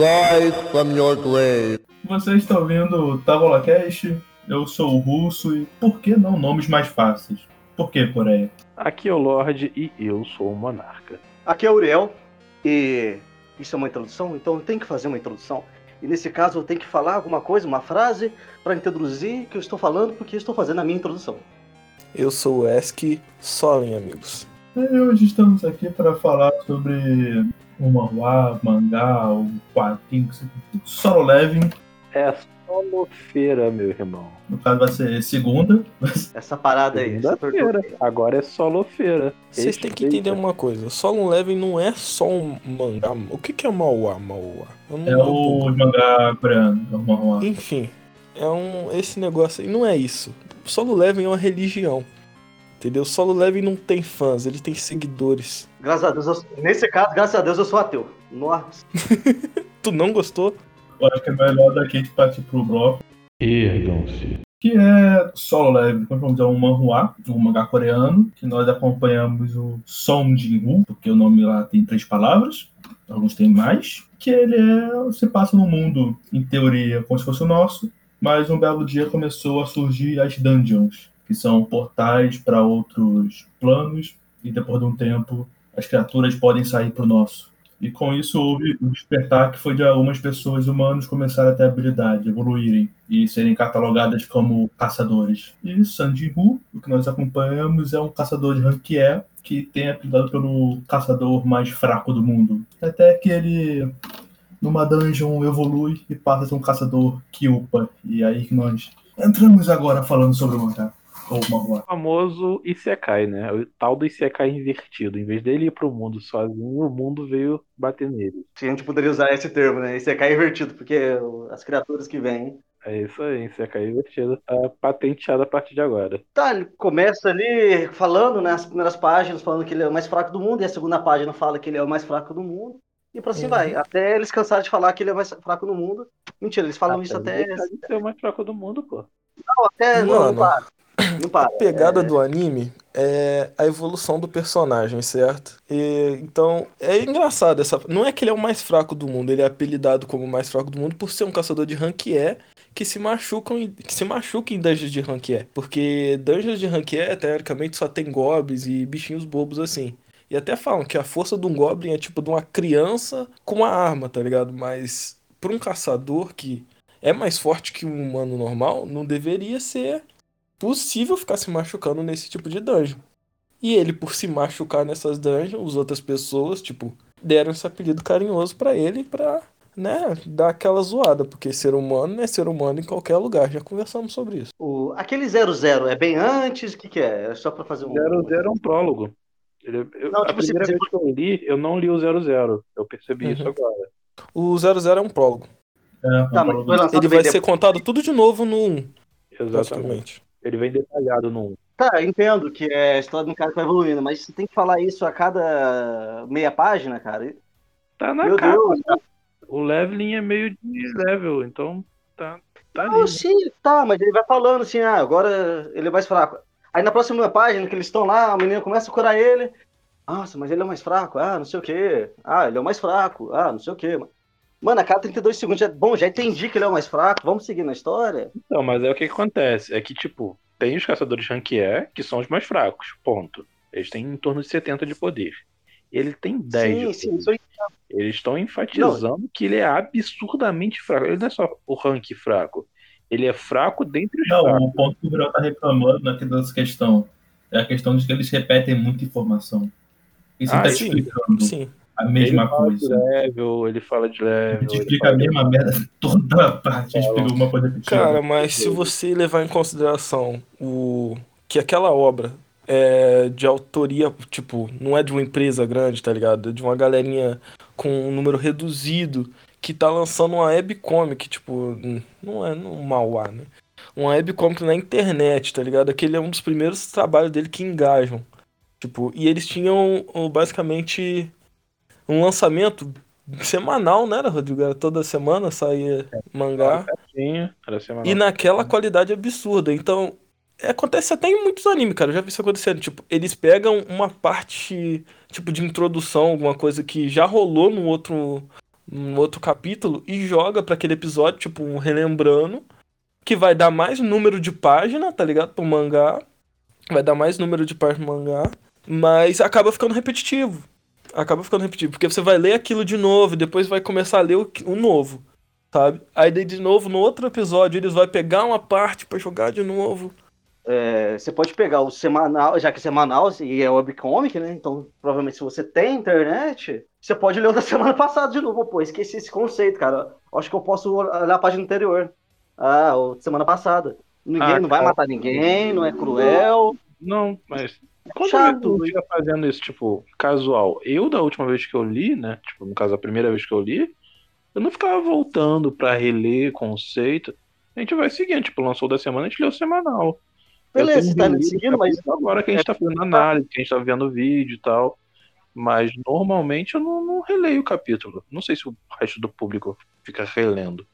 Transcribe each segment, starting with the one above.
Rise from your grave. Você está ouvindo o Távola Cast, eu sou o Russo e por que não nomes mais fáceis? Por que, Coreia? Aqui é o Lorde e eu sou o Monarca. Aqui é o Uriel e isso é uma introdução, então eu tenho que fazer uma introdução. E nesse caso eu tenho que falar alguma coisa, uma frase, para introduzir que eu estou falando, porque eu estou fazendo a minha introdução. Eu sou o Esk, solem amigos. E hoje estamos aqui para falar sobre o manhwa, mangá, o quadrinho, solo leveling. É solofeira, meu irmão. No caso vai ser segunda. Essa parada aí. essa tortura. Agora é solofeira. Vocês têm que entender uma coisa: Solo Leveling não é só um mangá. O que, que é Mauá? Mauá? Eu não É o mangá coreano, é o. Enfim, é um. Esse negócio aí não é isso. Solo Leveling é uma religião. Entendeu? Solo Leveling não tem fãs, ele tem seguidores. Graças a Deus, eu- nesse caso, graças a Deus eu sou ateu. Nossa. Tu não gostou? Eu acho que é melhor daqui a gente partir pro bloco. Ergam-se. que é solo leve, como vamos dizer, um manhwa, um mangá coreano, que nós acompanhamos o Song Jin-woo, porque o nome lá tem três palavras, alguns têm mais, que ele é, se passa num mundo, em teoria, como se fosse o nosso, mas um belo dia começou a surgir as dungeons, que são portais para outros planos, e depois de um tempo as criaturas podem sair para o nosso. E com isso houve o despertar que foi de algumas pessoas humanos começarem a ter habilidade, evoluírem e serem catalogadas como caçadores. E Sanji Hu, o que nós acompanhamos, é um caçador de ranquier que tem apelidado pelo caçador mais fraco do mundo. Até que ele, numa dungeon, evolui e passa a ser um caçador Kyupa. E aí que nós entramos agora falando sobre o mangá. Ou. O famoso Isekai, né? O tal do Isekai invertido. Em vez dele ir pro mundo sozinho, o mundo veio bater nele. Se a gente poderia usar esse termo, né? Esse é cai invertido, porque as criaturas que vêm. É isso aí, Isekai invertido. Tá patenteado a partir de agora. Tá, ele começa ali falando, né? As primeiras páginas falando que ele é o mais fraco do mundo, e a segunda página fala que ele é o mais fraco do mundo. E por assim Uhum. vai. Até eles cansaram de falar que ele é o mais fraco do mundo. Mentira, eles falam isso até. Deixar de ser o mais fraco do mundo, pô. Não, até. Não, não Mano, para. A pegada do anime é a evolução do personagem, certo? E, então, é engraçado essa. Não é que ele é o mais fraco do mundo, ele é apelidado como o mais fraco do mundo por ser um caçador de ranquier que se machucam que se machuca em dungeons de ranquier. Porque dungeons de ranquier, teoricamente, só tem goblins e bichinhos bobos assim. E até falam que a força de um goblin é tipo de uma criança com uma arma, tá ligado? Mas para um caçador que é mais forte que um humano normal, não deveria ser possível ficar se machucando nesse tipo de dungeon. E ele, por se machucar nessas dungeons, as outras pessoas, tipo, deram esse apelido carinhoso pra ele pra, né, dar aquela zoada, porque ser humano é ser humano em qualquer lugar. Já conversamos sobre isso. O, aquele 00 é bem antes? O que, que é? É só pra fazer um. Zero Zero é um prólogo. Ele- eu- Não, a tipo, primeira você- vez que eu li, eu não li o Zero Zero. Eu percebi Uhum. isso agora. O 00 é um prólogo. É, Tá, mas foi lançado Ele vai ser contado tudo de novo no 1, Exatamente. Ele vem detalhado no 1. Tá, entendo que é a história de um cara que vai evoluindo, mas você tem que falar isso a cada meia página, cara. Tá na Meu capa. Deus. né? O leveling é meio de level, então tá, tá Não, ali. sim, tá, mas ele vai falando assim, ah, agora ele é mais fraco. Aí na próxima página que eles estão lá, a menina começa a curar ele. Nossa, mas ele é o mais fraco, ah, não sei o quê. Ah, ele é o mais fraco, ah, não sei o quê. Mano, a cada 32 segundos, já... bom, já entendi que ele é o mais fraco, vamos seguir na história? Não, mas é o que que acontece. É que, tipo, tem os caçadores ranquier, que são os mais fracos, ponto. Eles têm em torno de 70 de poder. Ele tem 10 sim, de sim, poder. isso aí. Eles estão enfatizando que ele é absurdamente fraco. Ele não é só o rank fraco. Ele é fraco dentre os Não, fracos. o ponto que o Gabriel tá reclamando naquela dessa questão é a questão de que eles repetem muita informação. Isso Ah, tá sim, explicando Sim. A Ele mesma fala de coisa. level, ele fala de A level. gente ele explica a de- mesma merda toda a parte, a gente alguma coisa repetida. Cara, mas se você levar em consideração o que aquela obra é de autoria, tipo, não é de uma empresa grande, tá ligado? É de uma galerinha com um número reduzido que tá lançando uma webcomic, tipo, não é um Mauá, né? Uma webcomic na internet, tá ligado? Aquele é um dos primeiros trabalhos dele que engajam. Tipo, e eles tinham basicamente um lançamento semanal, né, Rodrigo? Era toda semana saía mangá. Tinha, era semanal. E naquela qualidade absurda. Então, acontece até em muitos animes, cara. Eu já vi isso acontecendo. Tipo, eles pegam uma parte, tipo, de introdução, alguma coisa que já rolou no outro, um outro capítulo e joga pra aquele episódio, tipo, um relembrando, que vai dar mais número de página, tá ligado? Pro mangá. Vai dar mais número de página pro mangá. Mas acaba ficando repetitivo. Acaba ficando repetitivo. Porque você vai ler aquilo de novo, e depois vai começar a ler o, o novo. Sabe? Aí daí de novo, no outro episódio, eles vão pegar uma parte pra jogar de novo. É, você pode pegar o semanal, já que é semanal e é webcomic, né? Então, provavelmente, se você tem internet, você pode ler o da semana passada de novo. Pô, esqueci esse conceito, cara. Acho que eu posso olhar a página anterior. Ah, semana passada. Ninguém Ah, não vai matar ninguém, não é cruel. Não, mas. Quando Chato. eu fazendo isso, tipo, casual. Eu, da última vez que eu li, né? Tipo, no caso, a primeira vez que eu li, eu não ficava voltando pra reler conceito. A gente vai seguindo, tipo, lançou da semana, a gente o semanal. Eu Beleza, você tá me seguindo, mas capítulo Agora que a gente tá fazendo análise, que a gente tá vendo vídeo e tal. Mas normalmente eu não, não releio o capítulo. Não sei se o resto do público fica relendo.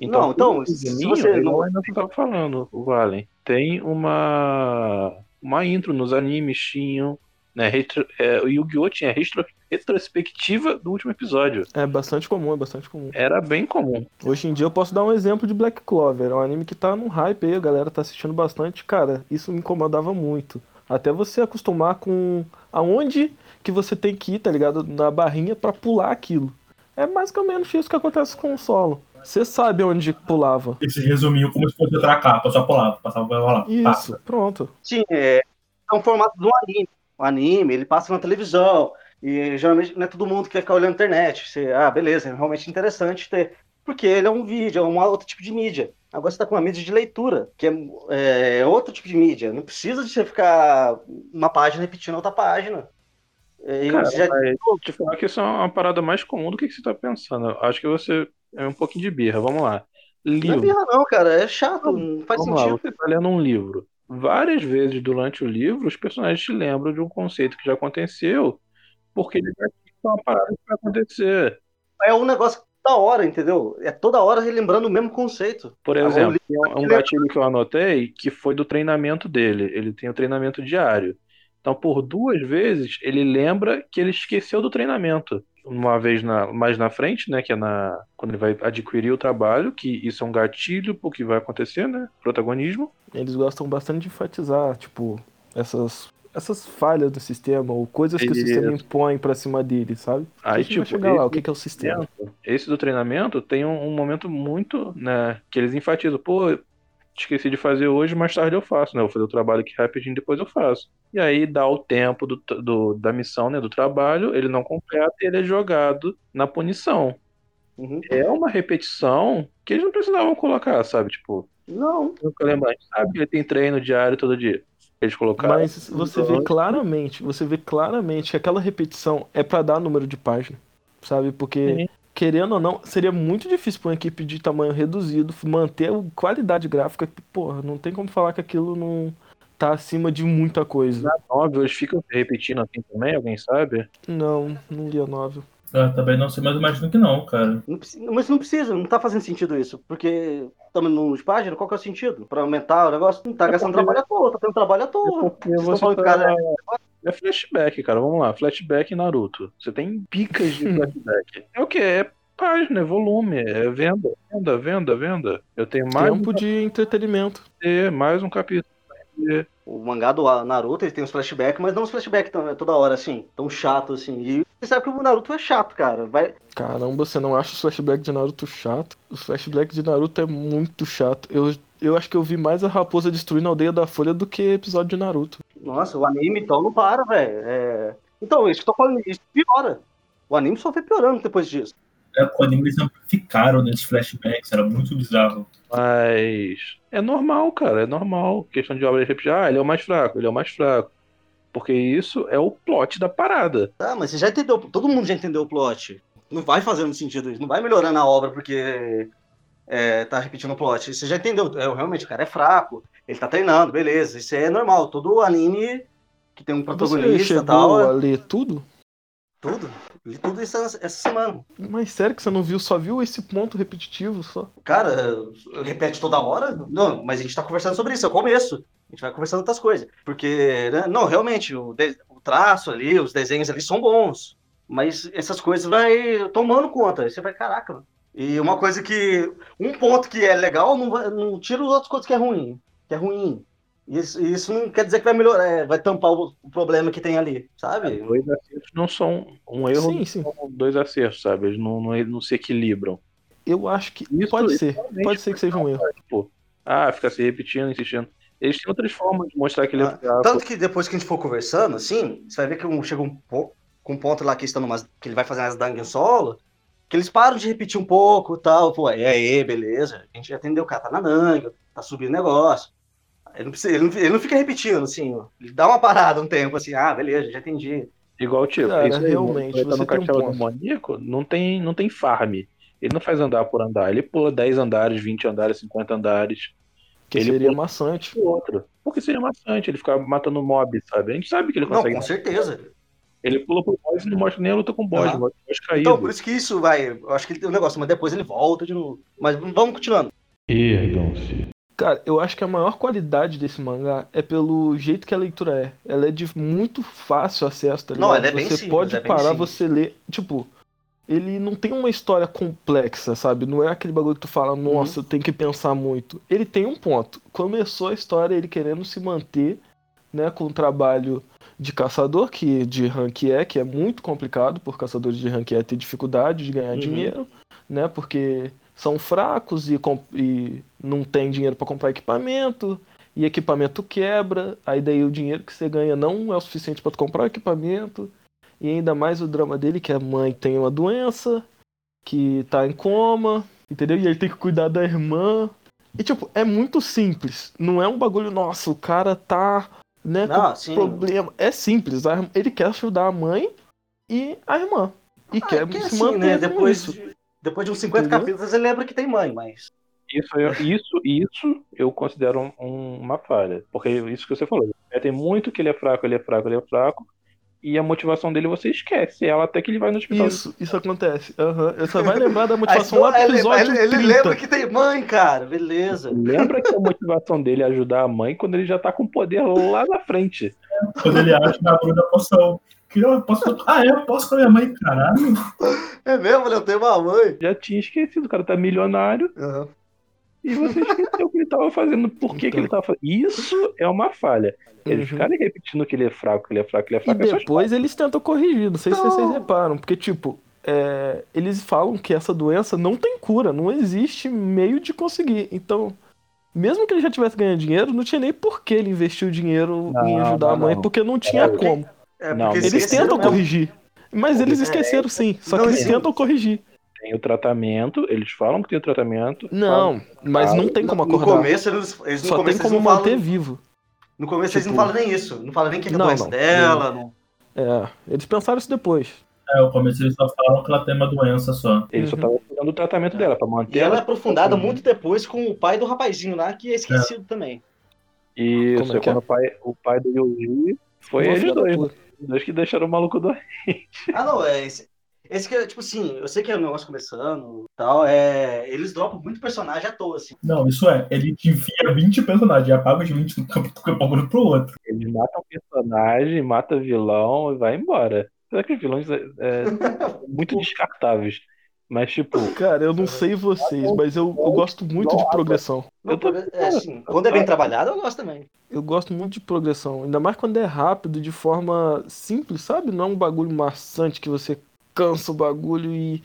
Não, então, se você eu não- ainda estava falando, o Valen. Tem uma uma intro nos animes tinham, né? Retro, é, o Yu-Gi-Oh! tinha retro, retrospectiva do último episódio. É bastante comum, é bastante comum. Era bem comum. Hoje em dia eu posso dar um exemplo de Black Clover, é um anime que tá num hype aí, a galera tá assistindo bastante. Cara, isso me incomodava muito. Até você acostumar com aonde que você tem que ir, tá ligado? Na barrinha pra pular aquilo. É mais ou menos isso que acontece com o solo. Você sabe onde pulava. Esse resuminho como se fosse outra capa, só pulava, passava rolar. Isso, pronto. Sim, é, é um formato do anime. O anime, ele passa na televisão. E geralmente não é todo mundo que quer ficar olhando a internet. Você, ah, beleza, é realmente interessante ter. Porque ele é um vídeo, é um outro tipo de mídia. Agora você tá com uma mídia de leitura, que é, é outro tipo de mídia. Não precisa de você ficar uma página repetindo outra página. E Cara, você já- mas vou te falar que isso é uma parada mais comum do que você tá pensando. Acho que você é um pouquinho de birra. Vamos lá. Não é Livro. birra, não, cara. É chato, não faz Vamos lá, sentido. você tá lendo um livro. Várias vezes durante o livro, os personagens te lembram de um conceito que já aconteceu, porque eles tinham uma parada que vai acontecer. É um negócio da hora, entendeu? É toda hora relembrando o mesmo conceito. Por exemplo, um, ele- gatilho que eu anotei que foi do treinamento dele. Ele tem o treinamento diário. Então, por duas vezes, ele lembra que ele esqueceu do treinamento. Uma vez na- mais na frente, né? Que é na, quando ele vai adquirir o trabalho, que isso é um gatilho pro que vai acontecer, né? Protagonismo. Eles gostam bastante de enfatizar, tipo, essas, essas falhas do sistema, ou coisas que o sistema impõe pra cima deles, sabe? Aí, tipo, chegar lá, o que, é o sistema? Esse do treinamento tem um, um momento muito, né, que eles enfatizam, pô, esqueci de fazer hoje, mais tarde eu faço, né? Vou fazer o trabalho aqui rapidinho, depois eu faço. E aí dá o tempo do, do- da missão, né, do trabalho, ele não completa e ele é jogado na punição. Uhum. É uma repetição que eles não precisavam colocar, sabe? Tipo, Não. nunca gente sabe que ele tem treino diário todo dia. Eles colocaram. Mas você vê antes. claramente, você vê claramente que aquela repetição é pra dar número de página, sabe? Porque, Sim. Querendo ou não, seria muito difícil pra uma equipe de tamanho reduzido manter a qualidade gráfica. que, Porra, não tem como falar que aquilo não tá acima de muita coisa. Óbvio, eles ficam repetindo assim também, alguém sabe? Não, não li a novel. Ah, também não sei, mas imagino que não, cara. Não Mas não precisa, não tá fazendo sentido isso. Porque estamos no página, qual que é o sentido? Pra aumentar o negócio? Não tá É gastando porque- trabalho à toa, tá tendo trabalho à É toa. porque Vocês você o tá... cara É flashback, cara. Vamos lá. Flashback Naruto. Você tem picas de flashback. É o que? É página, é volume, é venda, venda, venda, venda. Eu tenho mais um Tempo de entretenimento. capítulo, mais um capítulo. O mangá do Naruto, ele tem os flashbacks, mas não os flashbacks tão- toda hora, assim, tão chato, assim. E você sabe que o Naruto é chato, cara. Vai... Caramba, você não acha os flashbacks de Naruto chato? Os flashbacks de Naruto é muito chato. Eu, eu acho que eu vi mais a raposa destruindo a aldeia da Folha do que episódio de Naruto. Nossa, o anime então não para, velho. É... Então, isso que eu tô falando, isso piora. O anime só foi piorando depois disso. É, o anime eles amplificaram nesses flashbacks, era muito bizarro. Mas é normal, cara, é normal. Questão de obra de repetir. Ah, ele é o mais fraco, ele é o mais fraco. Porque isso é o plot da parada. Tá, mas você já entendeu, todo mundo já entendeu o plot. Não vai fazendo sentido isso, não vai melhorando a obra porque é, tá repetindo o plot. Você já entendeu, é, realmente o cara é fraco, ele tá treinando, beleza, isso é normal. Todo anime que tem um protagonista e chegou tal, a é ler tudo? tudo. Li tudo isso essa, semana. Mas sério que você não viu? Só viu esse ponto repetitivo só? Cara, repete toda hora? Não, mas a gente tá conversando sobre isso, é o começo. A gente vai conversando outras coisas. Porque, né, não, realmente, o, de- o traço ali, os desenhos ali são bons. Mas essas coisas vai tomando conta. Aí você vai, caraca. mano. E uma coisa que. Um ponto que é legal não, vai- não tira os outros pontos que é ruim. Que é ruim. Isso, isso não quer dizer que vai melhorar, é, vai tampar o, o problema que tem ali, sabe? Dois acertos não são um erro, Sim, sim. são dois acertos, sabe? Eles não, não, não se equilibram. Eu acho que Isso- pode ser. Pode ser que seja um erro. Tipo, ah, fica se repetindo, insistindo. Eles têm outras formas de mostrar que ele é Ah, fraco. Tanto que depois que a gente for conversando, assim, você vai ver que um, chega um pouco com um ponto lá que, estão numas, que ele vai fazer umas dungeon solo, que eles param de repetir um pouco e tal. Pô, e aí, beleza. A gente já entendeu, o cara tá na dungeon, tá subindo negócio. Ele não, precisa, ele, não, ele não fica repetindo, assim, ó. ele dá uma parada um tempo, assim, ah, beleza, já entendi. Igual, tipo, Cara, isso realmente, ele tá você no tem um castelo ponto. demoníaco, não tem, não tem farm. Ele não faz andar por andar, ele pula 10 andares, 20 andares, 50 andares, Que Ele seria maçante. o outro. Porque seria maçante, ele ficar matando mob, sabe? A gente sabe que ele Não, consegue. com certeza. Ele pula pro boss e não mostra nem a luta com o boss. Então, por isso que isso vai. Eu acho que ele tem um negócio, mas depois ele volta de novo. Mas vamos continuando. Ergam-se. Cara, eu acho que a maior qualidade desse mangá é pelo jeito que a leitura é. Ela é de muito fácil acesso, tá Não, ligado? ela é bem você simples, pode é bem parar, simples. você ler. Tipo, ele não tem uma história complexa, sabe? Não é aquele bagulho que tu fala, Uhum. nossa, eu tenho que pensar muito. Ele tem um ponto. Começou a história ele querendo se manter, né, com o trabalho de caçador, que de rank é, que é muito complicado por caçadores de rank é ter dificuldade de ganhar Uhum. dinheiro, né? Porque são fracos e, com- e não tem dinheiro para comprar equipamento, e equipamento quebra, aí daí o dinheiro que você ganha não é o suficiente para comprar o equipamento, e ainda mais o drama dele que a mãe tem uma doença, que tá em coma, entendeu? E ele tem que cuidar da irmã. E tipo, é muito simples, não é um bagulho, nossa, o cara tá, né, com Não, sim. problema. É simples, ele quer ajudar a mãe e a irmã. E Ah, quer é que se assim, manter né? com Depois, isso. de, depois de uns 50 Entendeu? capítulos, ele lembra que tem mãe, mas. Isso, eu- isso, isso eu considero um- um- uma falha. Porque isso que você falou. é, Tem muito que ele é fraco, ele é fraco, ele é fraco. E a motivação dele você esquece. Ela até que ele vai no hospital. Isso, isso acontece. Aham. Você só vai lembrar da motivação lá pro ele, episódio ele- ele 30. lembra que tem mãe, cara. Beleza. Lembra que a motivação dele é ajudar a mãe quando ele já tá com poder lá na frente. Quando ele acha na da poção. Que eu posso. Ah, é? Eu posso com a minha mãe, caralho. É mesmo, né? Eu tenho uma mãe. Já tinha esquecido, o cara tá milionário Aham. e você esqueceu o que ele tava fazendo, por que, que ele tava fazendo. Isso é uma falha. Eles Uhum. ficarem repetindo que ele é fraco, que ele é fraco, que ele é E fraco. é só depois eles tentam corrigir, não sei se Não. vocês reparam, porque, tipo, é, eles falam que essa doença não tem cura, não existe meio de conseguir. Então, mesmo que ele já tivesse ganhando dinheiro, não tinha nem por que ele investiu dinheiro em Não, ajudar não, a mãe, não. porque não tinha É, como. É, Não, porque eles tentam mesmo. corrigir, mas eles É, esqueceram sim, só não, que eles sim. tentam corrigir. Tem o tratamento, eles falam que tem o tratamento. Não, mas não tem como No acordar. começo, eles, eles, no Só tem começo, como eles não manter falam. vivo. No começo eles não Tipo- falam nem isso. Não falam nem que é doença não. dela. Não... É, eles pensaram isso depois. É, o começo eles só falam que ela tem uma doença só. Eles só Uhum. estavam fazendo o tratamento dela, pra manter E ela é aprofundada Uhum. muito depois com o pai do rapazinho lá, que é esquecido também. Isso, Como é é é? quando o pai, o pai do Yuji foi eles dois. Dois que deixaram o maluco doente. Ah, não, é esse. Esse que é, tipo assim, eu sei que é um negócio começando e tal, é. Eles dropam muito personagem à toa, assim. Não, isso é. Ele te enfia 20 personagens, apaga os 20 do campo do pro outro. Eles matam personagem, matam vilão e vai embora. Será que os vilões é, é, muito descartáveis? Mas, tipo, Cara, eu não sei vocês, mas eu, eu gosto muito de progressão. Eu tô- é assim, quando é bem trabalhado, eu gosto também. Eu gosto muito de progressão, ainda mais quando é rápido, de forma simples, sabe? Não é um bagulho maçante que você cansa o bagulho e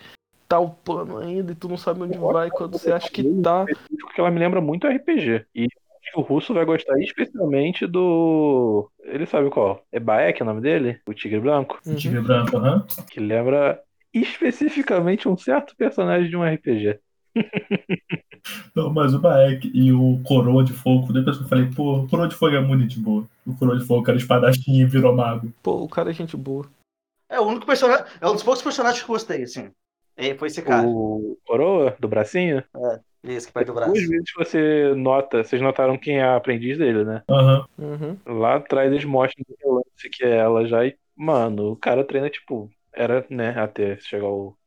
tá upando ainda e tu não sabe onde vai quando você acha que tá. porque ela me lembra muito RPG. E acho que o russo vai gostar especialmente do. Ele sabe qual? É Baek o nome dele? O Tigre Branco? Uhum. Tigre branco, aham. Que lembra especificamente um certo personagem de um RPG. Não, mas o Baek e o Coroa de Fogo, depois que eu falei, pô, o Coroa de Fogo é muito de boa. O Coroa de Fogo era espadachim e virou mago. Pô, o cara é gente boa. É o único personagem. É um dos poucos personagens que eu gostei, assim. É, foi esse cara. O Coroa, do bracinho. Esse que vai do braço. Duas vezes você nota, vocês notaram quem é a aprendiz dele, né? Aham. Uhum. Lá atrás eles mostram o relance que é ela já. E, mano, o cara treina, tipo, era, né, até chegar o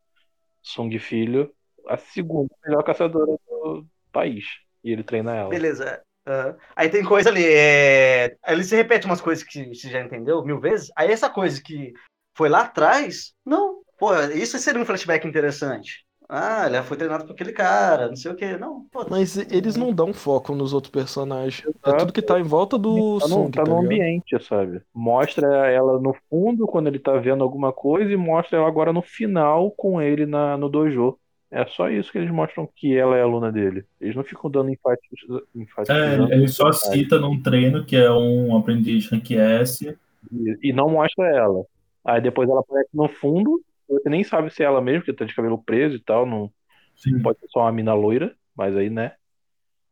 Sung Filho, a segunda melhor caçadora do país. E ele treina ela. Beleza. aham. Aí tem coisa ali. É... Ele se repete umas coisas que você já entendeu mil vezes. Aí essa coisa que Foi lá atrás? Não. Pô, isso seria um flashback interessante. Ah, ele foi treinado por aquele cara, não sei o quê. Não, pô. Mas eles não dão foco nos outros personagens. É tudo que tá em volta do Tá no, Song, tá tá no ligado? ambiente, sabe? Mostra ela no fundo quando ele tá vendo alguma coisa e mostra ela agora no final com ele na, no dojo. É só isso que eles mostram que ela é aluna dele. Eles não ficam dando É, enfatizando. ele só cita num treino que é um aprendiz rank S. E, e não mostra ela. Aí depois ela aparece no fundo, você nem sabe se é ela mesmo, porque tá de cabelo preso e tal. Não Sim. pode ser só uma mina loira, mas aí, né?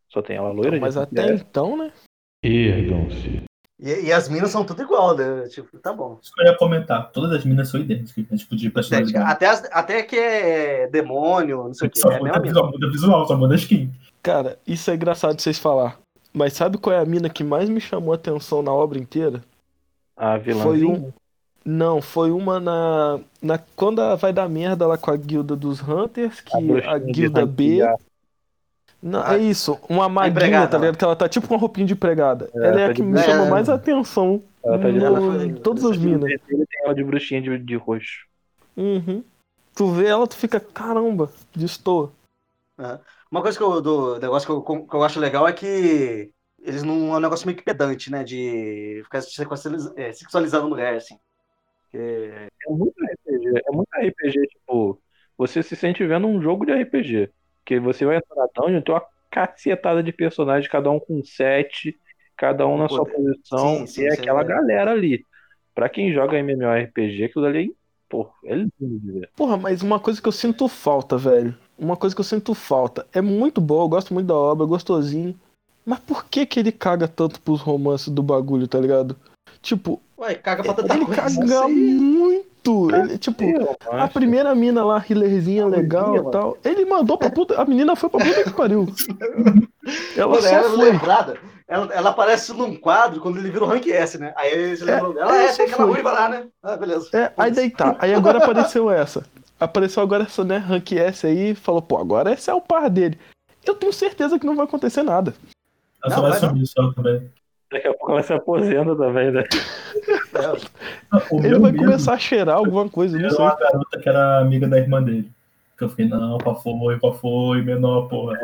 Só tem ela loira. Mas de até mulher. então, né? Ergam-se. E, e as minas são tudo igual, né? Tipo, tá bom. Isso que eu ia comentar. Todas as minas são idênticas, né? Tipo, de personalidade. Até, as- até que é demônio, não sei o que. Só É muda, muda visual, só muda skin. Cara, isso é engraçado de vocês falar. Mas sabe qual é a mina que mais me chamou a atenção na obra inteira? A Foi vilãzinha. um. Não, foi uma na. na quando vai dar merda lá com a guilda dos Hunters, que A a, guilda B. Não, Ah, é isso, uma maguinha, tá ligado? Que ela tá tipo com uma roupinha de empregada. É, ela é tá a que de- me chama mais atenção Ela tá de no- em todas as minas. Tem ela de bruxinha de, de roxo. Uhum. Tu vê ela, tu fica, caramba, destoa. Uma coisa que eu, do negócio que eu, que eu acho legal é que eles não é um negócio meio que pedante, né? De ficar é, sexualizando mulher, assim. Que- É muito RPG. É muito RPG, tipo, você se sente vendo um jogo de RPG. Que você vai entrar na dungeon, tem uma cacetada de personagens, cada um com sete, cada um na Pô, sua posição, sim, sim, e é é aquela verdade. galera ali. Pra quem joga MMORPG, aquilo ali, pô, é lindo de ver. Porra, mas uma coisa que eu sinto falta, velho. Uma coisa que eu sinto falta. É muito boa, eu gosto muito da obra, é gostosinho. Mas por que que ele caga tanto pros romances do bagulho, tá ligado? Tipo, Ué, caga pra tanta ele coisa. caga assim. muito. Ele, tipo, Eu a acho. primeira mina lá, healerzinha legal mano. e tal. Ele mandou pra puta. A menina foi pra puta que pariu. Ela Mano, só ela é foi. lembrada. Ela, ela aparece num quadro quando ele vira o Rank S, né? Aí eles lembram dela. é, É, tem aquela ruiva lá, né? Ah, beleza. É, aí daí tá. Aí agora apareceu essa. Apareceu agora essa, né, rank S aí e falou, pô, agora esse é o par dele. Eu tenho certeza que não vai acontecer nada. Ela Não, só vai vai subir só também. Daqui a pouco ela se aposenta também, né? É, O Ele vai medo começar a cheirar alguma coisa, não era sei. uma garota que era amiga da irmã dele. Que eu fiquei, não, qual foi, qual foi, menor, porra.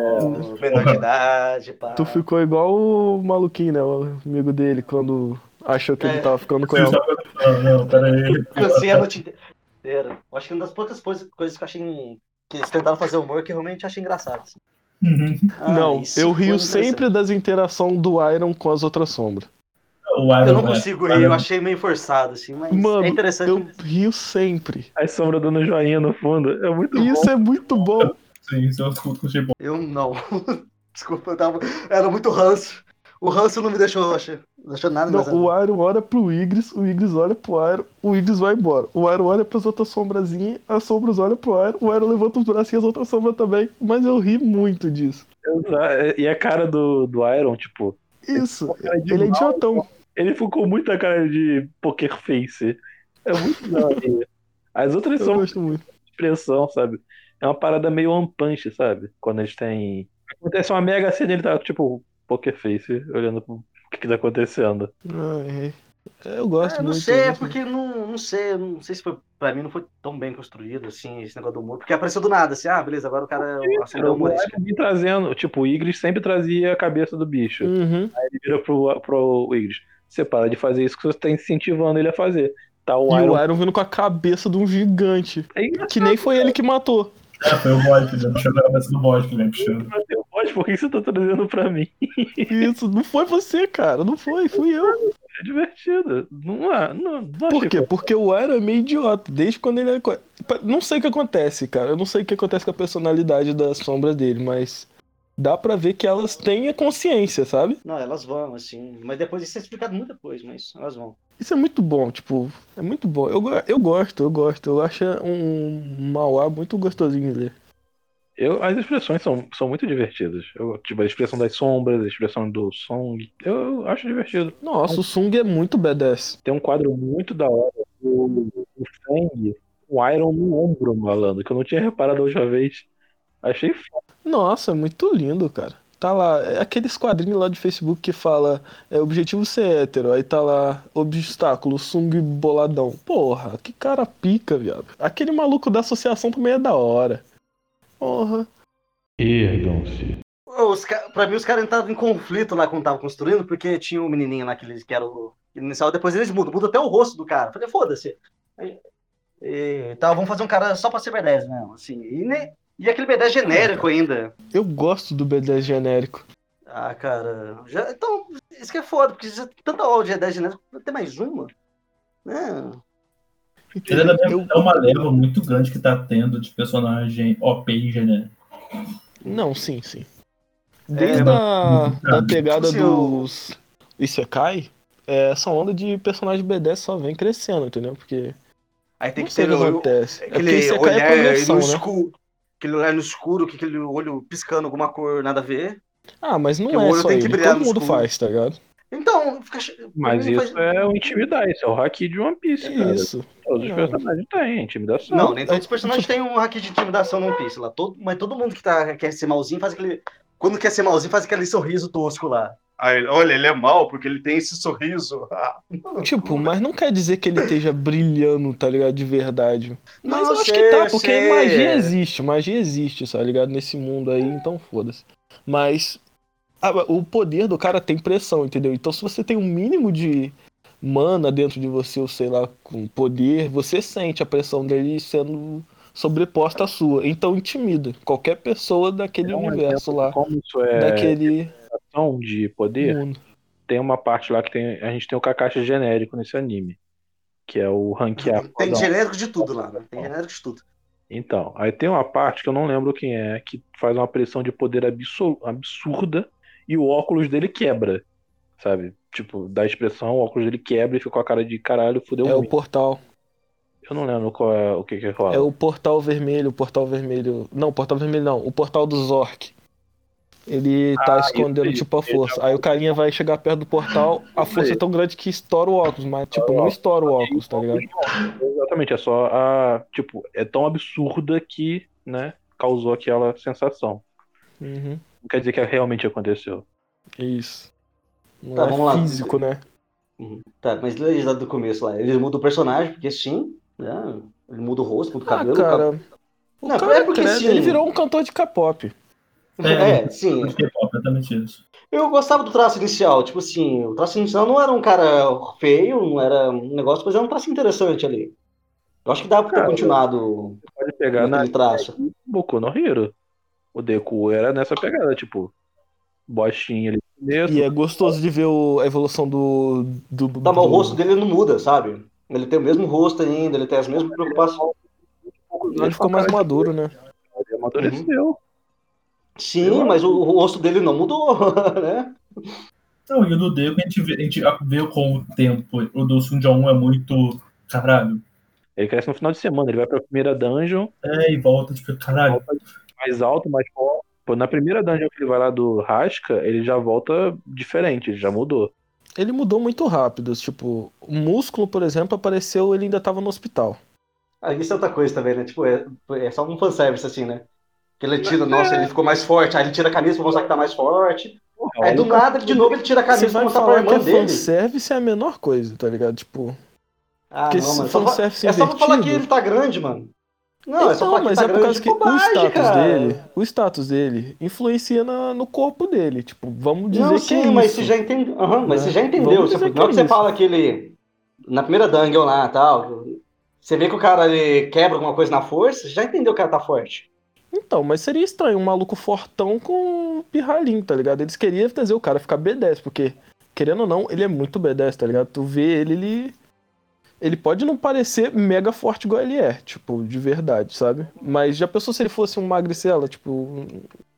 menor de idade, pá. Tu ficou igual o maluquinho, né? O amigo dele, quando achou que ele É. tava ficando com ela. Não, não, peraí. Cansei a noite inteira. Eu acho que uma das poucas coisas, coisas que eu achei. que eles tentaram fazer humor que eu realmente achei engraçado. assim. Uhum. Ah, Não, eu rio sempre das interações do Iron com as outras sombras. O Iron Eu não Man- consigo rir, eu achei meio forçado, assim, mas Mano, é interessante. Eu rio sempre. A sombra dando joinha no fundo. É muito bom. Isso é muito bom. Sim, isso eu escuto com o bom. Eu não. Desculpa, eu tava. Era muito ranço. O ranço não me deixou, achei. Não deixou nada Não, o Iron olha pro Igris, o Igris olha pro Iron, o Igris vai embora. O Iron olha pras outras sombrazinhas, as sombras olham pro Iron, o Iron levanta os braços e as outras sombras também. Mas eu ri muito disso. E a cara do, do Iron, tipo, Isso, de ele é idiotão. ele ficou muito a cara de poker face. É muito da. As outras Eu são gosto muito. expressão, sabe? É uma parada meio one punch, sabe? Quando eles têm. Acontece uma mega cena e ele tá, tipo, poker face, olhando pro o que, que tá acontecendo. Ai, é. Eu gosto É, não muito. sei, eu é porque não, não sei, não sei se foi, pra mim não foi tão bem construído, assim, esse negócio do humor, porque apareceu do nada, assim, ah, beleza, agora o cara é O vem trazendo, tipo, o Igris sempre trazia a cabeça do bicho. Uhum. Aí ele vira pro, pro Igris. Você para de fazer isso que você tá incentivando ele a fazer. Tá o E Iron. o Iron vindo com a cabeça de um gigante. É Que nem foi ele que matou. É, foi o Boyd, ele puxou a cabeça do Boyd, que ele puxando. Pode, por que você tá trazendo pra mim? Isso, não foi você, cara. Não foi, fui eu. É divertido. Não é. Não, não Por quê? Porque o Iron é meio idiota, desde quando ele é. Não sei o que acontece, cara. Eu não sei o que acontece com a personalidade das sombras dele, mas dá pra ver que elas têm a consciência, sabe? Não, elas vão, assim, mas depois isso é explicado muito depois, mas elas vão. Isso é muito bom, tipo, é muito bom. Eu, eu gosto, eu gosto. Eu acho um Mauá muito gostosinho de ler. Eu, as expressões são, são muito divertidas. Eu, tipo, a expressão das sombras, a expressão do Song. Eu, eu acho divertido. Nossa, o Sung é muito badass. Tem um quadro muito da hora do, do Fang, o Iron no ombro, malandro, que eu não tinha reparado a última vez. Achei foda. Nossa, é muito lindo, cara. Tá lá, é aqueles quadrinhos lá de Facebook que fala é, objetivo ser hétero, aí tá lá, obstáculo, sung boladão. Porra, que cara pica, viado. Aquele maluco da associação também é da hora. Porra. Ergam-se. Os, pra mim, os caras entravam em conflito lá quando tava construindo, porque tinha um menininho lá que eles que era o inicial, depois eles mudam, muda até o rosto do cara. Falei, foda-se. E, tá, vamos fazer um cara só pra ser B10 mesmo, assim. E, nem- e aquele B10 genérico ainda. Eu gosto do B10 genérico. Ah, cara. Já, então, isso que é foda, porque já tem tanta aula de B10 genérico, tem mais uma. Né? Ele é, é uma leva muito grande que tá tendo de personagem OP e genérico. Não, sim, sim. É, Desde a da pegada Tipo assim, dos Isekai, é, essa onda de personagem B10 só vem crescendo, entendeu? Porque Aí tem que ter o que acontece. É porque aquele Isekai olhar é no né? escuro. Aquele olhar no escuro, que aquele olho piscando alguma cor nada a ver. Ah, mas não Porque o é olho só tem que ele. brilhar Todo mundo escuro. faz, tá ligado? Então, fica. Mas isso faz- é o intimidar, isso é o haki de One Piece, cara. Isso. Todos os Não. personagens têm, intimidação. Não, nem todos os personagens têm um hack de intimidação no One Piece lá. Todo, mas todo mundo que tá, quer ser malzinho faz aquele. Quando quer ser malzinho, faz aquele sorriso tosco lá. Aí, olha, ele é mal porque ele tem esse sorriso. Ah, Tipo, mas não quer dizer que ele esteja brilhando, tá ligado? De verdade. Mas Não, eu acho sei, que tá, porque sei. magia existe, magia existe, tá ligado? Nesse mundo aí, então foda-se. Mas o poder do cara tem pressão, entendeu? Então se você tem um mínimo de mana dentro de você, ou sei lá, com poder, você sente a pressão dele sendo sobreposta à sua. Então intimida qualquer pessoa daquele É um universo lá, Como isso é daquele ação de poder, mundo. tem uma parte lá que tem, a gente tem o Kakashi genérico nesse anime, que é o ranquear. Tem genérico de tudo lá, né? Tem genérico de tudo. Então, aí tem uma parte que eu não lembro quem é, que faz uma pressão de poder absur- absurda e o óculos dele quebra, sabe? Tipo, dá expressão, o óculos dele quebra e fica com a cara de caralho, fudeu É o portal. Eu não lembro qual é o que que rola. É o portal vermelho, o portal vermelho. Não, o portal vermelho não, o portal do Zork. Ele tá Ah, escondendo, aí. tipo, a força. Aí o carinha vai chegar perto do portal, a força é tão grande que estoura o óculos, mas, tipo, não estoura o óculos, tá ligado? Exatamente, é só a. Tipo, é tão absurda que, né, causou aquela sensação. Uhum, Não quer dizer que realmente aconteceu. isso. Não Tá, é vamos lá. físico, né? Tá, mas desde do começo lá. Ele muda o personagem, porque sim, né? Ele muda o rosto, muda o Ah, cabelo. cara. O Não, cara é porque cresce, sim. ele virou um cantor de K-pop. É, sim. É isso. Eu gostava do traço inicial. Tipo assim, o traço inicial não era um cara feio, não era um negócio, mas era um traço interessante ali. Eu acho que dá pra ter Cara, continuado Pode pegar na traço. Boku no Hero. O Deku era nessa pegada, tipo, bostinha ali começo. E é gostoso de ver o- a evolução do. do, Tá, mas o rosto dele não muda, sabe? Ele tem o mesmo rosto ainda, ele tem as mesmas preocupações. Ele ficou mais maduro, né? Ele amadureceu. Sim, mas o, o rosto dele não mudou, né? Não, e o do Deco a gente vê, a gente vê com o tempo. O do Sun Jong é muito. Caralho. Ele cresce no final de semana, ele vai pra primeira dungeon, É, e volta, tipo, caralho. volta mais alto, mais forte. Pô, na primeira dungeon que ele vai lá do Rasca, ele já volta diferente, ele já mudou. Ele mudou muito rápido. Tipo, o músculo, por exemplo, apareceu, ele ainda tava no hospital. Ah, isso é outra coisa também, né? Tipo, é, é só um fanservice, assim, né? Que ele tira, nossa, ele ficou mais forte, aí ele tira a camisa pra mostrar que tá mais forte. Porra, Aí do nada, de novo, ele tira a camisa pra mostrar pra falar que irmã é dele. fanservice é a menor coisa, tá ligado? Tipo, Ah, Porque não, mano. Só é só pra falar que ele tá grande, mano. Não, é só então, falar que mas ele é tá por causa que o bobagem, status cara. dele, o status dele influencia na- no corpo dele. Tipo, vamos dizer Não, que sim, é mas isso. você já entendeu. Aham, mas É. você já entendeu. Você, na que hora é que você fala que ele. Na primeira dungeon lá e tal. Você vê que o cara ele quebra alguma coisa na força, você já entendeu que o cara tá forte. Então, mas seria estranho um maluco fortão com um pirralhinho, tá ligado? Eles queriam fazer o cara ficar B10, porque, querendo ou não, ele é muito B10, tá ligado? Tu vê ele, ele. Ele pode não parecer mega forte igual ele é, tipo, de verdade, sabe? Mas já pensou se ele fosse um magricela, tipo.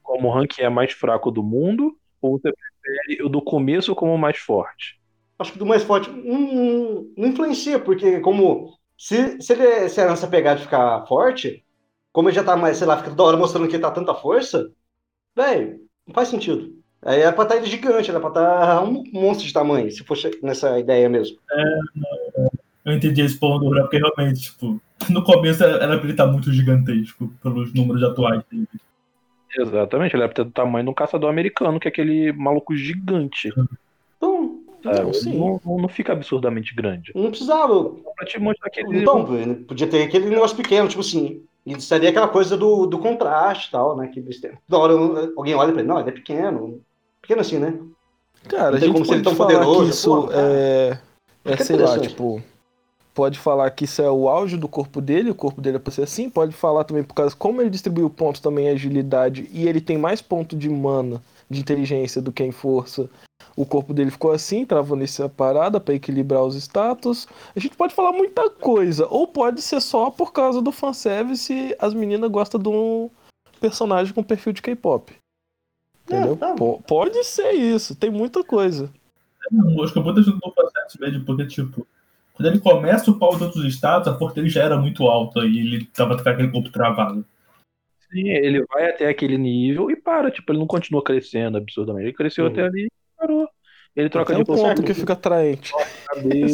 como o rank é mais fraco do mundo, ou você prefere o do começo como o mais forte? Acho que do mais forte não, não influencia, porque como. Se, se ele se a lança pegar de ficar forte, como ele já tá mais, sei lá, fica toda hora mostrando que ele tá tanta força, velho, não faz sentido. Aí é pra estar ele gigante, era pra estar um monstro de tamanho, se for che- nessa ideia mesmo. Eu entendi esse ponto Gabriel, porque realmente, tipo, no começo era pra ele estar muito gigantesco pelos números atuais dele. Exatamente, ele era pra ter do tamanho de um caçador americano, que é aquele maluco gigante. Então, sabe? Não, sim. Não, não- fica absurdamente grande. não precisava. Pra te mostrar que ele. Então, podia ter aquele negócio pequeno, tipo assim. E seria aquela coisa do, do contraste e tal, né? Que eles têm. Da hora alguém olha pra ele, não, ele é pequeno. Pequeno assim, né? Cara, Não a gente como ser pode tão falar poderoso, que isso pô, é, é Fica sei lá, tipo, pode falar que isso é o auge do corpo dele, o corpo dele é pra ser assim, pode falar também por causa como ele distribuiu pontos também em agilidade e ele tem mais ponto de mana, de inteligência do que em força. O corpo dele ficou assim, travou nessa parada pra equilibrar os status. A gente pode falar muita coisa, ou pode ser só por causa do fanservice as meninas gostam de um personagem com perfil de K-pop. Entendeu? É, tá. Po- Pode ser isso, tem muita coisa. Não, acho que muita gente não faz sexo mesmo, porque, tipo, quando ele começa o pau de outros estados, a força dele já era muito alta e ele tava com aquele corpo travado. Sim, ele vai até aquele nível e para, tipo, ele não continua crescendo absurdamente. Ele cresceu Uhum. até ali e parou. Ele troca de ponto posição, que fica atraente.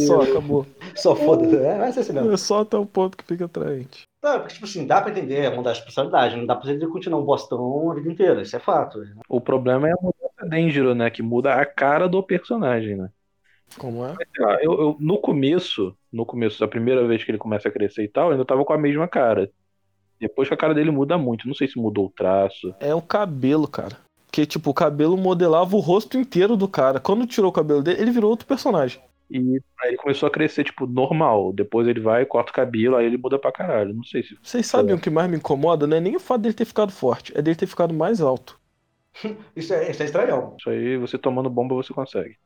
Só, acabou. Só foda. É, vai ser assim mesmo. É só até o ponto que fica atraente. Tá, porque, tipo assim, dá pra entender a mudança de personalidade. Não dá pra ele continuar um bostão a vida inteira. Isso é fato. O problema é a mudança Denjiro, né? Que muda a cara do personagem, né? Como é? Lá, eu, eu- no começo, no começo, a primeira vez que ele começa a crescer e tal, eu ainda tava com a mesma cara. Depois que a cara dele muda muito. Não sei se mudou o traço. É o cabelo, cara. Porque, tipo, o cabelo modelava o rosto inteiro do cara. Quando tirou o cabelo dele, ele virou outro personagem. E aí ele começou a crescer, tipo, normal. Depois ele vai, corta o cabelo, aí ele muda pra caralho. Não sei se. Vocês sabem o que mais me incomoda? Não é nem o fato dele ter ficado forte, é dele ter ficado mais alto. Isso é, isso é estranhão. Isso aí, você tomando bomba, você consegue.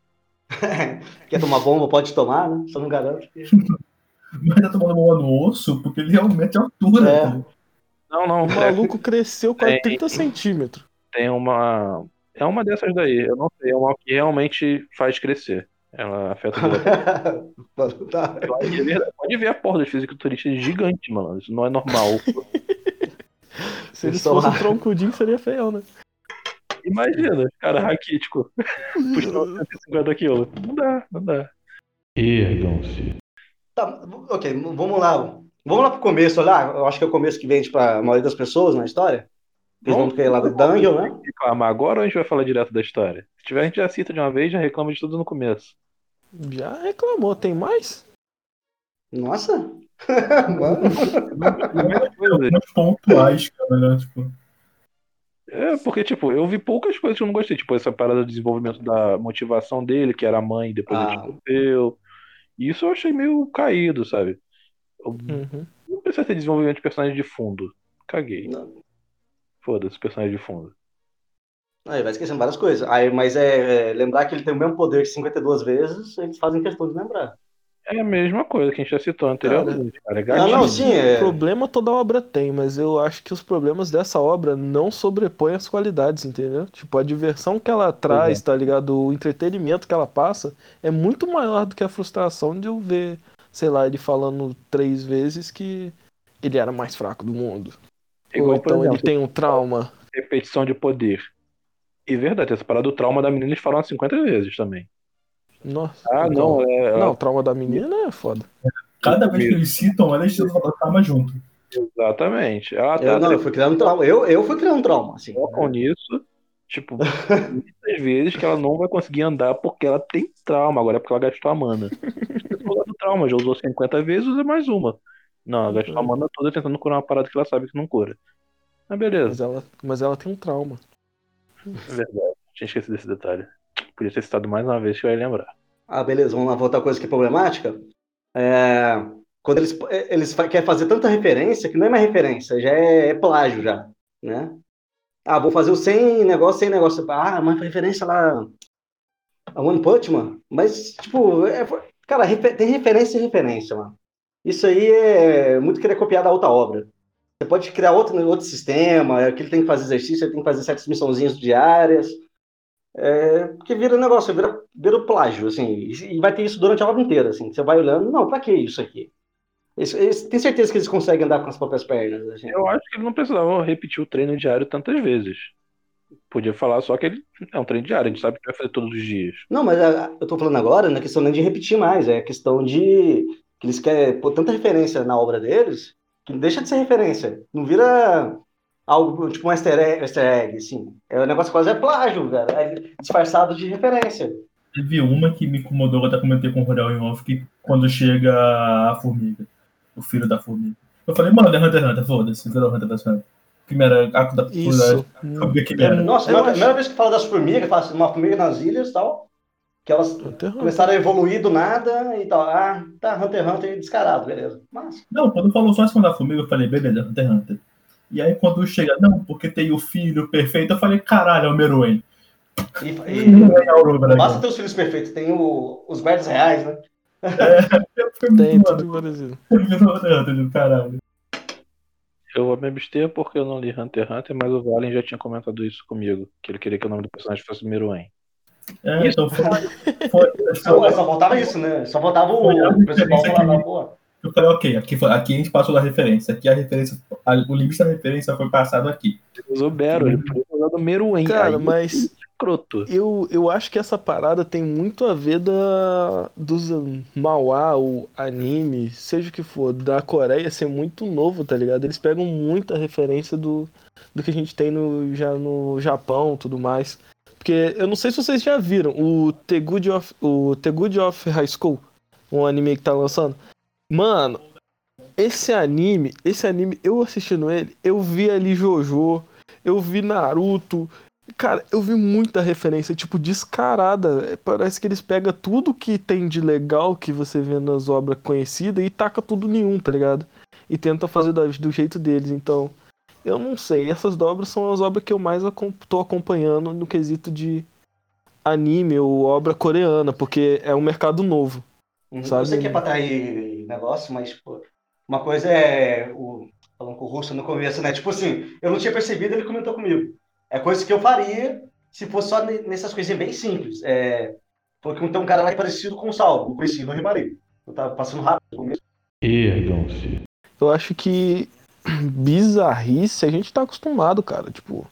Quer tomar bomba, pode tomar, né? Só não garanto. que- Mas tá tomando bola no osso porque ele realmente é altura. É. cara. Não, não, O é, maluco cresceu quase Tem. 30 centímetros. tem uma. É uma dessas daí. Eu não sei. É uma que realmente faz crescer. Ela afeta é verdade. Pode ver a porra dos fisiculturistas gigante, mano. Isso não é normal. Se eles Só- fossem troncudinho, seria feio, né? Imagina, cara raquítico. Puxando 150 quilos. Não dá, não dá. Ergam-se. Tá, ok, vamos lá. Vamos lá pro começo, olha. Eu acho que é o começo que vende pra maioria das pessoas na história. Eles vão querer lá do Dungeon, né? Reclamar agora ou a gente vai falar direto da história? Se tiver, a gente já cita de uma vez, já reclama de tudo no começo. Já reclamou, tem mais? Nossa! Mano. Algumas pontuais, cara, né? Tipo, É, porque, tipo, eu vi poucas coisas que eu não gostei. Tipo, essa parada do desenvolvimento da motivação dele, que era a mãe, depois ele Ah. descobriu. Isso eu achei meio caído, sabe? Uhum. não precisa ter desenvolvimento de personagem de fundo. Caguei. Foda-se, personagem de fundo. Aí vai esquecendo várias coisas. Aí, mas é, é, lembrar que ele tem o mesmo poder que 52 vezes, eles fazem questão de lembrar. É a mesma coisa que a gente já citou anteriormente, cara. É Ah, não, sim, é. Problema toda obra tem, mas eu acho que os problemas dessa obra não sobrepõem as qualidades, entendeu? Tipo, a diversão que ela traz, tá ligado? O entretenimento que ela passa é muito maior do que a frustração de eu ver, sei lá, ele falando três vezes que ele era mais fraco do mundo. Igual, Ou então ele exemplo, tem um trauma. repetição de poder. E verdade, essa parada do trauma da menina eles falaram 50 vezes também. Nossa. Ah, então- não, é. Não, o trauma da menina é foda. cada vez que eles citam, ela eles da calma junto. Exatamente. Ela tá Eu, não, eu fui criando um trauma. Eu, eu fui criando um trauma, assim. focam nisso, tipo, muitas vezes que ela não vai conseguir andar porque ela tem trauma, agora é porque ela gastou a mana. Do trauma, já usou 50 vezes, usa mais uma. Não, ela gastou a mana toda tentando curar uma parada que ela sabe que não cura. Mas beleza, Mas ela, mas ela tem um trauma. é verdade. Tinha esquecido desse detalhe. Podia ter citado mais uma vez que eu ia lembrar. Ah, beleza, vamos lá, voltar coisa que é problemática. É, quando eles, eles fa- querem fazer tanta referência que não é mais referência, já é, é plágio já, né? Ah, vou fazer o sem negócio, sem negócio. Ah, mas referência lá a One Punch Man. Mas, tipo, é- cara, tem referência e referência, mano. Isso aí é muito querer copiar da outra obra. Você pode criar outro, outro sistema, é que ele tem que fazer exercício, ele tem que fazer certas missãozinhas diárias. É, porque vira negócio, vira, vira o plágio, assim, e vai ter isso durante a obra inteira, assim. Você vai olhando, não, pra que isso aqui? Eles- tem certeza que eles conseguem andar com as próprias pernas, assim. Eu acho que ele não precisava repetir o treino diário tantas vezes. Podia falar só que ele é um treino diário, a gente sabe que vai fazer todos os dias. Não, mas a- eu tô falando agora, não é questão nem de repetir mais, é questão de que eles querem pôr tanta referência na obra deles que deixa de ser referência. Não vira algo tipo um easter egg, easter egg assim. É um negócio quase é plágio, cara. É disfarçado de referência. Teve uma que me incomodou, eu até comentei com o Rodel em off, que quando chega a formiga, o filho da formiga. Eu falei, mano, é Hunter x Hunter, foda-se, virou Hunter x Hunter. Primeira arco da Isso. da formiga que era. Nossa, Eu a primeira vez que fala das formigas, fala assim, uma formiga nas ilhas e tal, que elas Hunter x Hunter. começaram a evoluir do nada e tal. Ah, tá, Hunter x Hunter descarado, beleza. Mas, Não, quando falou só em cima da formiga, eu falei, beleza, Hunter x Hunter. E aí quando chega, não, porque tem o filho perfeito, eu falei, caralho, é o Meruem. e, e, é basta ter os filhos perfeitos, tem o- os guardas reais, né? Foi muito, Tem mano, tudo parecido. virou caralho. Eu vou me abster porque eu não li Hunter x Hunter, mas o Valen já tinha comentado isso comigo, que ele queria que o nome do personagem fosse Meruem. É, então foi. foi, Só, foi só faltava isso, né? Só faltava o, o principal falar, pô. Eu falei, ok, aqui, foi- aqui a gente passou da referência. Aqui a referência, a- o limite da referência foi passado aqui. Ele usou Bero, ele podia usado Meruem. Cara, aí, mas escroto. eu, eu acho que essa parada tem muito a ver da, dos Mauá, o anime, seja o que for, da Coreia ser muito novo, tá ligado? Eles pegam muita referência do, do que a gente tem no, já no Japão tudo mais. Porque eu não sei se vocês já viram o The Good of, o The Good of High School, um anime que tá lançando. Mano, esse anime, esse anime, eu assistindo ele, eu vi ali Jojo, eu vi Naruto, Cara, eu vi muita referência, tipo, descarada. Parece que eles pegam tudo que tem de legal que você vê nas obras conhecidas e taca tudo nenhum, tá ligado? E tenta fazer do jeito deles. Então, eu não sei. Essas obras são as obras que eu mais tô acompanhando no quesito de anime ou obra coreana, porque é um mercado novo. Uhum. Sabe? Que é pra negócio, mas pô, uma coisa é o. Falando com o Russo no começo, né? Tipo assim, eu não tinha percebido, ele comentou comigo. É coisa que eu faria se fosse só ne- nessas coisinhas bem simples. É, porque tem um cara lá que é parecido com o Salvo, eu conheci no Rio Maria. Eu tava passando rápido no começo. Ergam-se. Eu acho que bizarrice a gente tá acostumado, cara. Tipo,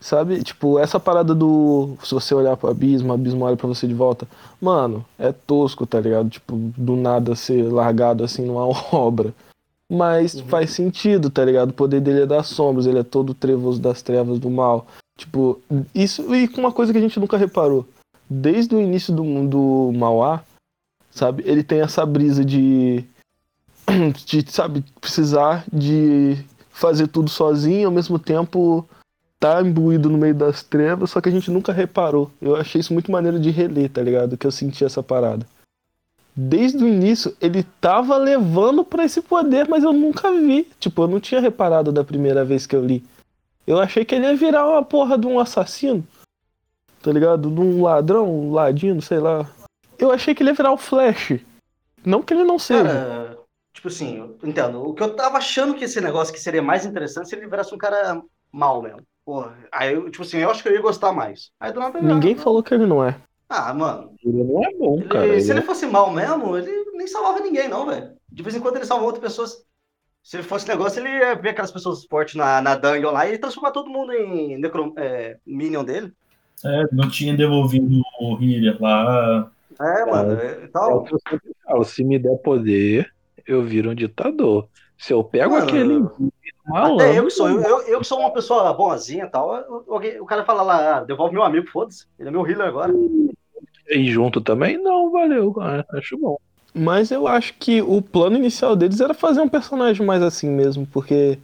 sabe? Tipo, essa parada do. Se você olhar pro abismo, o abismo olha pra você de volta. Mano, é tosco, tá ligado? Tipo, do nada ser largado assim numa obra. Mas Uhum. faz sentido, tá ligado? O poder dele é das sombras, ele é todo trevoso das trevas do mal. Tipo, isso. E com uma coisa que a gente nunca reparou. Desde o início do mundo Mauá, sabe? Ele tem essa brisa de de, sabe, precisar de fazer tudo sozinho, ao mesmo tempo tá imbuído no meio das trevas, só que a gente nunca reparou. Eu achei isso muito maneiro de reler, tá ligado? Que eu senti essa parada. Desde o início, ele tava levando pra esse poder, mas eu nunca vi. Tipo, eu não tinha reparado da primeira vez que eu li. Eu achei que ele ia virar uma porra de um assassino. Tá ligado? De um ladrão, um ladino, sei lá. Eu achei que ele ia virar o Flash. Não que ele não seja. Cara, tipo assim, entendo. O que eu tava achando que esse negócio que seria mais interessante se ele virasse um cara mal mesmo. Porra, aí eu, tipo assim, eu acho que eu ia gostar mais. Aí do nada ele, Ninguém não. falou que ele não é. Ah, mano, Ele não é bom, ele- cara. se Ele ele fosse mal mesmo, ele nem salvava ninguém, não, velho. De vez em quando ele salva outras pessoas. Se ele fosse negócio, ele ia ver aquelas pessoas fortes na, na dungeon lá e transformar todo mundo em necro, é, minion dele. É, não tinha devolvido o healer lá. É, mano, é, É o tal. falo. Se me der poder, eu viro um ditador. Se eu pego Mano, aquele. Até eu que sou, eu, eu, eu que sou uma pessoa boazinha e tal, alguém- o cara fala lá, ah, devolve meu amigo, foda-se. Ele é meu healer agora. E junto também? Não, valeu. ah, Acho bom. Mas eu acho que o plano inicial deles era fazer um personagem mais assim mesmo, porque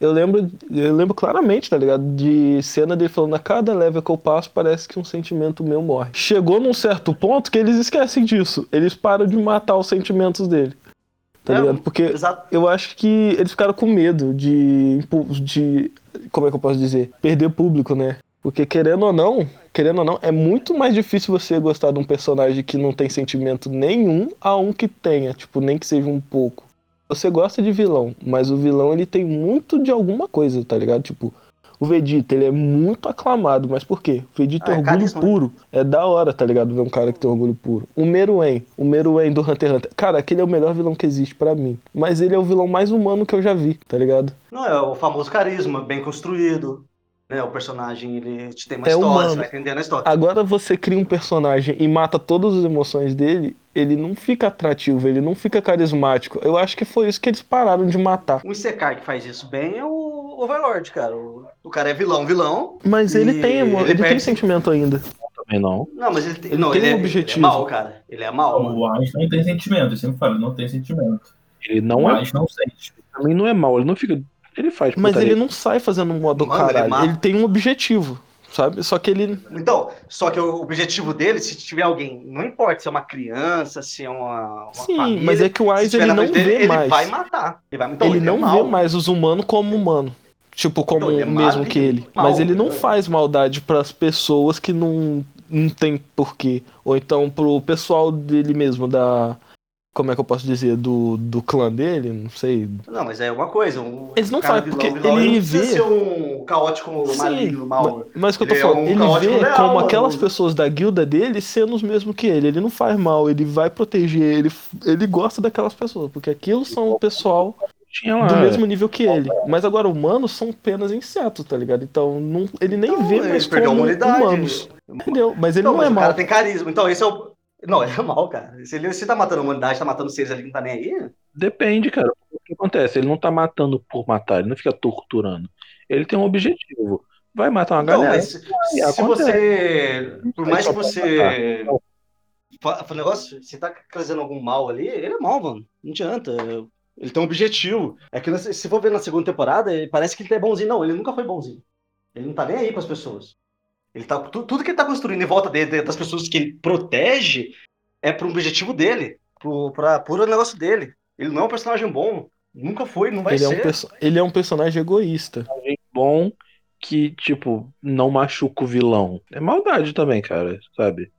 eu lembro, eu lembro claramente, tá ligado? De cena dele falando a cada level que eu passo parece que um sentimento meu morre. Chegou num certo ponto que eles esquecem disso. Eles param de matar os sentimentos dele. Tá É, ligado? Porque Exato. eu acho que eles ficaram com medo de, de. Como é que eu posso dizer? Perder público, né? Porque querendo ou não, querendo ou não, é muito mais difícil você gostar de um personagem que não tem sentimento nenhum a um que tenha, tipo, nem que seja um pouco. Você gosta de vilão, mas o vilão ele tem muito de alguma coisa, tá ligado? Tipo, o Vegeta, ele é muito aclamado, mas por quê? O Vegeta Ah, tem é orgulho carisma, né? puro. É da hora, tá ligado? Ver um cara que tem orgulho puro. O Meruem, o Meruem do Hunter x Hunter. Cara, aquele é o melhor vilão que existe pra mim. Mas ele é o vilão mais humano que eu já vi, tá ligado? Não, é o famoso carisma, bem construído. Né? O personagem, ele te tem uma É história, humano. você vai entendendo a história. Agora você cria um personagem e mata todas as emoções dele, ele não fica atrativo, ele não fica carismático. Eu acho que foi isso que eles pararam de matar. Um Isekai que faz isso bem é o Overlord, cara. O, o cara é vilão, vilão. Mas ele tem, ele ele, tem sentimento ainda. Também não. Não, mas ele, tem- Ele não, tem ele, um é, ele é objetivo. mal, cara. Ele é mal. mano. O Einstein não tem sentimento, eu sempre falo, não tem sentimento. Ele o não é. Einstein não sente. Também não é mal. Ele não fica. Ele faz. Mas putaria. ele não sai fazendo um modo Mano, ele caralho. mata. Ele tem um objetivo, sabe? Só que ele. Então, só que o objetivo dele, se tiver alguém, não importa se é uma criança, se é uma, uma Sim, família, mas é que o se Wise ele não dele, vê ele mais. vai matar. Ele, vai, então, ele é não mal. vê mais os humanos como humano. Tipo, como Então, ele é o mesmo que ele. mal, Mas ele não né? faz maldade pras pessoas que não, não tem porquê. Ou então pro pessoal dele mesmo, da. Como é que eu posso dizer? Do, do clã dele? Não sei. Não, mas é uma coisa. Um, Eles não fazem, porque vilão, ele não precisa vê- ser um caótico Sim, maligno, mal. ma- mas o que eu tô Ele é falando, um ele vê leal, como mano. aquelas pessoas da guilda dele sendo os mesmos que ele. Ele não faz mal, ele vai proteger, ele, ele gosta daquelas pessoas, porque aquilo são o pessoal do mesmo nível que ele. Mas agora, humanos são apenas insetos, tá ligado? Então não- ele nem Então, vê ele mais como humanos. Entendeu? Mas ele Não, não, mas é o mal. cara tem carisma. Então, esse é o. Não, é mal, cara. Se ele se tá matando a humanidade, tá matando seres ali não tá nem aí. Depende, cara. O que acontece? Ele não tá matando por matar, ele não fica torturando. Ele tem um objetivo. Vai matar uma Então, galera. mas se, se você. Por mais que você. Fa- negócio, você tá trazendo algum mal ali, ele é mal, mano. Não adianta. Ele tem um objetivo. É que se for ver na segunda temporada, parece que ele é bonzinho. Não, ele nunca foi bonzinho. Ele não tá nem aí pras pessoas. Ele tá, tu- tudo que ele tá construindo em volta dele, das pessoas que ele protege, é pro objetivo dele. Pro, pra puro negócio dele. Ele não é um personagem bom. Nunca foi, não vai Ele é, um ser. ele é um personagem egoísta. Bom que, tipo, não machuca o vilão. É maldade também, cara, sabe?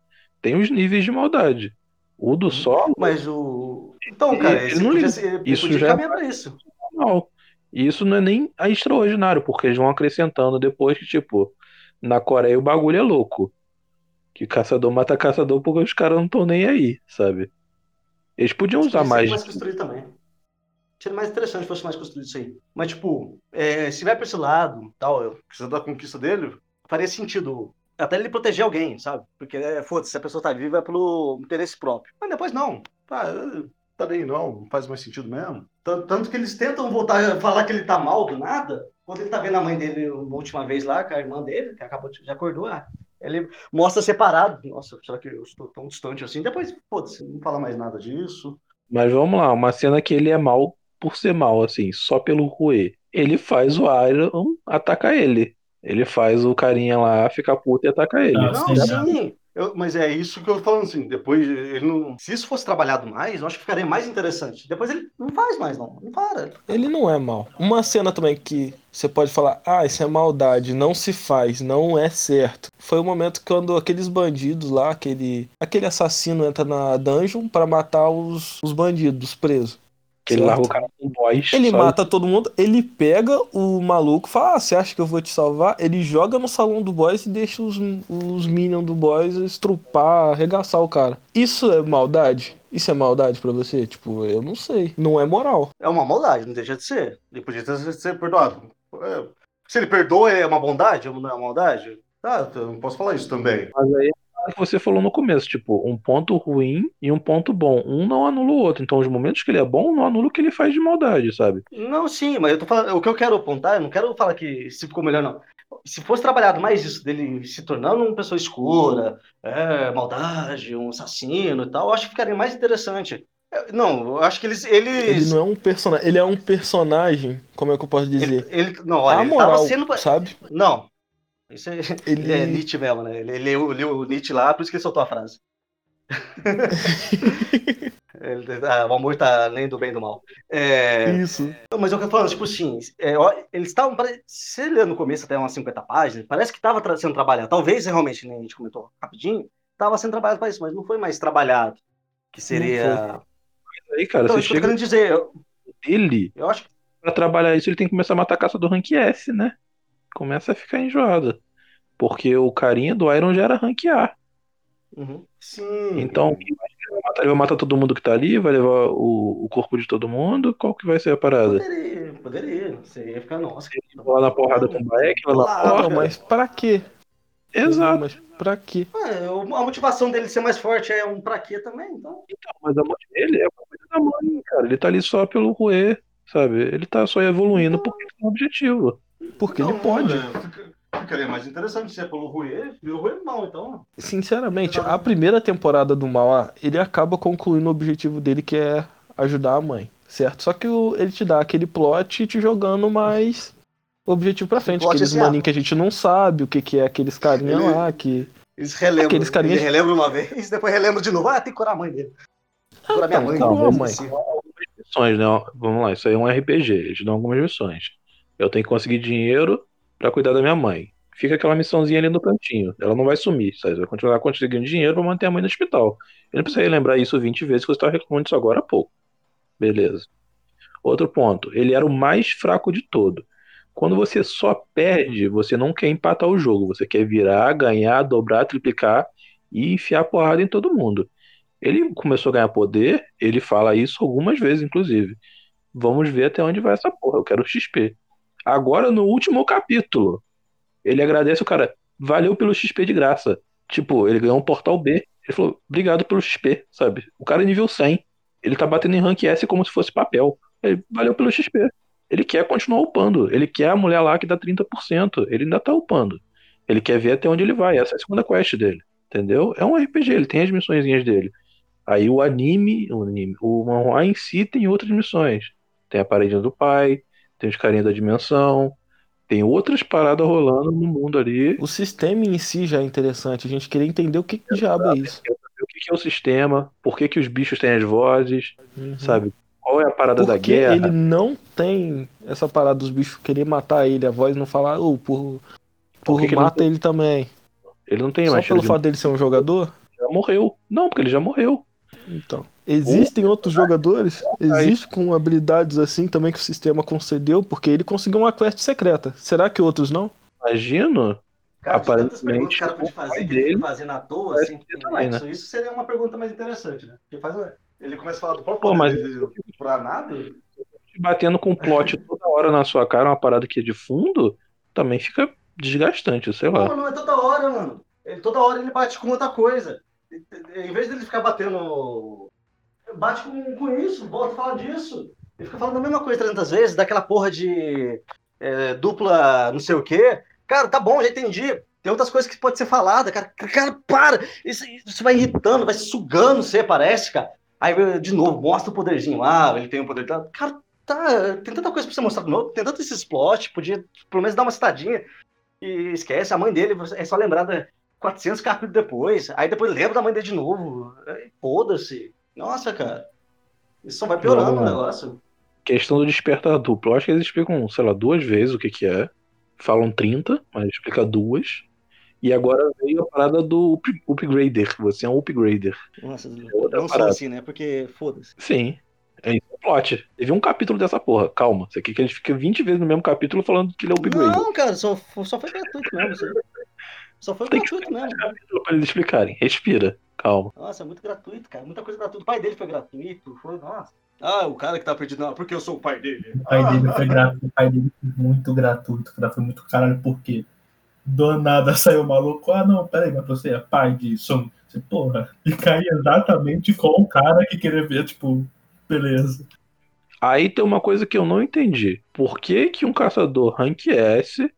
Tem os níveis de maldade. O do solo Mas o. Então, cara, ele não podia ser. Isso podia já é caminhar pra isso. normal. E isso não é nem extraordinário, porque eles vão acrescentando depois que, tipo, na Coreia o bagulho é louco. Que caçador mata caçador porque os caras não estão nem aí, sabe? Eles podiam usar mais. mais construído também. Seria mais interessante se fosse mais construído isso aí. Mas, tipo, é, se vai pra esse lado, tal, eu preciso da conquista dele, faria sentido até ele proteger alguém, sabe? Porque, é, foda-se, se a pessoa tá viva é pelo interesse próprio. Mas depois não. Ah, tá bem, não, não faz mais sentido mesmo. Tanto, tanto que eles tentam voltar a falar que ele tá mal do nada, quando ele tá vendo a mãe dele uma última vez lá, com a irmã dele, que acabou de já acordou, ah, ele mostra separado. Nossa, será que eu estou tão distante assim? Depois, foda-se, não fala mais nada disso. Mas vamos lá, uma cena que ele é mal por ser mal, assim, só pelo Rue. Ele faz o Iron atacar ele. Ele faz o carinha lá ficar puto e atacar ele. Ah, Não, sim, sim. Eu- mas é isso que eu tô falando assim. Depois, ele não, se isso fosse trabalhado mais, eu acho que ficaria mais interessante. Depois ele não faz mais, não. Não para. Ele não é mal. Uma cena também que você pode falar, ah, isso é maldade, não se faz, não é certo. Foi o momento quando aqueles bandidos lá, aquele, aquele assassino entra na dungeon pra matar os, os bandidos presos. Que ele larga o cara com boss. Ele só- mata todo mundo, ele pega o maluco, fala, ah, você acha que eu vou te salvar? Ele joga no salão do boss e deixa os, os minions do boss estrupar, arregaçar o cara. Isso é maldade? Isso é maldade pra você? Tipo, eu não sei. Não é moral. É uma maldade, não deixa de ser. Ele podia ter ser perdoado. É, se ele perdoa, é uma bondade? Não é uma maldade? Tá, eu não posso falar isso também. Mas aí que você falou no começo, tipo, um ponto ruim e um ponto bom. Um não anula o outro. Então, os momentos que ele é bom, não anula o que ele faz de maldade, sabe? Não, sim, mas eu tô falando, o que eu quero apontar, eu não quero falar que se ficou melhor, não. Se fosse trabalhado mais isso, dele se tornando uma pessoa escura, é, maldade, um assassino e tal, eu acho que ficaria mais interessante. É, Não, eu acho que eles. eles Ele não é um personagem. Ele é um personagem, como é que eu posso dizer? ele, ele- não, olha, ele tava sendo. sabe? Não. Isso é, Ele é Nietzsche mesmo, né? Ele, ele leu, leu o Nietzsche lá, por isso que ele soltou a frase. Ele- ah, o amor tá nem do bem e do mal. É, Isso. Mas eu quero falar, tipo assim, é, eles estavam. Se ele lê no começo até umas 50 páginas, parece que estava sendo trabalhado. Talvez realmente, nem a gente comentou rapidinho, estava sendo trabalhado para isso, mas não foi mais trabalhado. Que seria. Aí, cara, Então, você chega querendo dizer. Eu, dele, eu acho que. pra trabalhar isso, ele tem que começar a matar caça do rank S, né? Começa a ficar enjoado. Porque o carinha do Iron já era rank A. Uhum. Sim. Então, ele vai matar, todo mundo que tá ali, vai levar o, o corpo de todo mundo. Qual que vai ser a parada? Poderia, poderia. Você ia ficar, nossa. Lá na porrada com o Baek, lá na Lá, Não, porra. mas pra quê? Exato. Mas pra quê? É, a motivação dele ser mais forte é um pra quê também, então. Mas a mãe dele é a coisa da mãe, cara. Ele tá ali só pelo Rue, sabe? Ele tá só evoluindo porque tem um objetivo. Porque ele Não, pode. é, Ficaria mais interessante se é pelo Rui. E o Rui é mal, então. Sinceramente, a primeira temporada do Mauá, ele acaba concluindo o objetivo dele, que é ajudar a mãe, certo? Só que ele te dá aquele plot te jogando mais objetivo pra frente. Aqueles ah, maninhos que a gente não sabe o que, que é aqueles carinha Ele- lá, que. Eles relembram. Aqueles carinhas- Ele relembra uma vez, depois relembra de novo. Ah, tem que curar a mãe dele. Curar minha tá, mãe. talvez, mãe. assim. missões, né? Vamos lá, isso aí é um RPG, eles dão algumas missões. Eu tenho que conseguir dinheiro pra cuidar da minha mãe. Fica aquela missãozinha ali no cantinho. Ela não vai sumir, sabe? Vai continuar conseguindo dinheiro pra manter a mãe no hospital. Eu não precisa relembrar isso 20 vezes que você estava reclamando disso agora há pouco. Beleza. Outro ponto, ele era o mais fraco de todo. Quando você só perde, você não quer empatar o jogo. Você quer virar, ganhar, dobrar, triplicar e enfiar porrada em todo mundo. Ele começou a ganhar poder, ele fala isso algumas vezes, inclusive. Vamos ver até onde vai essa porra. Eu quero XP. Agora, no último capítulo, ele agradece o cara. Valeu pelo XP de graça. Tipo, ele ganhou um portal B. Ele falou, obrigado pelo XP, sabe? O cara é nível 100. Ele tá batendo em rank S como se fosse papel. Ele, valeu pelo XP. Ele quer continuar upando. Ele quer a mulher lá que dá 30%. Ele ainda tá upando. Ele quer ver até onde ele vai. Essa é a segunda quest dele. Entendeu? É um RPG, ele tem as missõezinhas dele. Aí o anime, o anime, o manhwa em si tem outras missões. Tem a paredinha do pai, tem os carinhas da dimensão, tem outras paradas rolando no mundo ali. O sistema em si já é interessante. A gente queria entender o que, que diabo é isso. O que que é o sistema, por que, que os bichos têm as vozes, Uhum. sabe? Qual é a parada da Porque guerra? ele não tem essa parada dos bichos querer matar ele, a voz não falar, ô, por, por que que mata ele também. Ele não tem Só mais pelo cheiro de- fato dele ser um jogador? já morreu. Não, porque ele já morreu. Então. Existem outros jogadores? Existe com habilidades assim também que o sistema concedeu, porque ele conseguiu uma quest secreta. Será que outros não? Imagino. Cara, Aparentemente, cara pai fazer, que dele ele fazendo à toa, assim, também, né? isso, seria uma pergunta mais interessante, né? Porque faz, ele começa a falar do próprio Pô, mas- pra nada. Batendo com plot toda hora na sua cara, uma parada que é de fundo, também fica desgastante, sei lá. Não, não é toda hora, mano. Ele, toda hora ele bate com outra coisa. Em vez dele ficar batendo. Bate com, com isso, volta a falar disso. Ele fica falando a mesma coisa 300 vezes, daquela porra de é, dupla não sei o quê. Cara, tá bom, já entendi. Tem outras coisas que pode ser falada, cara. Cara, para! Isso, isso vai irritando, vai sugando você, parece, cara. Aí, de novo, mostra o poderzinho lá, ele tem o poder. Cara, tá, tem tanta coisa pra você mostrar de novo, tem tanto esses plot, podia pelo menos dar uma citadinha. E esquece, a mãe dele é só lembrada 400 capítulos depois. Aí depois lembra da mãe dele de novo. Aí, Foda-se. Nossa, cara. Isso só vai piorando Não. o negócio. Questão do despertar duplo. Eu acho que eles explicam, sei lá, duas vezes o que que é. Falam 30, mas explica duas. E agora veio a parada do up- upgrader. Você é um upgrader. Nossa, outra não parada. assim, né? Porque foda-se. Sim. É isso, é plot. Teve um capítulo dessa porra. Calma. Você quer que eles fiquem 20 vezes no mesmo capítulo falando que ele é upgrader. Não, cara, só, só foi gratuito mesmo. Só foi Tem gratuito mesmo. Capítulo pra eles explicarem. Respira. Calma. Nossa, é muito gratuito, cara. Muita coisa gratuita. O pai dele foi gratuito. Foi, nossa. Ah, o cara que tá perdido. Não, porque eu sou o pai dele. O pai Ah, dele foi gratuito, o pai dele foi muito gratuito, cara. Foi muito caralho, por quê? Do nada saiu maluco. Ah, não, peraí, mas você é pai de som. Você, porra, e cai exatamente com o cara que queria ver, tipo, beleza. Aí tem uma coisa que eu não entendi. Por que que um caçador rank S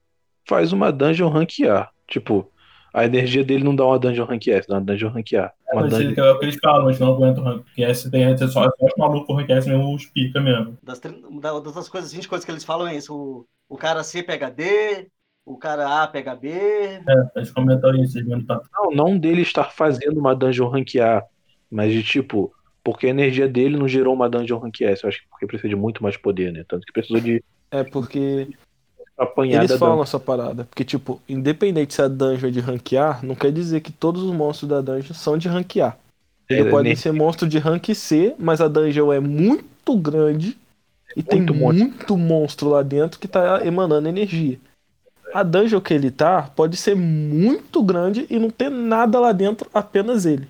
faz uma dungeon rank A? Tipo, a energia dele não dá uma dungeon rank S, dá uma dungeon rank A. Uma Mas dungeon... é o que eles falam, eles não aguentam o rank S, tem é só, é só os malucos rank S mesmo, os pica mesmo. Das, das coisas, 20 coisas que eles falam é isso. O, o cara C pega D, o cara A pega B. É, eles comentam isso, eles mandam pra Não, não dele estar fazendo uma dungeon rank A, mas de tipo, porque a energia dele não gerou uma dungeon rank S. Eu acho que porque precisa de muito mais poder, né? Tanto que precisou de É porque apanhar eles falam essa parada. Porque, tipo, independente se a dungeon é de ranquear, não quer dizer que todos os monstros da dungeon são de ranquear. É, Ele pode ne- ser monstro de rank C, mas a dungeon é muito grande e tem Muito monstro. muito monstro lá dentro que tá emanando energia. A dungeon que ele tá pode ser muito grande e não ter nada lá dentro, apenas ele.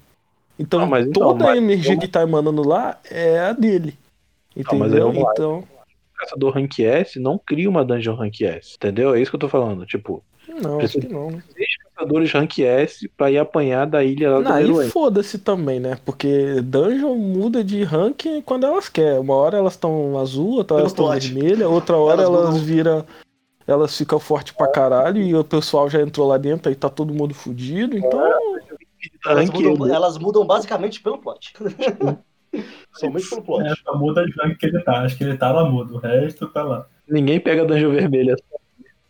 Então, Não, mas então, toda a energia que tá emanando lá é a dele. Não, aí Entendeu? lá. Então, caçador rank S não cria uma dungeon rank S, entendeu? É isso que eu tô falando. Tipo, não, acho que não. né? caçadores rank S pra ir apanhar da ilha lá do Não, e foda-se também, né? Porque dungeon muda de rank quando elas querem. Uma hora elas estão azul, outra hora elas estão vermelha, outra hora Elas elas, viram elas ficam fortes pra caralho e o pessoal já entrou lá dentro e tá todo mundo fudido, então. Elas Rank mudam, elas mudam basicamente pelo plot. Somente pelo plot. É, só muda de rank que ele tá. Acho que ele tá lá muda. O resto tá lá. Ninguém pega a Dungeon Vermelha.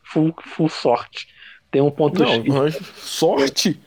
Full, full sorte. Tem um ponto Não, X. mas sorte?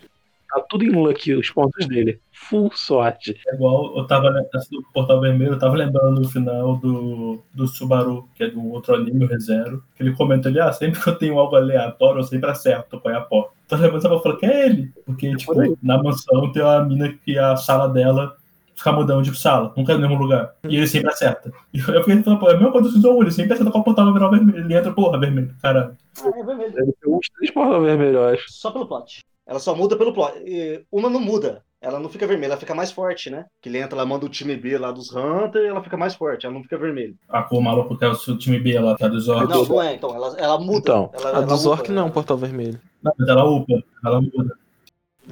Tá tudo em luck os pontos dele. Full sorte. É igual eu tava nessa do Portal Vermelho, eu tava lembrando no final do, do Subaru, que é do outro anime, o ReZero, que ele comenta ali, ah, sempre que eu tenho algo aleatório, eu sempre acerto é a porta. Então eu tava falando que é ele, porque, tipo, na mansão tem uma mina que a sala dela fica mudando de sala, nunca é no mesmo lugar. E ele sempre acerta. E eu fiquei falando, pô, é a mesma coisa do Suzon, ele sempre acerta qual portal vai virar vermelho. Ele entra, porra, vermelho, caralho. Ah, é vermelho. Deve ter uns três portal vermelhos, eu acho. Só pelo plot. Ela só muda pelo plot. E uma não muda. Ela não fica vermelha, ela fica mais forte, né? Que ele entra, ela manda o time B lá dos Hunter e ela fica mais forte, ela não fica vermelha. A cor maluca que é o seu time B lá, que é do Zork. Não, não é, então. Ela, ela muda. Então, ela, A ela do Zork upa, não é um portal vermelho. Não, mas ela upa, ela muda.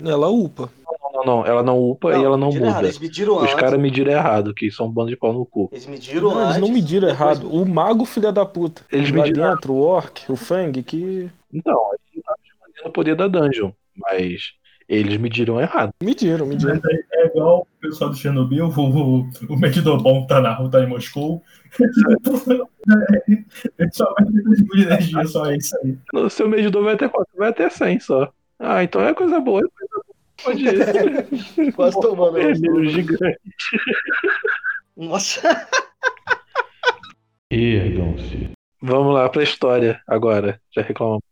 Ela upa. Não, não, não. Ela não upa e ela não errado, muda. Eles mediram Os caras mediram errado, que são um bando de pau no cu. Eles mediram Não, antes. eles não mediram depois- errado. O mago, filha da puta. Eles lá mediram- dentro, o Orc, o Fang, que. Então, a gente tava escondendo o poder da dungeon, mas eles mediram errado. Mediram, mediram. Mas é, é igual o pessoal do Chernobyl, o, o, o Medidobon tá, na, tá em Moscou. Ele só vai ter 2 mil de energia, só é isso aí. O seu medidor vai até quanto? Vai até 100 só. Ah, então é coisa boa. É coisa Pode ir. Quase tomando. Vermelho gigante. Nossa. Ergam-se. Vamos lá pra história agora. Já reclamamos.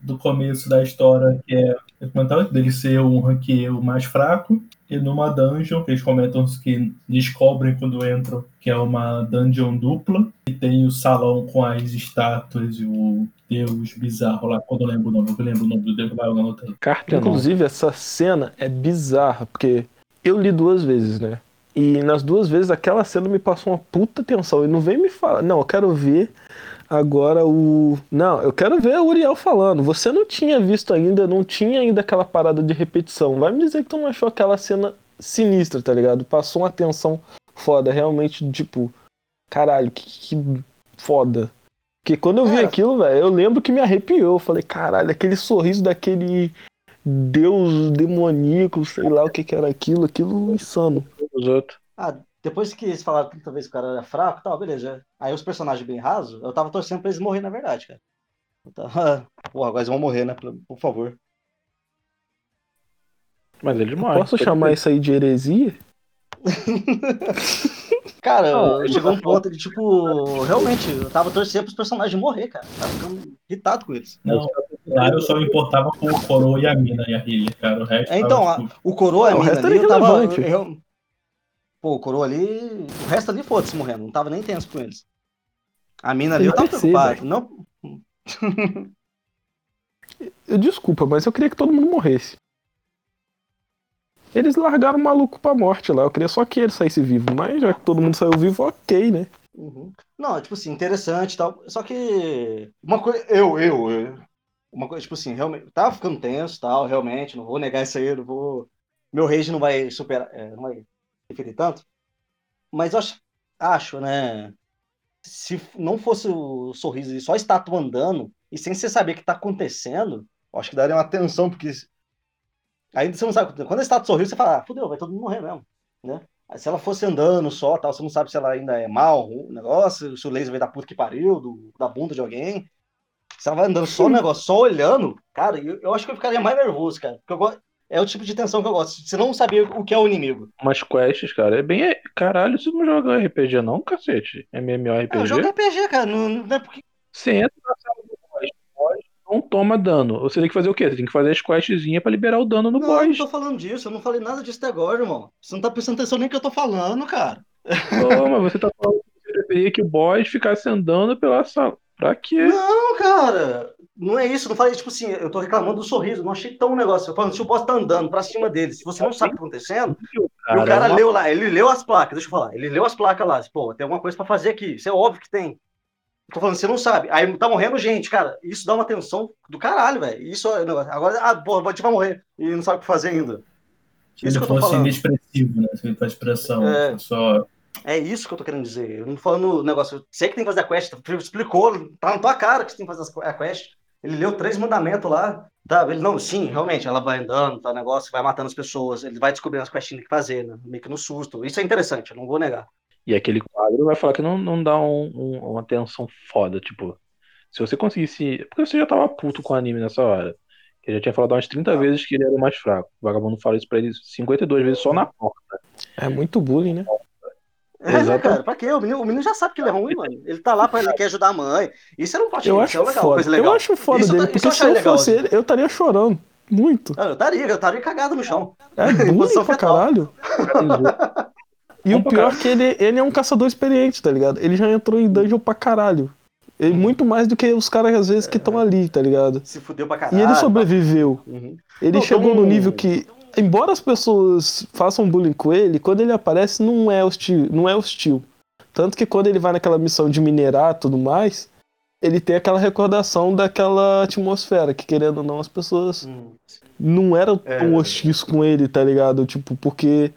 Do começo da história, que é eu comentava dele ser um ranqueio mais fraco, e numa dungeon, que eles comentam que descobrem quando entram, que é uma dungeon dupla, e tem o salão com as estátuas e o deus bizarro lá, quando eu lembro o nome, eu lembro o nome do deus, vai, eu anotei. Cartenon. Inclusive, essa cena é bizarra, porque eu li duas vezes, né? E nas duas vezes aquela cena me passou uma puta tensão. E não vem me falar. Não, eu quero ver agora o. Não, eu quero ver o Uriel falando. Você não tinha visto ainda, não tinha ainda aquela parada de repetição. Vai me dizer que tu não achou aquela cena sinistra, tá ligado? Passou uma tensão foda, realmente, tipo. Caralho, que, que foda. Porque quando eu vi É. aquilo, velho, eu lembro que me arrepiou. Eu falei, caralho, aquele sorriso daquele deus demoníaco, sei lá o que que era aquilo, aquilo insano. Os outros. Ah, depois que eles falaram tanta vez que o cara era fraco, tal, beleza. Aí os personagens bem rasos, eu tava torcendo pra eles morrerem na verdade, cara. Eu tava... Porra, agora eles vão morrer, né? Por por favor. Mas eles morrem. Posso chamar isso aí de heresia? Cara, Não, chegou um ponto que, tipo, realmente, eu tava torcendo pros personagens morrer, cara. Tava ficando irritado com eles. Não, lá eu só me importava com o Coroa e a Mina e a Healer, cara. O resto É, então, tava, a- tipo, o coroa, a Não, o mina resto ali, era eu tava. eu- Pô, o coroa ali. O resto ali, foda-se morrendo. Não tava nem tenso com eles. A mina ali, eu tava NPC, preocupado. Não. Eu desculpa, mas eu queria que todo mundo morresse. Eles largaram o maluco pra morte lá. Eu queria só que ele saísse vivo. Mas já que todo mundo saiu vivo, ok, né? Uhum. Não, tipo assim, interessante e tal. Só que. Uma coisa. Eu, eu, eu. Uma coisa, tipo assim, realmente. Tava ficando tenso tal, realmente. Não vou negar isso aí, não vou. Meu rage não vai superar. é, não vai referir tanto. Mas eu acho, acho, né? Se não fosse o sorriso e só a estátua andando, e sem você saber o que tá acontecendo, acho que daria uma tensão, porque. Ainda você não sabe. Quando a estátua sorriu, você fala, ah, fudeu, vai todo mundo morrer mesmo. Né? Aí, Se ela fosse andando só, tal, você não sabe se ela ainda é mal, o negócio, se o laser vai da puta que pariu, do, da bunda de alguém. Se ela vai andando só no negócio, só olhando, cara, eu, eu acho que eu ficaria mais nervoso, cara. Porque eu gosto. É o tipo de tensão que eu gosto. Você não saber o que é o inimigo. Umas quests, cara. É bem. Caralho, você não joga RPG, não, cacete? É, eu MMORPG? jogo RPG, cara. Não, não é porque. Você entra na sala do o não toma dano. Você tem que fazer o quê? Você tem que fazer as questzinhas pra liberar o dano no Não, eu não boss. tô falando disso. Eu não falei nada disso até agora, irmão. Você não tá prestando atenção nem que eu tô falando, cara. Pô, mas você tá falando que você preferia que o boss ficasse andando pela sala. Pra quê? Não, cara. Não é isso. Não falei, tipo assim, eu tô reclamando do sorriso. Não achei tão um negócio. Eu falando, se o boss tá andando pra cima dele, se você não sabe o que tá acontecendo, e o cara Caramba. leu lá, ele leu as placas, deixa eu falar, ele leu as placas lá, pô, tem alguma coisa pra fazer aqui, isso é óbvio que tem. Eu tô falando, você não sabe, aí tá morrendo gente, cara, isso dá uma tensão do caralho, velho, isso é o negócio. Agora, ah, pô, a gente vai morrer, e não sabe o que fazer ainda. se Isso ele que eu tô fosse falando. inexpressivo, né? Se ele faz expressão, É. só É isso que eu tô querendo dizer. Eu não tô falando o negócio. Sei que tem que fazer a quest, explicou, tá na tua cara que você tem que fazer a quest. Ele leu três mandamentos lá. Tá, ele, não, sim, realmente, ela vai andando, tá, negócio, vai matando as pessoas, ele vai descobrindo as questinhas que fazer, né? Meio que no susto. Isso é interessante, eu não vou negar. E aquele quadro vai falar que não, não dá um, um, uma tensão foda, tipo. Se você conseguisse. Porque você já tava puto com o anime nessa hora. Ele já tinha falado umas 30 vezes que ele era o mais fraco. O vagabundo fala isso pra ele 52 vezes só na porta. É muito bullying, né? É, né, Exato. cara, pra quê? O menino, o menino já sabe que ele é ruim, mano. Ele tá lá pra ele quer ajudar a mãe. Isso era um potinho, Eu isso acho é legal, foda. coisa legal. Eu acho foda Isso- dele, isso porque eu se eu legal, fosse assim. ele, eu estaria chorando. Muito. Não, eu estaria, eu estaria cagado no chão. É bullying pra fetal. caralho. E o Vamos pior é que ele, ele é um caçador experiente, tá ligado? Ele já entrou em dungeon pra caralho. Ele, muito mais do que os caras, às vezes, que estão ali, tá ligado? Se fudeu pra E caralho. ele sobreviveu. Uhum. Ele Não, chegou tem no nível que, embora as pessoas façam bullying com ele, quando ele aparece não é hostil, não é hostil. Tanto que quando ele vai naquela missão de minerar e tudo mais, ele tem aquela recordação daquela atmosfera, que querendo ou não, as pessoas Hum. não eram É. tão hostis com ele, tá ligado? Tipo, porque,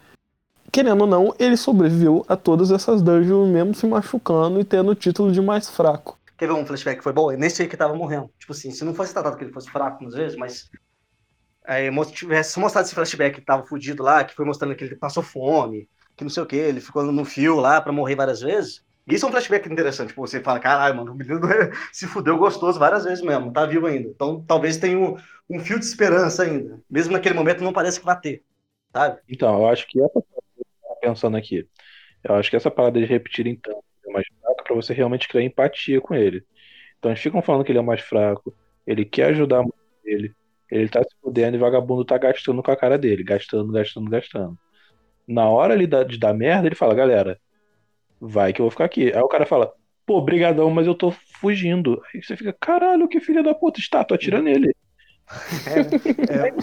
querendo ou não, ele sobreviveu a todas essas dungeons, mesmo se machucando e tendo o título de mais fraco. Quer ver um flashback que foi bom? É nesse aí que tava morrendo. Tipo assim, se não fosse tratado que ele fosse fraco às vezes, mas. Aí tivesse mostrado esse flashback que tava fudido lá, que foi mostrando que ele passou fome, que não sei o que, ele ficou no fio lá pra morrer várias vezes. Isso é um flashback interessante. Tipo, você fala, caralho, mano, o menino se fudeu gostoso várias vezes mesmo, tá vivo ainda. Então talvez tenha um, um fio de esperança ainda. Mesmo naquele momento não parece que vai ter. Sabe? Então, eu acho que tava pensando aqui. Eu acho que essa parada de repetir então é mais fraco pra você realmente criar empatia com ele. Então eles ficam falando que ele é mais fraco, ele quer ajudar dele, ele tá se fudendo e vagabundo tá gastando com a cara dele, gastando, gastando, gastando. Na hora ali de dar merda, ele fala, galera, vai que eu vou ficar aqui. Aí o cara fala, pô, brigadão, mas eu tô fugindo. Aí você fica, caralho, que filha da puta, está, tu atira nele. É,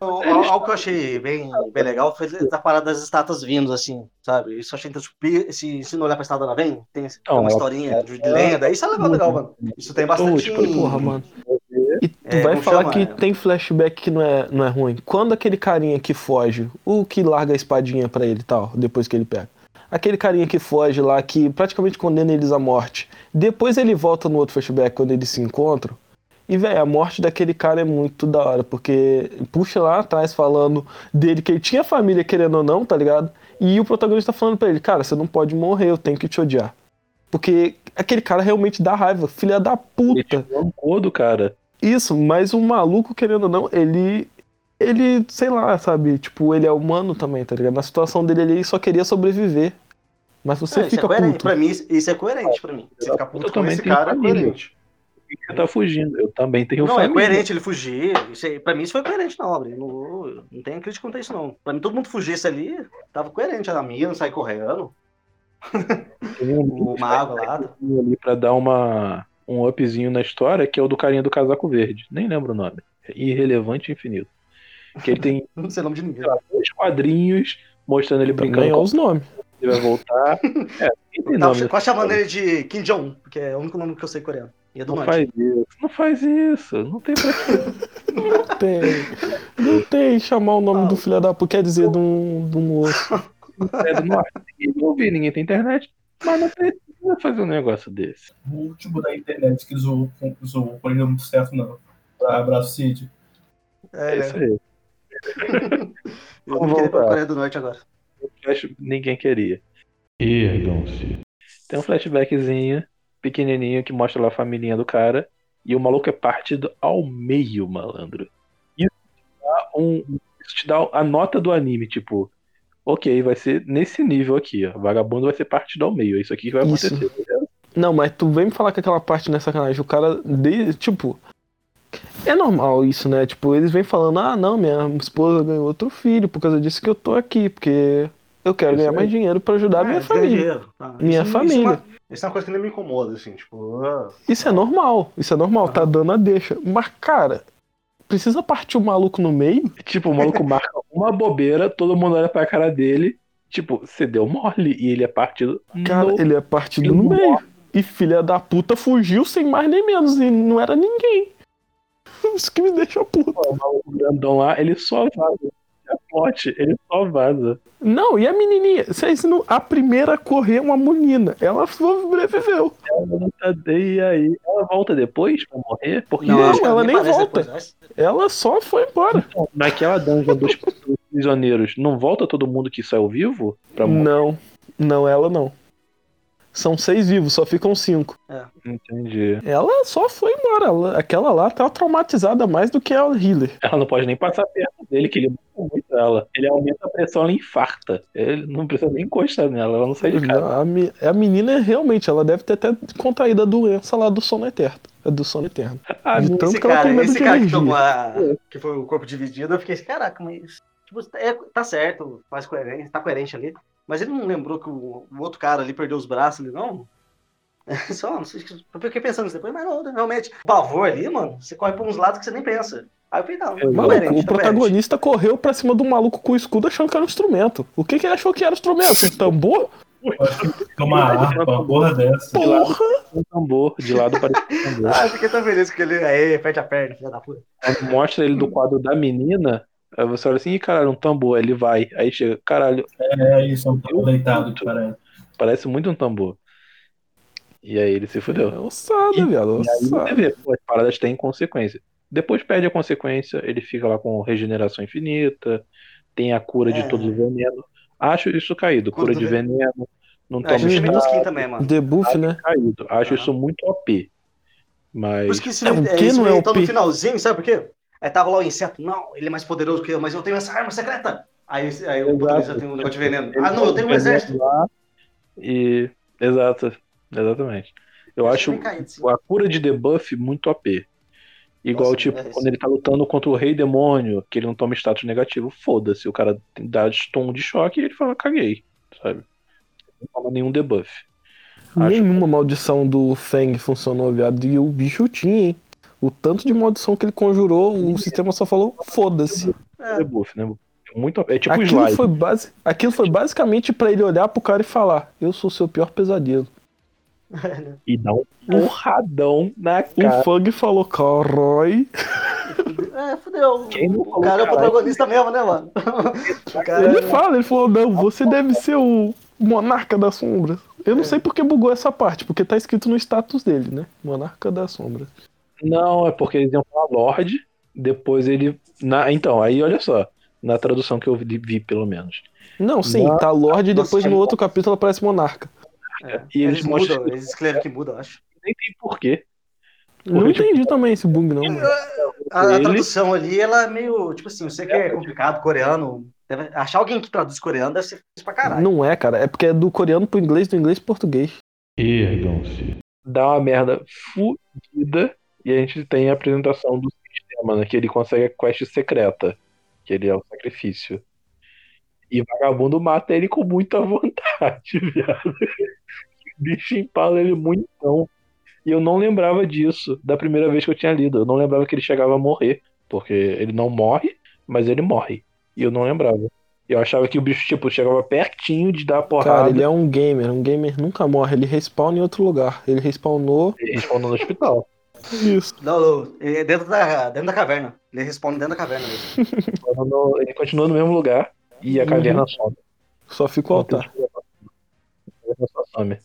Al- al- Algo que eu achei bem, bem legal foi essa parada das estátuas vindos, assim, sabe? Isso eu achei interessante. Se, se não olhar pra estátua da vem, tem uma ela- historinha de, de lenda. Isso é legal, legal, mano. Isso tem bastante. Tipo, Porra, mano. E tu É, vai falar chama? que tem flashback que não é, não é ruim. Quando aquele carinha que foge, o que larga a espadinha pra ele e tal, depois que ele pega. Aquele carinha que foge lá, que praticamente condena eles à morte. Depois ele volta no outro flashback, quando eles se encontram. E, velho, a morte daquele cara é muito da hora, porque puxa lá atrás falando dele que ele tinha família, querendo ou não, tá ligado? E o protagonista tá falando pra ele, cara, você não pode morrer, eu tenho que te odiar. Porque aquele cara realmente dá raiva, filha da Ele puta. tirou um codo, cara. Isso, mas o maluco, querendo ou não, ele. Ele, sei lá, sabe? Tipo, ele é humano também, tá ligado? Na situação dele, ele só queria sobreviver. Mas você É, isso é fica coerente. puto. Pra mim, isso é coerente pra mim. Você ficar puto com também esse cara é coerente. Que você tá fugindo? Eu também tenho Não, é família. coerente ele fugir. Isso aí, pra mim, isso foi coerente na obra. Eu Não, não tem crítica contra isso, não. Pra mim, todo mundo fugisse ali, tava coerente. A mina não sair correndo. Um O mago lá. ali pra dar uma, um upzinho na história, que é o do carinha do casaco verde. Nem lembro o nome. É irrelevante e infinito. Que ele tem Não sei o nome de ninguém. dois quadrinhos mostrando ele brincando Ganhou com os nomes. ele vai voltar. É, tem nome. quase chamando ele de Kim Jong, porque é o único nome que eu sei coreano. E é do Não norte. faz isso. Não faz isso. Não tem pra quê. Tem. Não tem chamar o nome do filho da puta, quer dizer de um, de um moço. É do norte. Ninguém ouvir, ninguém tem internet. Mas não precisa fazer um negócio desse. O último da internet que zoou, zoou o deu muito certo, não. Pra abraço, Cid. É, É, isso aí. eu Vamos vou querer pra voltar. Coreia do Norte agora. Ninguém queria. Ergam-se. Tem um flashbackzinho, pequenininho, que mostra lá a família do cara. E o maluco é partido ao meio, malandro. Isso te dá, um, isso te dá a nota do anime, tipo... Ok, vai ser nesse nível aqui, ó. Vagabundo vai ser partido ao meio. É isso aqui que vai Isso. acontecer. entendeu? Não, mas tu vem me falar que aquela parte não é sacanagem. O cara, de, tipo. É normal isso, né? Tipo, eles vêm falando: ah, não, minha esposa ganhou outro filho por causa disso que eu tô aqui, porque eu quero ganhar mais dinheiro pra ajudar a minha É, ganha família. dinheiro. Ah, Minha isso- família. Isso é, uma, isso é uma coisa que nem me incomoda, assim, tipo. ah, Isso é normal, isso é normal, tá dando a deixa. Mas, cara, precisa partir o maluco no meio? Tipo, o maluco marca uma bobeira, todo mundo olha pra cara dele. Tipo, você deu mole e ele é partido Cara, no... ele é partido ele no não meio. E filha da puta fugiu sem mais nem menos, e não era ninguém. Isso que me deixa puto. O maluco grandão lá, ele só vaza. Plot, ele só vaza. Não, e a menininha? Vocês não... A primeira a correr é uma menina. Ela sobreviveu. Ela não tá e aí. Ela volta depois pra morrer? Porque Não, que ela nem volta. depois, acho. Ela só foi embora. naquela dungeon dos dos prisioneiros, não volta todo mundo que saiu vivo? Pra morrer? Não, não, ela não. São seis vivos, só ficam cinco. Entendi. Ela só foi embora. Ela- aquela lá tá traumatizada mais do que a healer. Ela não pode nem passar perto dele, que ele mata muito ela. Ele aumenta a pressão, ela infarta. Ele não precisa nem encostar nela, ela não sai de casa. Não, a, a menina realmente, ela deve ter até contraído a doença lá do sono eterno. É do sono eterno. Ah, De tanto Esse que ela cara, tem medo esse cara que tomou a... que foi o corpo dividido, eu fiquei assim, caraca, mas tipo, é, tá certo, faz coerente, tá coerente ali. Mas ele não lembrou que o, o outro cara ali perdeu os braços ali, não? Só, não sei, eu fiquei pensando isso depois, mas não, realmente, o pavor ali, mano, você corre por uns lados que você nem pensa. Aí eu falei, não, Eu- Maluco, coerente, o protagonista correu pra cima do maluco com o escudo achando que era um instrumento. O que, que ele achou que era instrumento? Um tambor? Uma harpa, uma porra dessa. De lado Porra! um tambor, de lado parece um tambor. Ah, eu fiquei tão feliz que ele, aí, perde a perna, filha da puta. Mostra ele do quadro da menina, aí você olha assim, ih, caralho, um tambor, aí ele vai. Aí chega, caralho, É isso, é um tempo deitado que parece. parece muito um tambor. E aí ele se fudeu. É ossada, E- viado. E aí você Ossada. vê, pô, as paradas têm consequência. Depois perde a consequência, ele fica lá com regeneração infinita, tem a cura de É. todo o veneno. Acho isso caído, Cura de veneno, não a toma estado, skin também, mano. Debuff, né? caído. Acho isso muito OP. Mas Por isso que esse É, o é, que não é meio o tão pi- no finalzinho, sabe por quê? Aí tava lá o inseto, não, ele é mais poderoso que eu, mas eu tenho essa arma secreta. Aí, aí o protagonista tem um negócio de veneno. ele Ah, não, eu tenho um exército. lá E. Exato, exatamente. Eu acho bem caído, a cura de debuff muito OP. Igual, Nossa, tipo, é quando ele tá lutando contra o Rei Demônio, que ele não toma status negativo, foda-se. O cara dá stun de choque e ele fala, caguei, sabe? Não toma nenhum debuff. Acho- Nenhuma maldição do Feng funcionou, viado. E o bicho tinha, hein? O tanto de maldição que ele conjurou, o sistema só falou, foda-se. É, Debuff, né? Muito OP. É tipo o Aquilo slide. foi, base... Aquilo foi basicamente pra ele olhar pro cara e falar: Eu sou seu pior pesadelo. E dá um porradão na O cara. Fang falou: Carói. é, fudeu. Quem não O falou cara é o protagonista mesmo, né, mano? O cara Ele é- fala: Ele falou, não, você deve ser o Monarca das Sombras. Eu não sei porque bugou essa parte, porque tá escrito no status dele, né? Monarca das Sombras. Não, é porque eles iam falar Lorde, depois ele. Na... Então, aí olha só. Na tradução que eu vi, vi, pelo menos. Não, sim, Não. tá Lorde e depois no outro capítulo aparece Monarca. é. E eles Eles mostram- mudam, eles escrevem que mudam, eu acho. Nem tem porquê. Não tipo, entendi também esse bug, não. A, a tradução ali, ela é meio, tipo assim, eu sei que é complicado, coreano. Deve- achar alguém que traduz coreano deve ser difícil pra caralho. Não é, cara. É porque é do coreano pro inglês, do inglês pro português. Ergam-se. dá uma merda fudida e a gente tem a apresentação do sistema, né? Que ele consegue a quest secreta, que ele é o sacrifício. E vagabundo mata ele com muita vontade, viado. O bicho empala ele muito. E eu não lembrava disso da primeira vez que eu tinha lido. Eu não lembrava que ele chegava a morrer. Porque ele não morre, mas ele morre. E eu não lembrava. Eu achava que o bicho, tipo, chegava pertinho de dar a porrada. Cara, ele é um gamer. Um gamer nunca morre. Ele respawna em outro lugar. Ele respawnou. e respondeu no hospital. Isso. Não, não, é dentro da, dentro da caverna. Ele responde dentro da caverna mesmo. Ele continua no mesmo lugar e a Uhum. caverna some. Só fica o altar. A caverna só some.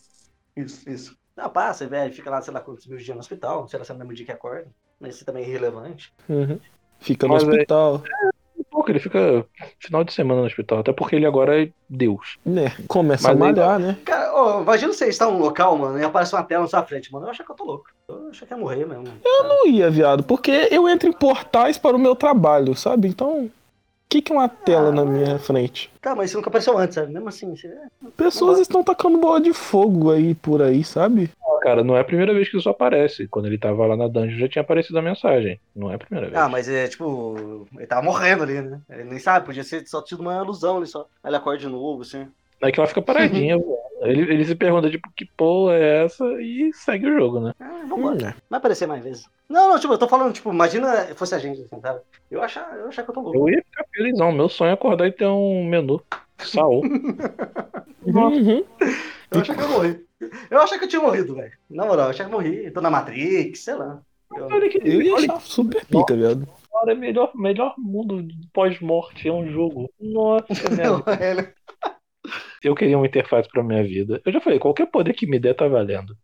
Isso, isso. Ah, passa, velho, fica lá, sei lá, quantos mil dias no hospital, sei lá se é no mesmo dia que acorda. Mas isso também é irrelevante. Uhum. Fica no Mas é- hospital. Pouco, ele fica final de semana no hospital, até porque ele agora é Deus. Né? Começa Mas a malhar, né? Cara, ó, imagina você estar num local, mano, e aparece uma tela na sua frente, mano. Eu achei que eu tô louco. Eu achei que ia morrer mesmo. Eu não ia, viado, porque eu entro em portais para o meu trabalho, sabe? Então, que, que é uma tela na minha frente? Tá, mas isso nunca apareceu antes, sabe? Mesmo assim, você... Pessoas estão tacando bola de fogo aí por aí, sabe? Cara, não é a primeira vez que isso aparece. Quando ele tava lá na dungeon já tinha aparecido a mensagem. Não é a primeira vez. Ah, mas é tipo, ele tava morrendo ali, né? Ele nem sabe, podia ser só tido uma ilusão ali só. Aí ele acorda de novo, assim. É que ela fica paradinha. ele, ele se pergunta, tipo, que porra é essa? E segue o jogo, né? Ah, vambora. Hum, né? Vai aparecer mais vezes. Não, não, tipo, eu tô falando, tipo, imagina fosse a gente, assim, sabe? Eu achar, eu achar que eu tô louco. Eu ia ficar felizão. Meu sonho é acordar e ter um menu. Saúl. Uhum. Eu achei que eu morri. Eu achei que eu tinha morrido, velho. Na moral, eu achei que eu morri. Tô na Matrix, sei lá. Eu- olha que, Eu ia olha achar super pica, viado. senhora, é melhor, melhor mundo pós-morte é um jogo. Nossa, merda. Eu queria uma interface pra minha vida. Eu já falei, qualquer poder que me der tá valendo.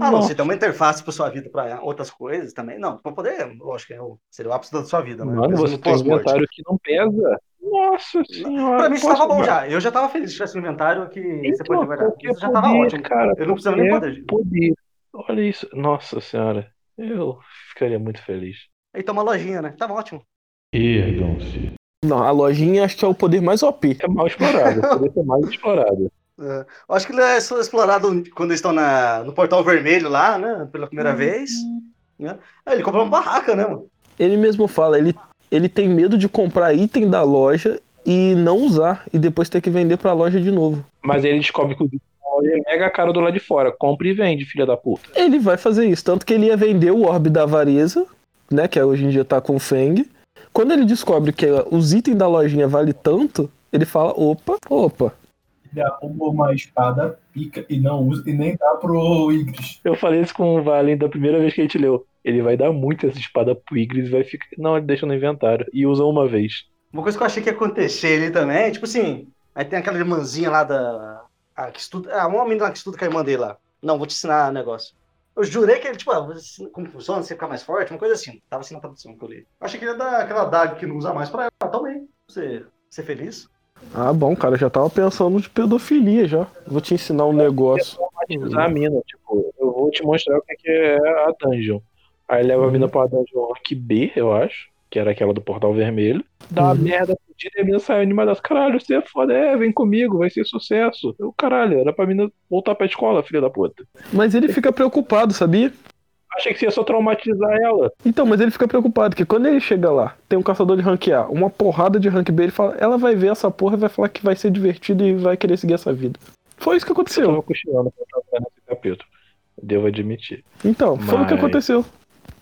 Ah, não, você tem uma interface pra sua vida, pra outras coisas também. Não, pra poder, lógico, é o- seria o ápice da sua vida, né? Mano, você no tem um inventário que não pesa. Nossa senhora. Pra mim isso posso- tava bom já. Eu já tava feliz se tivesse um inventário que você Então, pode guardar. Isso já tava poder, ótimo. cara. Eu não precisava nem poder. poder. Olha isso. Nossa senhora. Eu ficaria muito feliz. Aí tem uma lojinha, né? Tava ótimo. Ergam-se. Não, a lojinha acho que é o poder mais OP. É mal explorado. Poderia ser mais explorado. É, eu acho que ele é só explorado quando eles estão na, no portal vermelho lá, né? Pela primeira vez. Né? Aí ele comprou uma barraca, né, mano? Ele mesmo fala, ele, ele tem medo de comprar item da loja e não usar, e depois ter que vender pra loja de novo. Mas ele descobre que o Victor é mega caro do lado de fora. Compra e vende, filha da puta. Ele vai fazer isso, tanto que ele ia vender o Orbe da Avareza, né, que hoje em dia tá com o Feng. Quando ele descobre que os itens da lojinha vale tanto, ele fala, opa, opa. Ele arruma uma espada, pica e não usa, e nem dá pro Igris. Eu falei isso com o Valen da primeira vez que a gente leu. Ele vai dar muito essa espada pro Igris e vai ficar. Não, ele deixa no inventário. E usa uma vez. Uma coisa que eu achei que ia acontecer ali também, tipo assim, aí tem aquela irmãzinha lá da. A, que estuda, ah, uma menina lá que estuda com a irmã dele lá. Não, vou te ensinar um negócio. Eu jurei que ele, tipo, ah, ensinar como funciona, você ficar mais forte, uma coisa assim. Tava assim na tradução que eu li. Eu achei que ele ia dar aquela daga que não usa mais pra ela. Também. Você ser feliz. Ah, bom, cara, eu já tava pensando de pedofilia já. Vou te ensinar um negócio. Usar a mina, tipo, eu vou te mostrar o que que é a dungeon. Aí leva a mina pra dungeon rank B, eu acho. Que era aquela do portal vermelho. Dá uma Uhum. merda fudida e a mina sai animada. Caralho, você é foda, é, vem comigo, vai ser sucesso. Eu, caralho, era pra mina voltar pra escola, filha da puta. Mas ele fica preocupado, sabia? Achei que você ia só traumatizar ela. Então, mas ele fica preocupado que quando ele chega lá, tem um caçador de rank A, uma porrada de rank B, ele fala, ela vai ver essa porra e vai falar que vai ser divertido e vai querer seguir essa vida. Foi isso que Eu aconteceu. tava cochilando pra nesse capítulo. Devo admitir. Então, foi o que Mas- aconteceu.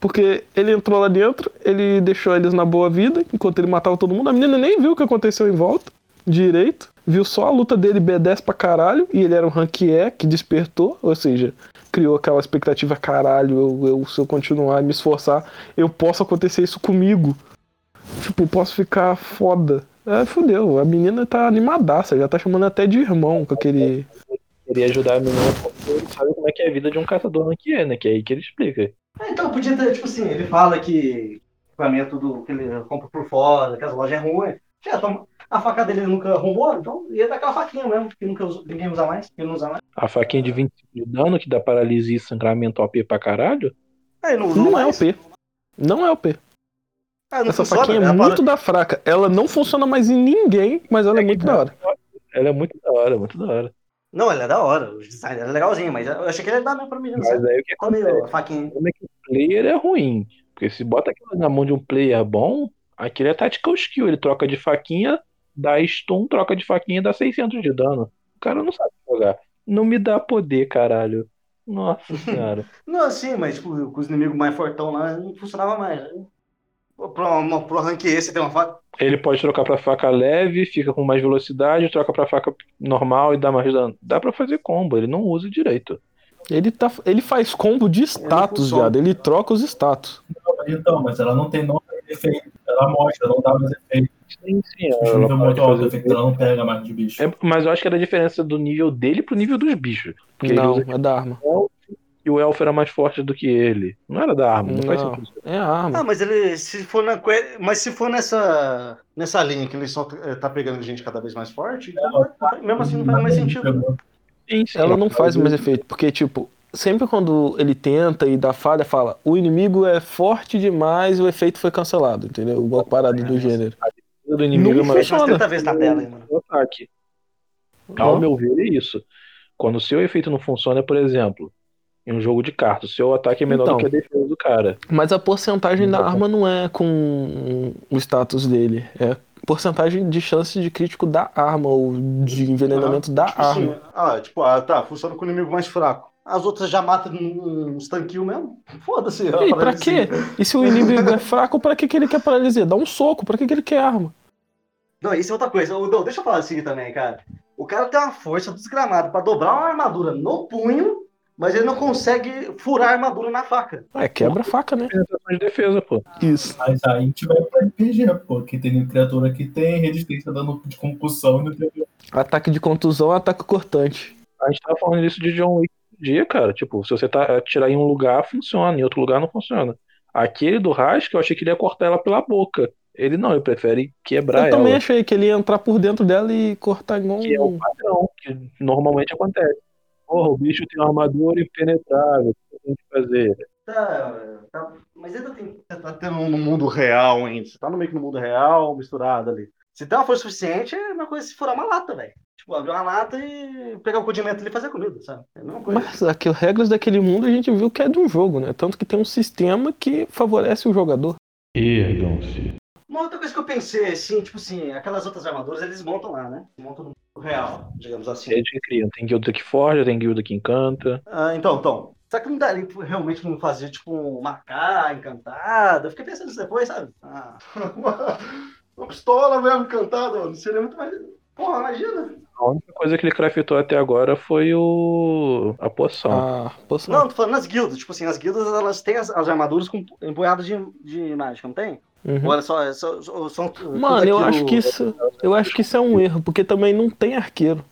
Porque ele entrou lá dentro, ele deixou eles na boa vida, enquanto ele matava todo mundo. A menina nem viu o que aconteceu em volta, direito. Viu só a luta dele B10 pra caralho, e ele era um rank E que despertou, ou seja, criou aquela expectativa, caralho, eu, eu- se eu continuar e me esforçar, eu posso acontecer isso comigo. Tipo, posso ficar foda. É, fudeu, a menina tá animadaça, já tá chamando até de irmão com aquele. Queria ajudar a menina porque ele sabe como é que é a vida de um caçador rank E, né? Que é aí que ele explica. É, então, podia ter, tipo assim, ele fala que equipamento do, que ele compra por fora, que as lojas é ruim. Já, toma- a faca dele ele nunca arrumou, então ia dar aquela faquinha mesmo, que nunca usa- ninguém usa mais, que ele não usa mais. A faquinha de 25 de dano, que dá paralisia e sangramento OP pra caralho. Aí não usou Não é. OP. Não é OP. Ah, não Essa funciona, faquinha é ela muito para- da fraca. Ela não funciona mais em ninguém, mas ela é muito da hora. Ela é muito da hora, muito da hora. Não, ela é da hora, o design dela é legalzinho, mas eu achei que ele ia dar mesmo pra menina. Mas sabe? aí o que acontece? a faquinha. Como é que o player é ruim? Porque se bota aquilo na mão de um player bom, aquele é tactical skill. Ele troca de faquinha, dá stun, troca de faquinha e dá 600 de dano. O cara não sabe jogar. Não me dá poder, caralho. Nossa senhora. Não, sim, mas tipo, com os inimigos mais fortão lá, não funcionava mais. né? Pra, uma, pro rank esse tem uma faca. Ele pode trocar pra faca leve, fica com mais velocidade, troca pra faca normal e dá mais dano. Dá pra fazer combo, ele não usa direito. Ele, tá, ele faz combo de status, funciona. viado. Ele troca os status. Então, mas ela não tem nome de efeito. Ela mostra, não dá mais efeito. Sim, sim. O Ela nível pode muito alto efeito, ela não pega mais de bicho. É, mas eu acho que era a diferença do nível dele pro nível dos bichos. Porque ele não, usa é da arma. E o elfo era mais forte do que ele. Não era da arma, não, faz Não, sentido. é a arma. Ah, mas ele, se for na, mas se for nessa, nessa linha que ele só eh, tá pegando gente cada vez mais forte, então, mesmo assim não faz mais sentido. Sim, sim. Ela não faz mais efeito, porque, tipo, sempre quando ele tenta e dá falha, fala: o inimigo é forte demais o efeito foi cancelado, entendeu? Igual parada do gênero. do inimigo Não é umas funciona. 30 vezes na tela, hein, mano. ataque. Ao meu ver, é isso. Quando o seu efeito não funciona, por exemplo, em um jogo de cartas, o seu ataque é menor Então. do que a defesa do cara. Mas a porcentagem da Então. arma não é com o status dele, é porcentagem de chance de crítico da arma ou de envenenamento da Tipo assim, arma. ah, tipo, ah, tá, funciona com o inimigo mais fraco. As outras já matam uns tanquinhos mesmo? Foda-se. E aí, pra assim. quê? E se o inimigo é fraco, pra que, que ele quer paralisia? Dá um soco, pra que, que ele quer arma? Não, isso é outra coisa. Dom, deixa eu falar assim também, cara. O cara tem uma força desgramada pra dobrar uma armadura no punho, mas ele não consegue furar a armadura na faca. É, quebra a faca, né? Penetração de defesa, pô. Isso. Mas aí a gente vai pra RPG, pô, que tem criatura que tem resistência dano de concussão no Ataque de contusão, ataque cortante. A gente tava falando isso de John Wick um dia, cara. Tipo, se você tá atirar em um lugar, funciona, em outro lugar não funciona. Aquele do Rask, eu achei que ele ia cortar ela pela boca. Ele não, ele prefere quebrar Eu também ela. achei que ele ia entrar por dentro dela e cortar igual Que é o um. padrão, que normalmente acontece. Porra, o bicho tem uma armadura impenetrável. O que tem que fazer? Tá, tá- mas ainda tem. Você tá tendo no mundo real ainda. Você tá no meio que no mundo real, misturado ali. Se tem uma força suficiente, é uma coisa se furar uma lata, velho. Tipo, abrir uma lata e pegar o condimento ali e fazer comida, sabe? É a mesma coisa. Mas aqui, as regras daquele mundo a gente viu que é de um jogo, né? Tanto que tem um sistema que favorece o jogador. Ergam-se. Uma outra coisa que eu pensei, assim, tipo assim, aquelas outras armaduras eles montam lá, né? Montam no mundo real, digamos assim. Eles que criam. Tem guilda que forja, tem guilda que encanta. Ah, então, então. Será que não daria pra realmente não fazer, tipo, uma K encantada? Eu fiquei pensando nisso depois, sabe? Ah, uma, uma pistola mesmo encantada, mano. Seria muito mais. Porra, imagina. A única coisa que ele craftou até agora foi o. a poção. Ah, posso Não, tô falando nas guildas. Tipo assim, as guildas, elas têm as, as armaduras com empunhadas de, de mágica, não tem? Uhum. Ou olha só, é só, só- são. Mano, eu acho que isso, eu acho que isso é um erro, porque também não tem arqueiro.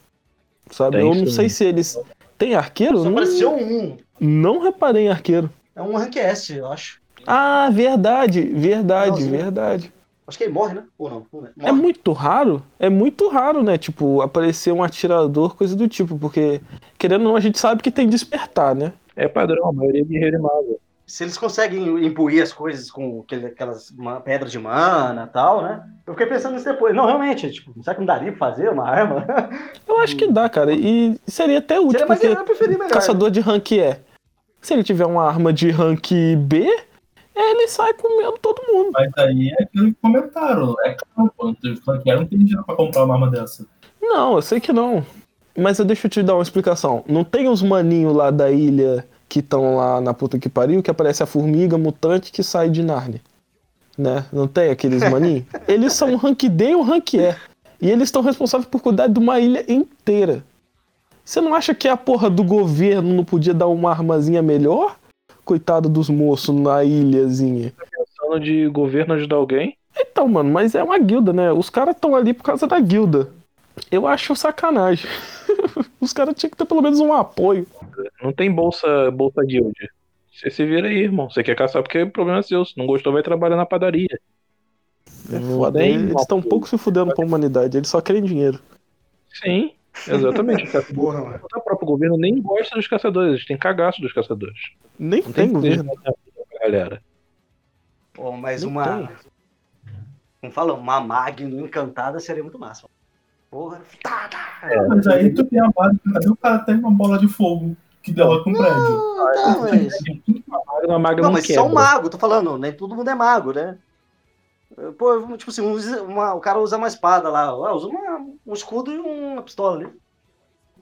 Sabe? Tem eu não sim. sei se eles tem arqueiro? Só Não, apareceu um. não reparei em arqueiro. É um rank S, eu acho. Ah, verdade, verdade, verdade. Acho que ele morre, né? Ou não? Morre. É muito raro, é muito raro, né? Tipo, aparecer um atirador, coisa do tipo, porque querendo ou não, a gente sabe que tem despertar, né? É padrão, a maioria é guerreiro e mago. Se eles conseguem imbuir as coisas com aquele- aquelas pedras de mana e tal, né? Eu fiquei pensando nisso depois. Não, realmente, tipo, será que não daria pra fazer uma arma? Eu acho que dá, cara. E seria até útil, Seria porque eu preferi melhor. caçador de rank é. Se ele tiver uma arma de rank B, ele sai comendo todo mundo. Mas aí é aquilo que comentaram. É caro, quando os franqueados não tem dinheiro pra comprar uma arma dessa. Não, eu sei que não. Mas eu deixa eu te dar uma explicação. Não tem os maninhos lá da ilha que estão lá na puta que pariu, que aparece a formiga mutante que sai de Narnia. Né? Não tem aqueles maninhos? Eles são um rank D e um rank E. E eles estão responsáveis por cuidar de uma ilha inteira. Você não acha que a porra do governo não podia dar uma armazinha melhor? Coitado dos moços na ilhazinha. Pensando de governo ajudar alguém. Então, mano, mas é uma guilda, né? Os caras estão ali por causa da guilda. Eu acho sacanagem. Os caras tinham que ter pelo menos um apoio. Não tem bolsa, bolsa guild. Você se vira aí, irmão. Você quer caçar porque o problema é seu. Se não gostou, vai trabalhar na padaria. É foda, hein? Eles estão um pouco se fudendo pra humanidade, eles só querem dinheiro. Sim, exatamente. Porra, mano. O próprio governo nem gosta dos caçadores, eles têm cagaço dos caçadores. Nem Não tem tem governo. galera. Pô, mas Não uma. Como fala? Uma Magno encantada seria muito massa. Porra. Tá, tá. Mas aí tu tem a base, cadê o cara tem uma bola de fogo que derrota um prédio? Não, tá, mas. Uma maga Não, não mas quebra. são mago, tô falando, nem todo mundo é mago, né? Pô, tipo assim, uma- o cara usa uma espada lá, usa uma- um escudo e uma pistola ali.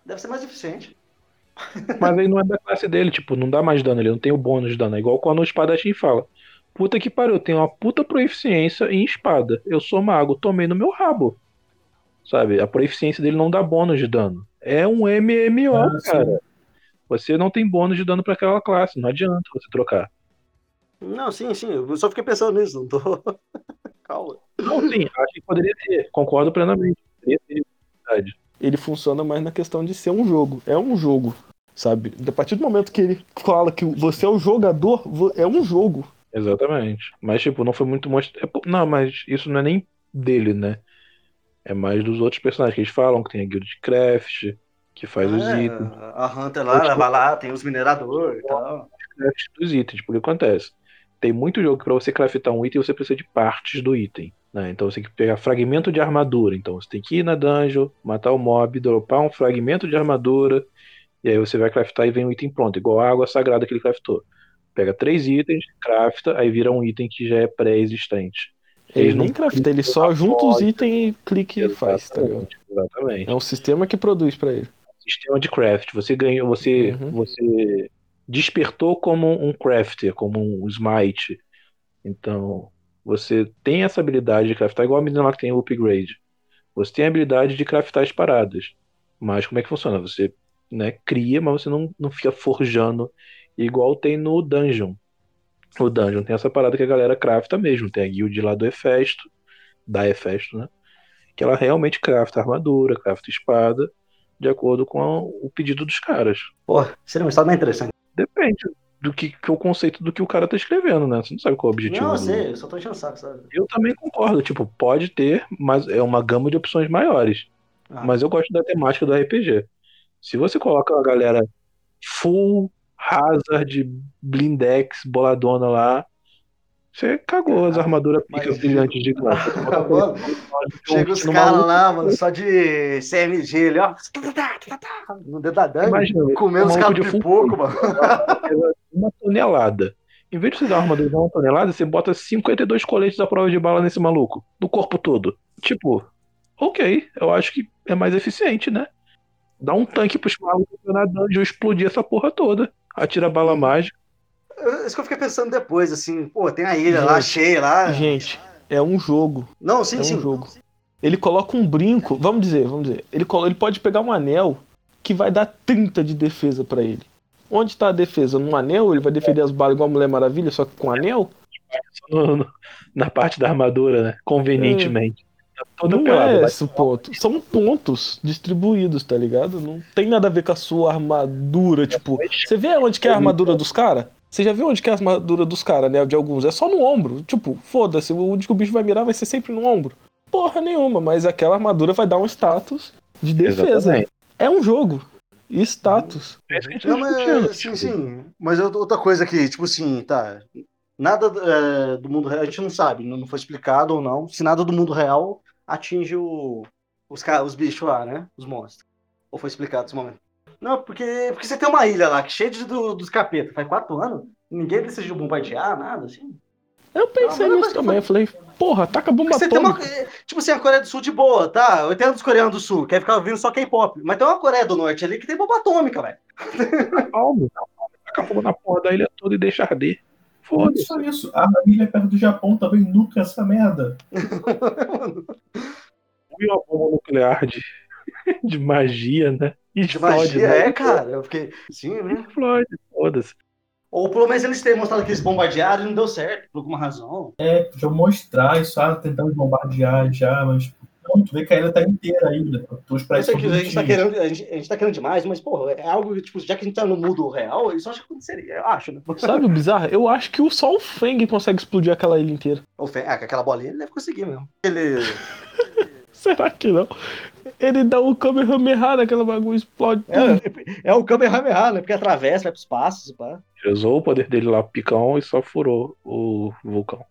Deve ser mais eficiente. Mas aí não é da classe dele, tipo, não dá mais dano, ele não tem o bônus de dano. É igual quando o espadachim fala. Puta que pariu, eu tenho uma puta proficiência em espada. Eu sou mago, tomei no meu rabo. Sabe? A proficiência dele não dá bônus de dano. É um MMO, Ah, sim. cara. Você não tem bônus de dano pra aquela classe, não adianta você trocar. Não, sim, sim, eu só fiquei pensando nisso, não tô. Calma. Não, sim, acho que poderia ter, concordo plenamente. Poderia ter, verdade. Ele funciona mais na questão de ser um jogo. É um jogo, sabe? A partir do momento que ele fala que você é o jogador, vo- é um jogo. Exatamente. Mas, tipo, não foi muito mostrado. Não, mas isso não é nem dele, né? É mais dos outros personagens que eles falam, que tem a guild de craft, que faz os É, itens. a Hunter lá, ela vai lá, tem os mineradores e tal. craft dos itens, porque acontece. Tem muito jogo que pra você craftar um item você precisa de partes do item. Né? Então você tem que pegar fragmento de armadura. Então você tem que ir na dungeon, matar o mob, dropar um fragmento de armadura, e aí você vai craftar e vem um item pronto, igual a água sagrada que ele craftou. Pega três itens, crafta, aí vira um item que já é pré-existente. Ele não crafta, ele só junta os itens e clica e faz, tá ligado? Exatamente. É um sistema que produz pra ele. sistema de craft. Você ganhou, você, Uhum. você despertou como um crafter, como um smite. Então, você tem essa habilidade de craftar, igual a menina lá que tem o upgrade. Você tem a habilidade de craftar as paradas. Mas como é que funciona? Você né? Cria, mas você não, não fica forjando igual tem no Dungeon. O Dungeon tem essa parada que a galera crafta mesmo. Tem a guild lá do Hefesto, da Hefesto, né? Que ela realmente crafta armadura, crafta espada, de acordo com a- o pedido dos caras. Pô, seria uma história mais interessante. Depende do que, que é o conceito do que o cara tá escrevendo, né? Você não sabe qual é o objetivo. Não, eu sei, eu só tô enchendo o saco, sabe? Eu também concordo, tipo, pode ter, mas é uma gama de opções maiores. Ah, Mas eu gosto da temática do RPG. Se você coloca a galera full hazard, blindex, boladona lá, você cagou as armaduras mas- picas brilhantes de. Mano, Chega os caras lá, mano, só de CMG ali, ó. No dedo da Dani, Imagina, comendo os um caras de pipoco, mano. uma tonelada. Em vez de você dar uma armadura de uma tonelada, você bota 52 coletes à prova de bala nesse maluco. No corpo todo. Tipo, ok, eu acho que é mais eficiente, né? Dá um tanque pros malucos na dungeon explodir essa porra toda. Atira bala mágica. Isso que eu fiquei pensando depois, assim, pô, tem a ilha lá Gente, cheia lá. Gente, é um jogo. Não, sim, é um sim. jogo. Ele coloca um brinco, vamos dizer, vamos dizer. Ele, ele pode pegar um anel que vai dar 30 de defesa pra ele. Onde tá a defesa? No anel? Ele vai defender as balas igual a Mulher Maravilha, só que com anel? na parte da armadura, né? Convenientemente. Tá toda Não pelada. é vai- esse o ponto. São pontos distribuídos, tá ligado? Não tem nada a ver com a sua armadura, tipo. Você vê onde que é a armadura dos caras? Você já viu onde que é a armadura dos caras, né? De alguns. É só no ombro. Tipo, foda-se, onde que o bicho vai mirar vai ser sempre no ombro. Porra nenhuma, mas aquela armadura vai dar um status de defesa. Exatamente. É um jogo. E status. É isso que a gente Não, tá mas, sim, tipo, sim. Mas outra coisa que, tipo assim, tá. Nada é, do mundo real, a gente não sabe, não foi explicado ou não. Se nada do mundo real atinge o, os, os bichos lá, né? Os monstros. Ou foi explicado esse momento? Não, porque, porque você tem uma ilha lá que cheia de, do- dos capetas. Faz quatro anos. Ninguém decidiu bombardear, nada, assim. Eu pensei Não, nisso também. Eu falei, porra, taca a bomba você uma, atômica. tipo assim, a Coreia do Sul de boa, tá? Eu entendo dos coreanos do Sul, quer ficar ouvindo só K-pop. Mas tem uma Coreia do Norte ali que tem bomba atômica, velho. Calma, calma. Taca fogo na porra da ilha toda e deixa arder. Foda-se. só isso. A ilha perto do Japão também nuca essa merda. E uma bomba nuclear de, de magia, né? E De magia, né? é, cara. Eu fiquei. Sim, né? Explode, foda-se. Ou pelo menos eles têm mostrado que eles bombardearam e não deu certo, por alguma razão. É, já mostrar isso, ah, tentando bombardear já, mas não, tu vê que a ilha tá inteira ainda. Espera sei que a gente, tá querendo, a, gente, a gente tá querendo demais, mas, porra, é algo que, tipo, já que a gente tá no mundo real, isso acho que aconteceria, eu acho, né? Sabe o bizarro? Eu acho que o- só o Feng consegue explodir aquela ilha inteira. O Fe- ah, aquela bolinha ele deve conseguir mesmo. Ele. Será que não? Ele dá o Kamehameha naquela bagulho explode. É, é o Kamehameha, né? Porque atravessa, vai pro espaço, pá. Usou o poder dele lá, picão, e só furou o vulcão.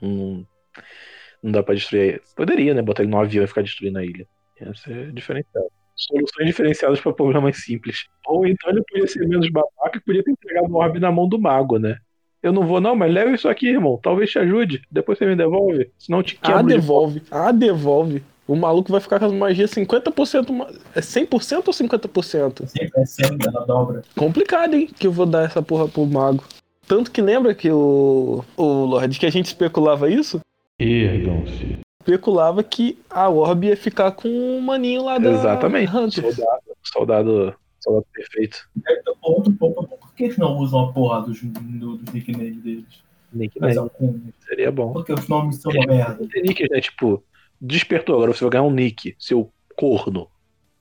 Não, não dá pra destruir. Poderia, né? Botar ele no avião e ficar destruindo a ilha. Ia ser diferenciado. Soluções diferenciadas para problemas simples. Ou então ele podia ser menos babaca e podia ter entregado o orbe na mão do mago, né? Eu não vou, não, mas leva isso aqui, irmão. Talvez te ajude. Depois você me devolve. Senão eu te Ah, quebro de devolve. Ah, devolve. O maluco vai ficar com as magias 50%. ma- É 100% ou 50%? Sempre é sempre ela dobra. Complicado, hein? Que eu vou dar essa porra pro mago. Tanto que lembra que o, o Lorde, que a gente especulava isso? Ergam-se. Especulava que a Orb ia ficar com o maninho lá da Exatamente. Hunter. Soldado, soldado, soldado perfeito. Aí, Outro ponto, por que eles não usam a porra dos, do- dos nicknames deles? Nick Mas Name. algum. Seria bom. Porque os nomes são uma merda. Não tem nick, né? Tipo, despertou. Agora você vai ganhar um nick, seu corno.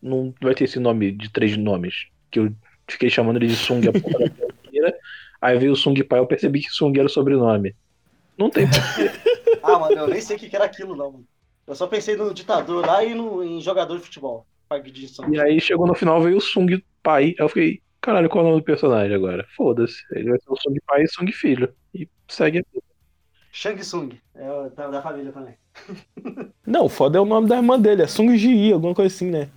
Não vai ter esse nome de três nomes. Que eu fiquei chamando ele de Sung a porra da. Aí veio o Sung Pai, eu percebi que Sung era o sobrenome. Não tem porquê. Ah, mano, eu nem sei o que era aquilo, não, mano. Eu só pensei no ditador lá e no, em jogador de futebol. E aí chegou no final, veio o Sung Pai. Aí eu fiquei, caralho, qual é o nome do personagem agora? Foda-se. Ele vai ser o Sung Pai e Sung Filho. E segue a vida. Shang Tsung. É o- da, da família também. Não, o foda é o nome da irmã dele, é Sung Ji, alguma coisa assim, né?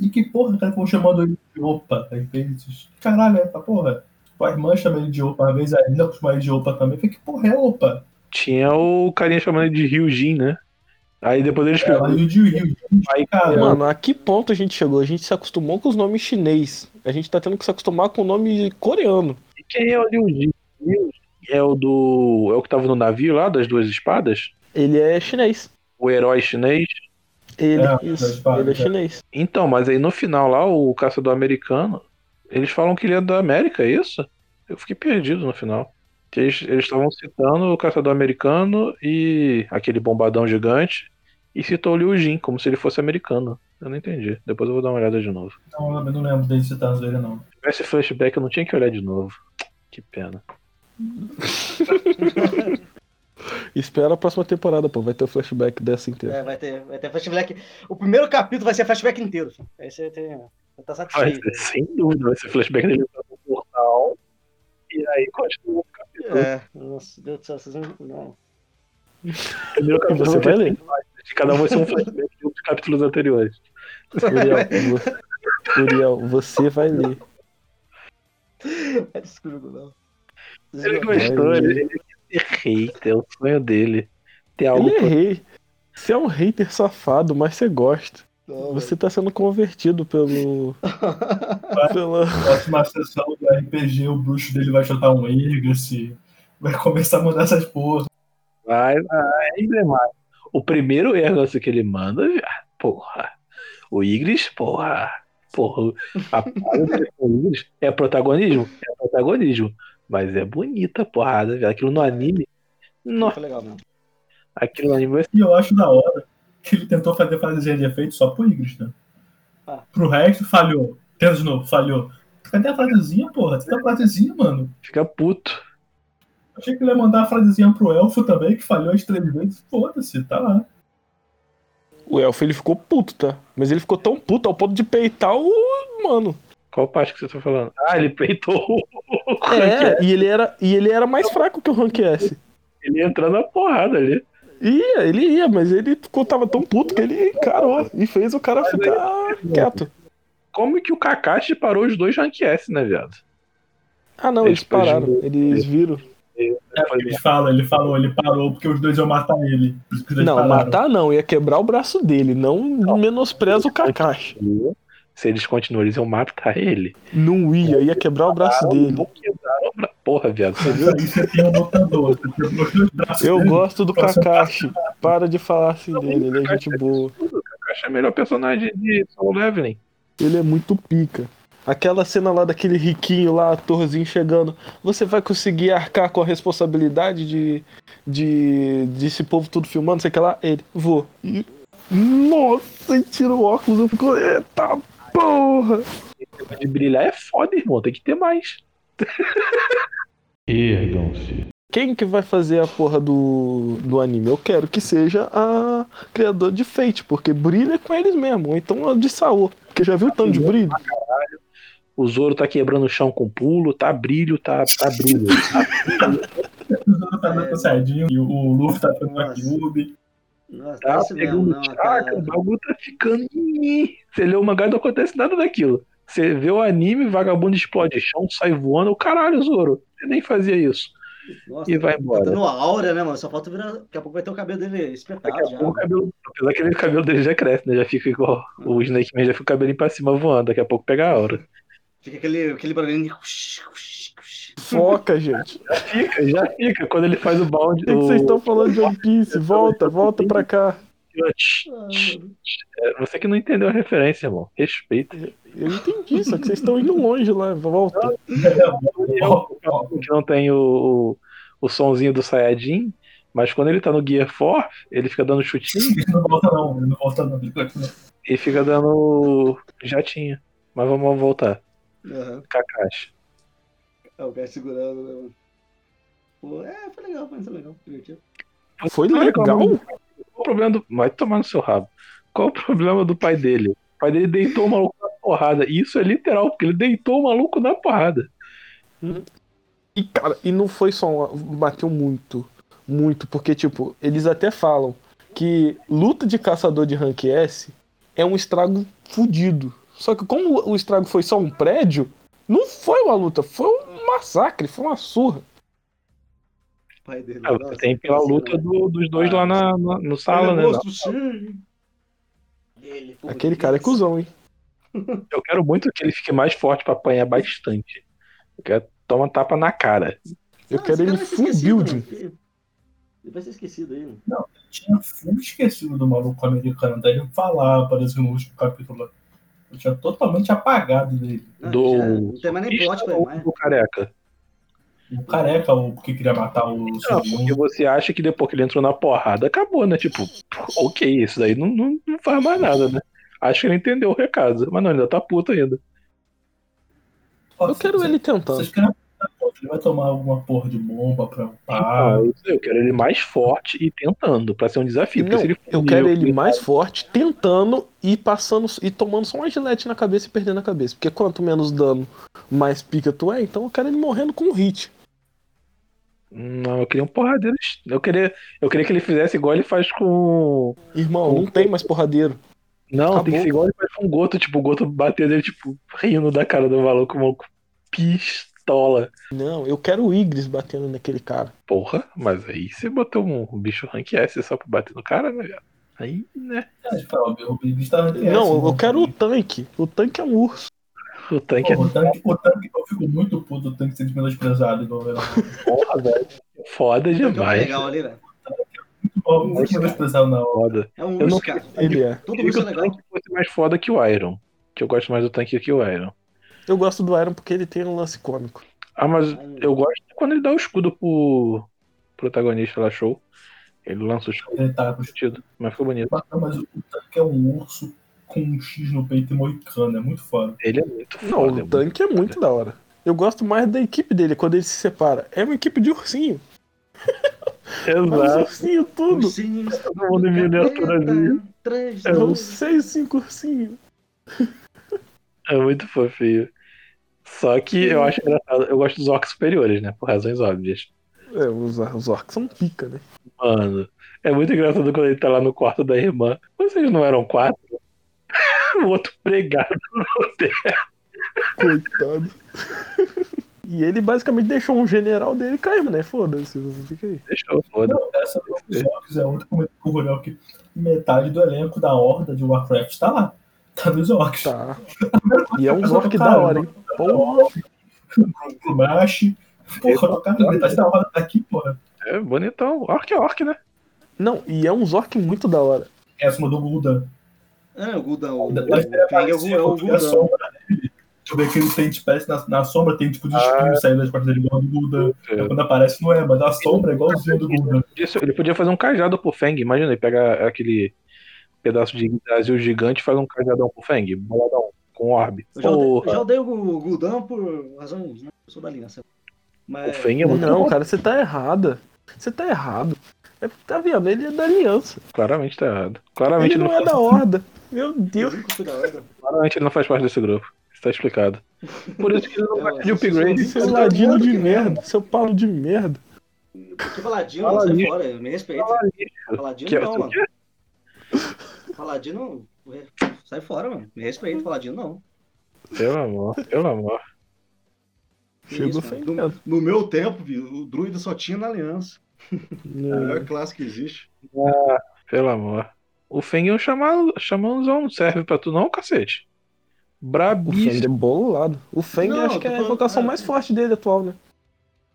E que porra, cara, ficam chamando ele de Opa, vezes. Caralho, essa porra. Tipo, a irmã chama ele de Opa, às vezes a costuma ele de Opa também. Eu falei, que porra é Opa? Tinha o carinha chamando ele de Ryujin, né? Aí depois eles É, Rio, Aí, cara, Mano, a que ponto a gente chegou? A gente se acostumou com os nomes chinês. A gente tá tendo que se acostumar com o nome coreano. E quem é o Liu Jin? Liu Jin É o do. É o que tava no navio lá, das duas espadas? Ele é chinês. O herói chinês? Ele, É, espadas, ele é é. chinês. Então, mas aí no final lá, o caçador americano, Eles falam que ele é da América, é isso? Eu fiquei perdido no final. Que eles estavam citando o caçador americano e aquele bombadão gigante. E citou o Liu Jin, como se ele fosse americano. Eu não entendi. Depois eu vou dar uma olhada de novo. Não, eu não lembro dele citando ele, não. Se tivesse flashback, eu não tinha que olhar de novo. Que pena. Espera a próxima temporada, pô. Vai ter o flashback dessa inteira. É, vai ter, vai ter flashback. O primeiro capítulo vai ser flashback inteiro. Aí você tem, vai tá Vai satisfeito. ser, sem dúvida, vai ser flashback dele no portal. E aí continua. É, nossa, Deus do céu, vocês não. não. Primeiro capítulo você vai ler. de cada um vai ser um flashback de outros capítulos anteriores. Uriel, vo- Uriel, você vai ler. É desculpa, não. Ele gostou, ele, ele quer ser hater, é o sonho dele. Ter algo Ele é pra- rei. Você é um hater safado, mas você gosta. Não, Você tá sendo convertido pelo. pela. Próxima sessão do RPG, o bruxo dele vai chutar um Legacy. Vai começar a mudar essas porra. Vai, vai, é emblemático. O primeiro erro que ele manda, viado, porra. O Igris, porra. Porra, a parada é protagonismo? É protagonismo. Mas é bonita a porrada, viado. Aquilo no anime. Nossa, legal mesmo. aquilo no anime vai ser. E eu acho da hora que ele tentou fazer frasezinha de efeito só pro Igris, né? Ah. Pro resto, falhou. Tenta de novo, falhou. Cadê a frasezinha, porra? Tenta a frasezinha, mano. Fica puto. Achei que ele ia mandar a frasezinha pro elfo também, que falhou as três vezes. Foda-se, tá lá. O elfo ele ficou puto, tá? Mas ele ficou tão puto ao ponto de peitar o. Mano. Qual parte que você tá falando? Ah, ele peitou o É, e ele era, e ele era mais fraco que o Rank S. Ele entrando na porrada ali. Ia, ele ia, mas ele tava tão puto que ele encarou e fez o cara ficar quieto. Como que o Kakashi parou os dois rank S, né, viado? Ah, não, eles Depois pararam. de- Eles viram. É, ele fala, ele falou, ele parou porque os dois iam matar ele. Não, pararam. matar não, ia quebrar o braço dele. Não, menospreza o Kakashi. Se eles continuam, eles iam matar ele. Não ia, ia quebrar o braço dele. Não quebraram o bra- Porra, viado, você viu? Você tem um lutador, braços Eu gosto do Kakashi. Para de falar assim dele, ele é gente boa. O Kakashi é o melhor personagem de solo leveling. Ele é muito pica. Aquela cena lá daquele riquinho lá, atorzinho chegando. Você vai conseguir arcar com a responsabilidade de, de, de esse povo tudo filmando, sei que lá? Ele, vou. E, nossa, e tira o óculos, eu fico, eita porra. De brilhar é foda, irmão. Tem que ter mais. Ergam-se. Quem que vai fazer a porra do, do anime? Eu quero que seja a criador de Fate, porque brilha com eles mesmo. Ou então a de Saô. Porque já viu o tanto de brilho? O Zoro tá quebrando o chão com pulo, tá brilho, tá, tá brilho. O Zoro tá dando e o Luffy tá fazendo uma cube. Nossa, Tá pegando não, tchaca, cara. o bagulho tá ficando. Ih, Você lê o mangá não acontece nada daquilo. Você vê o anime, vagabundo explode chão, sai voando. O caralho, Zoro. Você nem fazia isso. Nossa, E vai Tá embora. dando aura, né, mano? Só falta virar. Daqui a pouco vai ter o cabelo dele espetado Daqui a já. pouco o cabelo. Apesar que o cabelo dele já cresce, né? Já fica igual. O Snake Man já fica o cabelinho pra cima voando. Daqui a pouco pega a hora. Fica aquele, aquele barulhinho. Foca, gente. Fica, já fica. Quando ele faz o bound. O que que vocês estão falando de One Piece? Volta, volta pra cá. É, Você que não entendeu a referência, irmão. Respeita. Eu entendi, só que vocês estão indo longe lá. Volta. Que não tem o, o, o sonzinho do Sayajin, mas quando ele tá no Gear 4, ele fica dando chutinho Ele não volta não, ele não volta não. E fica dando jatinho. Mas vamos voltar. Aham. Kakashi. É o cara segurando, né, mano? Pô, é, foi legal, foi legal, divertido. Foi legal. reclama. Qual o problema do. Vai tomar no seu rabo. Qual o problema do pai dele? O pai dele deitou o maluco na porrada. E isso é literal, porque ele deitou o maluco na porrada. E, cara, e não foi só uma, bateu muito, muito, porque, tipo, eles até falam que luta de caçador de rank S é um estrago fudido. Só que como o estrago foi só um prédio, não foi uma luta, foi um massacre, foi uma surra. Pai dele. Ah, nossa, tem pela luta né? do- dos dois Ah, lá na, na- no sala, né? é sim. Ele, Aquele cara é cuzão, hein? Eu quero muito que ele fique mais forte pra apanhar bastante. Eu quero tomar tapa na cara. Eu Ah, quero ele full esquecido, building. mano. Ele vai ser esquecido aí, mano. Tinha full esquecido do maluco americano, daí ele falar, apareceu no último capítulo lá. Eu tinha totalmente apagado dele. Não, Do- não tem mais nem plot pra ele, do careca? O careca, o que queria matar o Não, porque você acha que depois que ele entrou na porrada, acabou, né? Tipo, ok, isso daí não, não, não faz mais nada, né? Acho que ele entendeu o recado. Mas não, ele ainda tá puto ainda. Ó, Eu quero cê- ele tentando. Vocês querem ele vai tomar alguma porra de bomba pra upar? Ah, eu, eu quero ele mais forte e tentando, pra ser um desafio. Não, se ele eu quero eu- ele mais forte, tentando e passando e tomando só uma gilete na cabeça e perdendo a cabeça. Porque quanto menos dano, mais pica tu é, então eu quero ele morrendo com um hit. Não, eu queria um porradeiro. Eu queria, eu queria que ele fizesse igual ele faz com. Irmão, não tem mais porradeiro. Não, tem Acabou. que ser igual ele faz com o Goto. Tipo, o Goto bater dele, tipo, rindo da cara do maluco, maluco. Pistola. Não, eu quero o Igris batendo naquele cara. Porra, mas aí você botou um, bicho rank S só pra bater no cara, né, velho? Aí, né? É, o não, eu né? quero o tanque. O tanque é um urso. O tanque é o tanque, o tanque, eu fico muito puto do tanque sendo menosprezado. Igual eu. porra, velho. Foda demais. legal ali, velho. Muito, menosprezado na hora. Foda. É um Eu não urso, cara. Ele é. Que urso é o legal. tanque fosse mais foda que o Iron. Que eu gosto mais do tanque que o Iron. Eu gosto do Iron porque ele tem um lance cômico. Ah, mas eu gosto quando ele dá o escudo pro protagonista lá, show. Ele lança o escudo Ele tá vestido. Mas ficou bonito. Mas o tanque é um urso com um X no peito e moicano, é muito foda. Ele é muito Não, foda. o tanque é muito da hora. Eu gosto mais da equipe dele quando ele se separa. É uma equipe de ursinho. É os Exato. ursinhos tudo. Ursinhos, Todo mundo em miniaturazinha. Três, São dois. seis, cinco ursinhos. É muito fofinho. Só que eu acho engraçado. Eu gosto dos orcs superiores, né? Por razões óbvias. É, os, os orcs são pica, né? Mano, é muito engraçado quando ele tá lá no quarto da irmã. Vocês não eram quatro? o outro pregado no teto. Coitado. E ele basicamente deixou um general dele cair, né? Foda-se, fica aí. Deixou, foda. Não, essa dos orcs é outra coisa com o Ruriel que metade do elenco da Horda de Warcraft tá lá. Tá nos orcs. Tá. E é um orc da hora, hein? Porra. O Mash. Porra, cara, metade da Horda tá aqui, porra. É bonitão. Orc é orc, né? Não, e é um orc muito da hora. Essa do Gul'dan. É, o Gudão. O, o, o é o, é o sombra dele. Deixa eu ver que ele tem, tipo, parece na, na sombra tem tipo de espinho saindo das costas dele igual do Gul'dan. Aí Quando aparece não é, mas a sombra é igualzinho do Gul'dan. Isso, ele podia fazer um cajado pro Feng. Imagina, ele pega aquele pedaço de Brasil gigante e faz um cajadão pro Feng. Boladão, com orbe. Eu já, odeio, eu já odeio o Gudão por razões, né? Eu sou da aliança. Mas, o Feng é muito Não, bom. cara, você tá errada. Você tá errado. É, tá vendo? Ele é da aliança. Claramente tá errado. Claramente Ele ele, não é faz, da horda. Meu eu Deus. claramente ele não faz parte desse grupo. Isso tá explicado. Por isso que ele não É, gosta de upgrade. Seu ladino de merda. Seu Paulo de merda. Que Paladino, sai ali. fora, me respeita. Paladino Que, não, o mano. Paladino, sai fora, mano. Me respeita, Paladino não. Pelo amor, pelo amor. Isso, no, no meu tempo, viu, o druida só tinha na aliança. A melhor classe que existe. Pelo amor. O Feng é um chamãozão, não serve pra tu não, cacete. O Feng é bolado. O Feng Não, acho que é a invocação é. mais forte dele atual, né?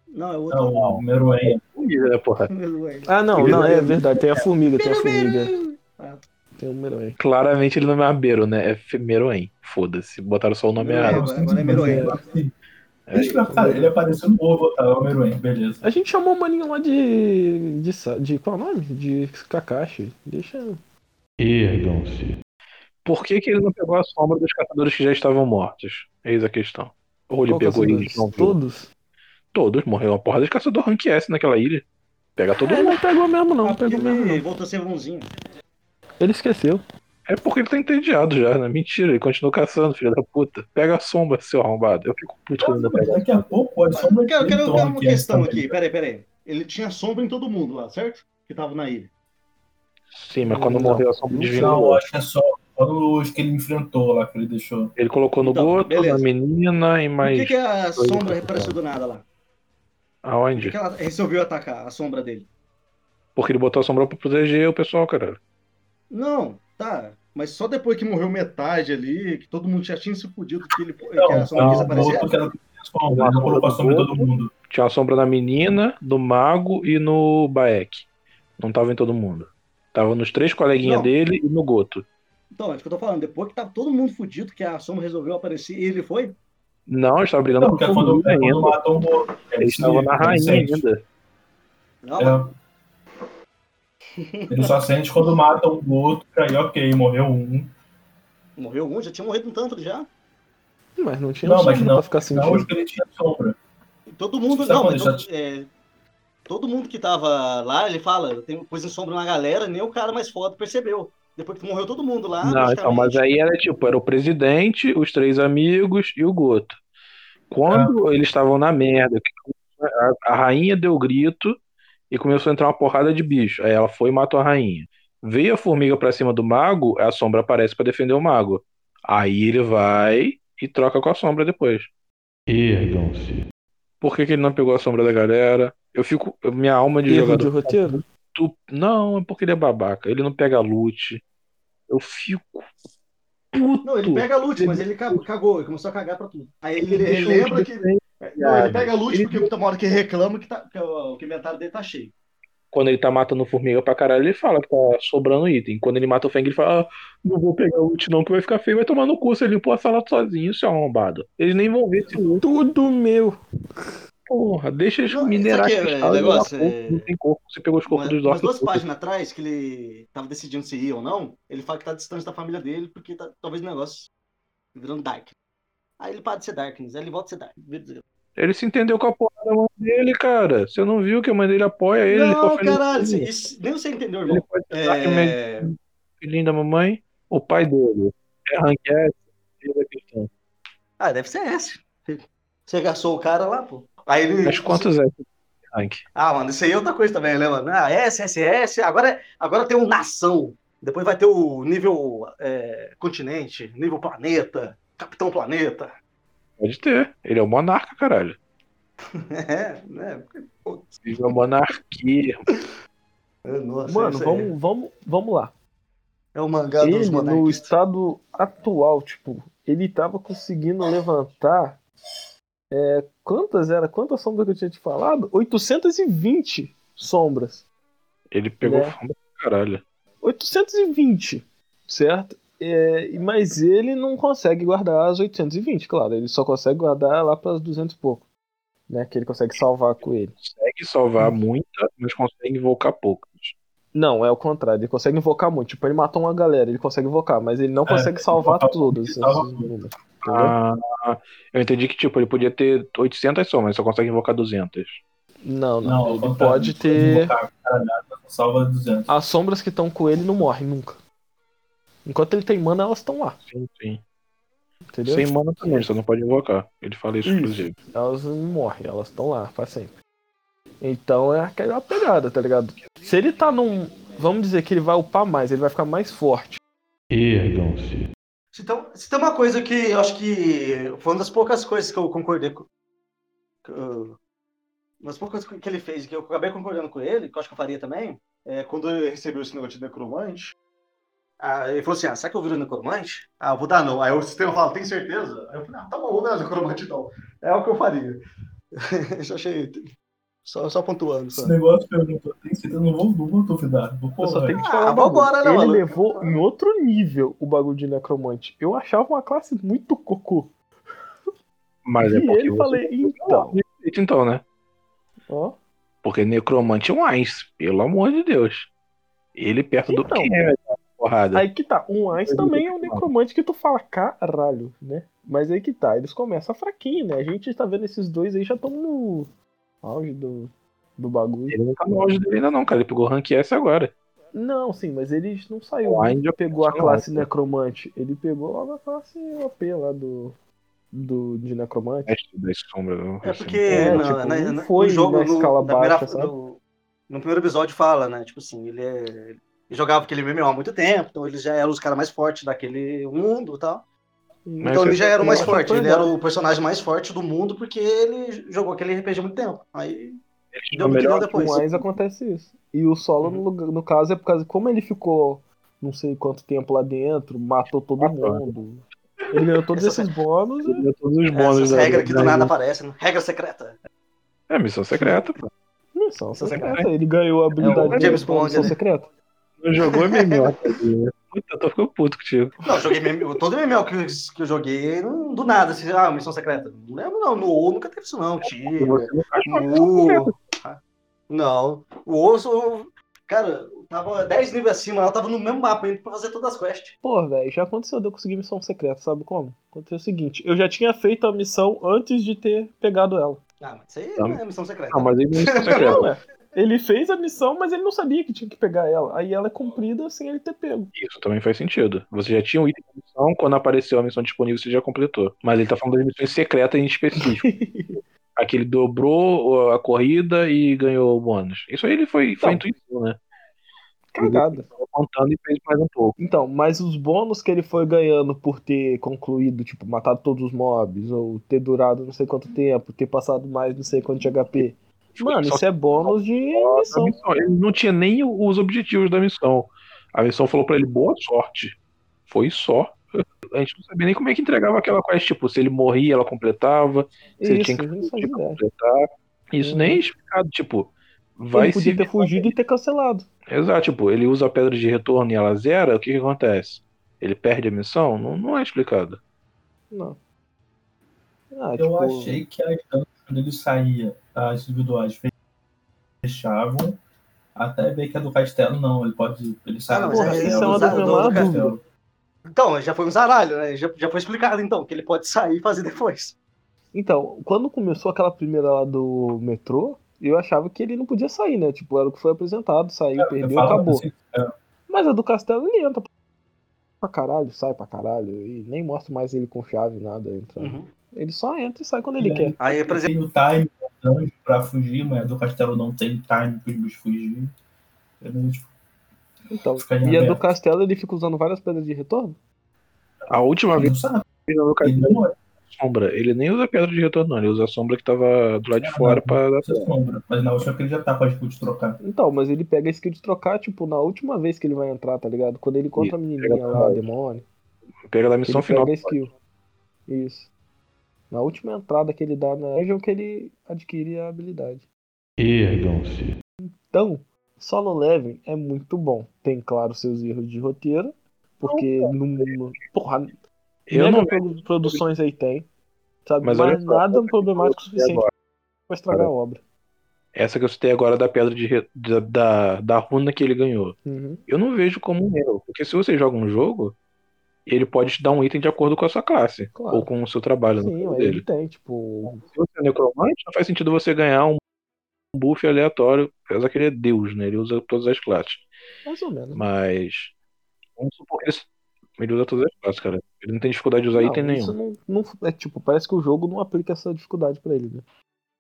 Não, é outro. Não, o Meruem. né, porra? Ah, não, não, é verdade. Tem a formiga, tem a formiga. Ah, Tem o Meruem. Claramente ele não é Abeiro, né? É Femeroen. Foda-se. Botaram só o nome Meruem. errado. agora é eu ver, cara, ele apareceu no ovo, tá? É o Meruem, beleza. A gente chamou o maninho lá de. de. de qual é o nome? De Kakashi. Deixa. Ergam-se. Por que, que ele não pegou a sombra dos caçadores que já estavam mortos? Eis a questão. Ou ele Qual pegou caçadores? eles não? Todos? Todos. Morreu uma porrada de caçador rank S naquela ilha. Pega todo É, mundo. não pegou mesmo, não. Ah, Não pegou mesmo, não. voltou a ser bonzinho. Ele esqueceu. É porque ele tá entediado já, né? Mentira, ele continua caçando, filho da puta. Pega a sombra, seu arrombado. Eu fico puto quando ele pega. Daqui a pouco a sombra Eu quero, eu quero, eu uma que é questão aqui. Peraí, peraí. Ele tinha sombra em todo mundo lá, certo? Que tava na ilha. Sim, mas quando Não. morreu a sombra divina. Não, eu acho que é só quando que ele enfrentou lá que ele deixou. Ele colocou no Então, Goto, beleza. na menina e Por mais. que, que a dois sombra outros reapareceu do nada lá? Por que, Aonde? que ela resolveu atacar a sombra dele? Porque ele botou a sombra pra proteger o pessoal, caralho. Não, tá. Mas só depois que morreu metade ali, que todo mundo já tinha se fudido que, ele, que Não, a sombra quis não, o aparecer. sombra, ele colocou a sombra em todo mundo. Tinha uma sombra na menina, no mago e no Baek. Não tava em todo mundo. Tava nos três coleguinhas Não. dele e no Goto. Então, é isso que eu tô falando. Depois que tava todo mundo fudido, que a sombra resolveu aparecer e ele foi. Não, eles estavam brigando Não, porque por quando, quando ainda. matam o. Eles estavam na rainha ainda. Não, É. Ele só sente quando matam o outro, que aí ok, morreu um. morreu um, já tinha morrido um tanto já. Mas não tinha Não, sombra mas não, pra ficar não sentindo. que ele tinha sombra. Todo mundo. Não, mas todo, é, todo mundo que tava lá, ele fala, tem coisa em sombra na galera, nem o cara mais foda percebeu. Depois que morreu todo mundo lá. Não, então, mas aí era tipo, era o presidente, os três amigos e o Goto. Quando eles estavam na merda, a, a rainha deu grito e começou a entrar uma porrada de bicho. Aí ela foi e matou a rainha. Veio a formiga pra cima do mago, a sombra aparece pra defender o mago. Aí ele vai e troca com a sombra depois. Ergam-se. Por que, que ele não pegou a sombra da galera? Eu fico. Minha alma de Erro jogador. de roteiro? tu- Não, é porque ele é babaca. Ele não pega loot. Eu fico. Puto. Não, ele pega loot, mas ele ca- cagou, ele começou a cagar pra tudo. Aí ele, ele lembra que. Não, ele pega a loot Ele- porque tem uma hora que reclama que, tá, que o, que o inventário dele tá cheio. Quando ele tá matando formiga pra caralho, ele fala que tá sobrando item. Quando ele mata o Feng, ele fala: ah, não vou pegar loot não, que vai ficar feio, vai tomar no cu. Você limpou a sala sozinho, seu arrombado. Eles nem vão ver esse loot. Tudo meu. Porra, deixa eles Não, minerar aqui é, cristal e negócio, botar corpo. é- Não tem corpo. Você pegou os corpos Uma, dos umas orcs. duas páginas atrás, que ele tava decidindo se ia ou não, ele fala que tá distante da família dele, porque tá, talvez o negócio virando Dark. Aí ele para de ser Darkness, aí ele volta a ser Dark. Ele se entendeu com a porra da mãe dele, cara. Você não viu que a mãe dele apoia ele? ele não, fez caralho, isso. nem você entendeu, Ele irmão. pode ser Darkman, É... filhinho da mamãe. O pai dele é ranquete. É questão. Ah, deve ser esse. Você gastou o cara lá, pô. Aí ele. Mas quantos é rank? Ah, mano, isso aí é outra coisa também, né, mano? Ah, S, S, S. Agora, agora tem o nação. Depois vai ter o nível é, continente, nível planeta, capitão planeta. Pode ter. Ele é o monarca, caralho. É, né? Ele é o monarquia. Nossa, Mano, isso aí vamos, vamos, vamos lá. É o mangá dos Ele, no estado atual, tipo, ele tava conseguindo levantar. é, quantas era? Quantas sombras que eu tinha te falado? 820 sombras. Ele pegou É. fama pra caralho. 820, certo? É, mas ele não consegue guardar as 820, claro. Ele só consegue guardar lá para as 200 e pouco. Né, que ele consegue salvar com ele. Consegue salvar muita, mas consegue invocar poucas. Não, é o contrário. Ele consegue invocar muito. Tipo, ele matou uma galera, ele consegue invocar, mas ele não consegue salvar todas. Ah, eu entendi que, tipo, ele podia ter 800 somas, só consegue invocar 200. Não, não. Não, ele pode ter. invocar Salva 200. As sombras que estão com ele não morrem nunca. Enquanto ele tem mana, elas estão lá. Sim, sim. Entendeu? Sem mana também, só não pode invocar. Ele fala isso, Isso. inclusive. Elas não morrem, elas estão lá pra sempre. Então é aquela pegada, tá ligado? Se ele tá num. Vamos dizer que ele vai upar mais, ele vai ficar mais forte. Ergam-se. Se tem, se tem uma coisa que eu acho que foi uma das poucas coisas que eu concordei com. que eu- Uma das poucas coisas que ele fez que eu acabei concordando com ele, que eu acho que eu faria também, é quando ele recebeu esse negócio de necromante. Ah, ele falou assim: ah, será que eu viro necromante? Ah, eu vou dar não. Aí o sistema fala: tem certeza? Aí eu falei: ah, tá bom, vou dar necromante então. É o que eu faria. eu achei. Só, só pontuando. Só. Esse negócio perguntou, tem certeza? Não vou, não vou duvidar. Vou Eu só tenho que te Ah, falar um bagulho. vambora, né, Ele mano? levou em outro nível o bagulho de necromante. Eu achava uma classe muito cocô. Mas é e porque ele falei, então. Então, né? Ó, Porque necromante é um Ainz, pelo amor de Deus. Ele perto do Então. que é porrada. aí que tá. Um Ice também é um necromante que tu fala, caralho, né? Mas aí que tá, eles começam fraquinho, né? A gente tá vendo esses dois aí já estão no auge do, do bagulho. Ele não tá no auge dele ainda não, cara. Ele pegou rank S agora. Não, sim, mas ele não saiu. O Ele Ainz já pegou a classe lá, necromante. Ele pegou logo a classe OP lá do. do de necromante. É porque É, na- tipo, na- não na- foi no jogo, na no, escala na primeira- baixa, no, no primeiro episódio fala, né? Tipo assim, ele, é, ele jogava aquele MMO há muito tempo, então ele já era os caras mais fortes daquele mundo e tal. Mas Então ele já era o mais forte, ele era o personagem mais forte do mundo porque ele jogou aquele RPG há muito tempo. Aí Ele deu é no que melhor depois. Ainz acontece isso. E o solo, no, lugar- no caso, é por causa. Como ele ficou não sei quanto tempo lá dentro, matou todo Matou. mundo. Ele ganhou todos Essa- esses bônus. Ele deu todos os bônus Essas regras que do da- nada aparecem, né? regra secreta. É missão secreta, pô. Missão Missão secreta. Ele ganhou a habilidade É dele James Bond, missão né? secreta. Não jogou MMO. tadinho. Puta, eu tô ficando puto contigo. Não, eu joguei MM, todo MMO que, eu- que eu joguei, não- do nada, assim, ah, missão secreta. Não lembro, não. No WoW nunca teve isso, não. Tira. Você não faz parte No WoW. Não. O eu- cara, eu tava 10 níveis acima, ela tava no mesmo mapa indo pra fazer todas as quests. Pô, velho, já aconteceu de eu conseguir missão secreta, sabe como? Aconteceu o seguinte, eu já tinha feito a missão antes de ter pegado ela. Ah, mas isso aí Não. não é missão secreta. Não, mas aí não é missão secreta. Não, é. Ele fez a missão, mas ele não sabia que tinha que pegar ela. Aí ela é cumprida sem ele ter pego. Isso também faz sentido. Você já tinha um item de missão, quando apareceu a missão disponível, você já completou. Mas ele tá falando das missões secretas em específico. Aquele dobrou a corrida e ganhou o bônus. Isso aí ele foi, foi Então. intuição, né? Cagada. Contando e fez mais um pouco. Então, mas os bônus que ele foi ganhando por ter concluído, tipo, matado todos os mobs, ou ter durado não sei quanto tempo, ter passado mais não sei quanto de HP. Mano, Só isso é bônus de missão. missão. Ele não tinha nem os objetivos da missão. A missão falou pra ele boa sorte. Foi só. A gente não sabia nem como é que entregava aquela quest. Tipo, se ele morria, ela completava. Se ele Isso, tinha que a ideia. completar. Isso Uhum. nem é explicado. Tipo, vai Ele podia se. ter fugido e ter cancelado. Exato, tipo, ele usa a pedra de retorno e ela zera, o que que acontece? Ele perde a missão? Não, não é explicado. Não. Ah, Eu tipo, achei que quando ele saía, as individuais fechavam, até ver que a do castelo não, ele pode. Ele sai Ah, não, do Porra, é- castelo. é do- do- do castelo. Então, já foi um zaralho, né? Já, já foi explicado, então, que ele pode sair e fazer depois. Então, quando começou aquela primeira lá do metrô, eu achava que ele não podia sair, né? Tipo, era o que foi apresentado, saiu, Eu perdeu, acabou. assim, é, Mas a do castelo ele entra pra caralho, sai pra caralho, e nem mostra mais ele com chave, nada entrando. Uhum. Ele só entra e sai quando ele quer. Aí, por exemplo, Tem o time dungeon pra fugir, mas a do castelo não tem time para os fugir. Tipo, Então, e a do castelo ele fica usando várias pedras de retorno? A última ele vez que ele não é sombra, ele nem usa pedra de retorno, não. Ele usa a sombra que tava do lado de fora pra dar sombra. Mas na última que ele já tá com a skill de trocar. Então, mas ele pega a skill de trocar, tipo, na última vez que ele vai entrar, tá ligado? Quando ele encontra a menininha lá, a demônio, Pega da missão ele final. pega a skill. Isso. Na última entrada que ele dá na dungeon que ele adquire a habilidade. Ergam-se. Então, solo leveling é muito bom. Tem, claro, seus erros de roteiro, porque no, no, porra, Eu mega não produ- produções aí tem, sabe? Mas Mas, nada que problemático o eu suficiente pra estragar a obra. Essa que eu citei agora da pedra de re- da, da, da runa que ele ganhou. Uhum. Eu não vejo como um erro. Porque se você joga um jogo, ele pode te dar um item de acordo com a sua classe. Claro. Ou com o seu trabalho Sim, jogo aí ele tem, tipo. Se você é necromante, não faz sentido você ganhar um buff aleatório. Apesar que ele é Deus, né? Ele usa todas as classes. Mais ou menos. Mas. Vamos supor que ele, usa todas as classes, cara. Ele não tem dificuldade de usar Não, item nenhum. isso não, não- é tipo, parece que o jogo não aplica essa dificuldade pra ele, né?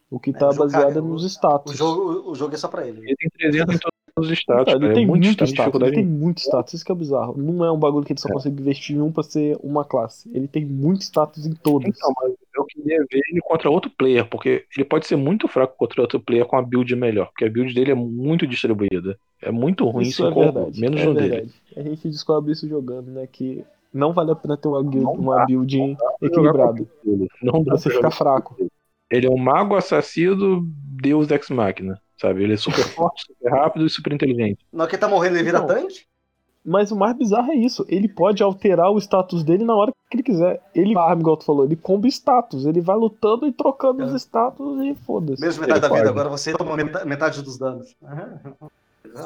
O que É, tá jogo, baseado cara, nos o- status. o jogo, o jogo é só pra ele. Ele tem 300 em todos os status, Então, ele cara. tem é muito status, status, ele tem muito status, isso que é bizarro. Não é um bagulho que ele só É. consegue investir em um pra ser uma classe. Ele tem muito status em todos. Então, mas eu queria ver ele contra outro player, porque ele pode ser muito fraco contra outro player com a build melhor, porque a build dele é muito distribuída. É muito ruim isso é verdade. menos é dele. verdade. A gente descobre isso jogando, né? Que não vale a pena ter uma, guild, uma build equilibrada. Não dá Você pra fica jogar fraco. Ele é um mago assassino, deus ex machina, sabe? Ele é super forte, super rápido e super inteligente. Na hora que ele tá morrendo, ele vira Não. tanque? Mas o mais bizarro é isso. Ele pode alterar o status dele na hora que ele quiser. Ele arma, igual tu falou, ele comba status. Ele vai lutando e trocando os status e foda-se. Mesmo metade Ele da vida, pode. agora você toma meta- metade dos danos.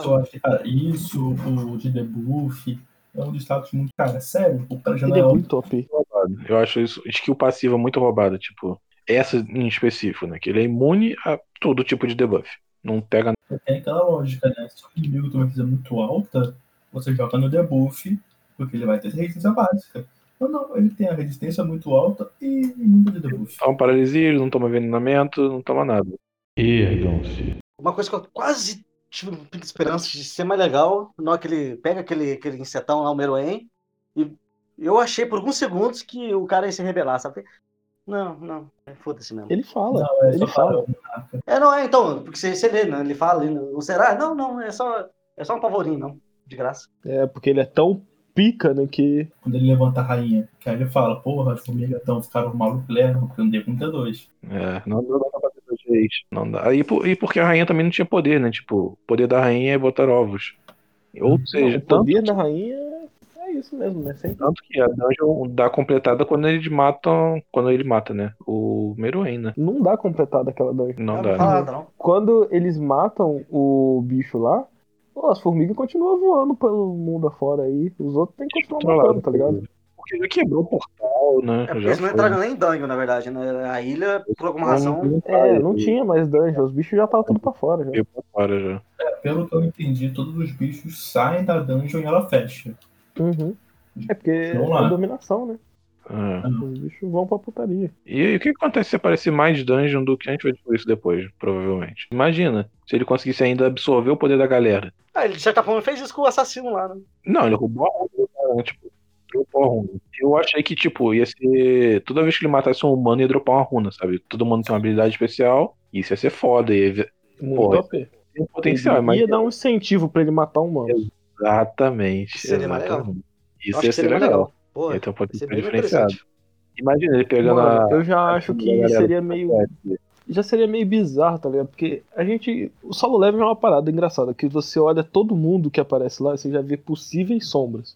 Eu acho que, cara, isso, o de debuff, é um destaque muito. Cara, sério, o cara já Ele é não é muito OP. Roubado. Eu acho isso, skill passiva muito roubada, tipo, essa em específico, né? Que ele é imune a todo tipo de debuff. Não pega Tem aquela lógica, né? Se o inimigo tem uma resistência muito alta, você joga no debuff, porque ele vai ter resistência básica. Não, não, ele tem a resistência muito alta e muito de debuff. toma paralisia, ele não toma envenenamento, não toma nada. Ergam-se. Uma coisa que eu quase tive um pico de esperança de ser mais legal, na hora que ele pega aquele, aquele insetão lá, o Meruem, e eu achei por alguns segundos que o cara ia se rebelar, sabe? Não, não, é, foda-se mesmo. Ele fala. Não, é ele só fala. para- É, não, é, então, porque você, você lê, né? Ele fala ali, não será? Não, não, é só, é só um pavorinho, não, de graça. É, porque ele é tão pica, né? Que. Quando ele levanta a rainha, que aí ele fala, porra, as formigas estão ficaram malucos, levam, porque eu não dei com T2. É, não dá pra fazer dois reis. Não dá. E, por- e porque a rainha também não tinha poder, né? Tipo, o poder da rainha é botar ovos. Ou seja, o tanto poder da rainha isso mesmo, né? Sempre. Tanto que a dungeon dá completada quando eles matam. Quando ele mata, né? O Meruem, né? Não dá completada aquela dungeon. Não Não, dá. não né? nada, não. Quando eles matam o bicho lá, pô, as formigas continuam voando pelo mundo afora aí. Os outros tem que continuar matando, tá ligado? Porque já quebrou o portal, né? É eles não entraram nem em dungeon, na verdade, né? A ilha, por alguma razão. É, não tinha mais dungeon, os bichos já estavam tudo pra fora já. Pra fora já. Pelo que eu entendi, todos os bichos saem da dungeon e ela fecha. Uhum. É porque é dominação, né? É. Os bichos vão pra putaria. E, aí, o que acontece se aparecer mais dungeon do que a gente vai descobrir isso depois, provavelmente? Imagina, se ele conseguisse ainda absorver o poder da galera. Ah, ele de certa forma fez isso com o assassino lá, né? Não, ele roubou a né? Tipo, dropou a runa. Eu achei que, tipo, ia ser. Toda vez que ele matasse um humano, ia dropar uma runa, sabe? Todo mundo tem uma habilidade especial, isso ia ser foda, ia OP. tem um potencial, mas. Ia dar um incentivo pra ele matar um humano. Exatamente. Seria exatamente. Isso ser seria mais legal. legal. Pô, um ia ser diferenciado. Imagina ele pegando Mano, a. eu já a acho que seria meio. Já seria meio bizarro, tá ligado? Porque a gente. O solo level é uma parada engraçada, que você olha todo mundo que aparece lá, você já vê possíveis sombras.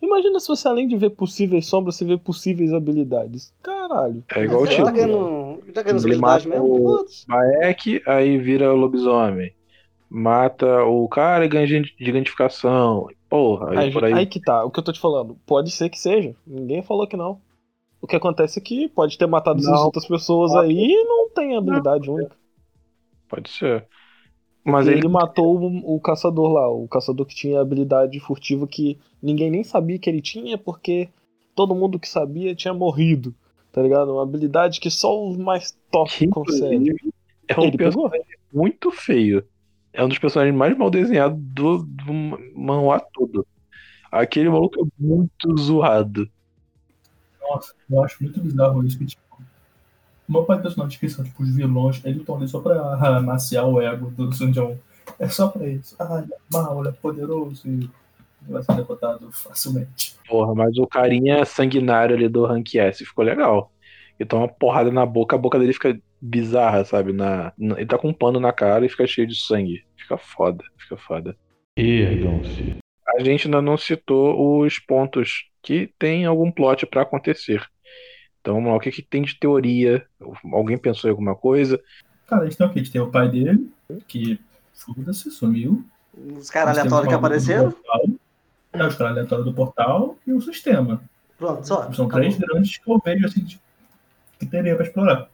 Imagina se você, além de ver possíveis sombras, você vê possíveis habilidades. Caralho. É igual o Ele tipo. tá ele tá Ele habilidade mesmo? Baek, aí vira lobisomem. Mata o cara e ganha identificação. Porra, aí, Aí, por aí. aí que tá, o que eu tô te falando. Pode ser que seja. Ninguém falou que não. O que acontece é que pode ter matado essas Não. outras pessoas aí e não tem habilidade única. Pode ser. Mas ele, ele, matou o, o caçador lá, o caçador que tinha habilidade furtiva que ninguém nem sabia que ele tinha, porque todo mundo que sabia tinha morrido. Tá ligado? Uma habilidade que só os mais top conseguem. é um Ele pegou? personagem muito feio. É um dos personagens mais mal desenhados do, do manhwa todo. Aquele maluco é muito zoado. Nossa, eu acho muito bizarro isso que, tipo, a maior parte dos personagens que são, tipo, os vilões, estão ali só pra ah, maciar o ego do Sun Jong. É só pra isso. Ah, ele é mau, ele é poderoso e vai ser derrotado facilmente. Porra, mas o carinha sanguinário ali do Rank S ficou legal. Ele toma uma porrada na boca, a boca dele fica bizarra, sabe? Na, na- ele tá com um pano na cara e fica cheio de sangue. Fica foda, fica foda. Ergam-se. A gente ainda não citou os pontos que tem algum plot pra acontecer. Então vamos lá, o que, que tem de teoria? Alguém pensou em alguma coisa? Cara, a gente tem o quê? A gente tem o pai dele, que foda-se, sumiu. Os caras aleatórios que apareceram. É, os caras aleatórios do portal e o sistema. Pronto, só. São acabou. três grandes que eu vejo assim, que teria pra explorar.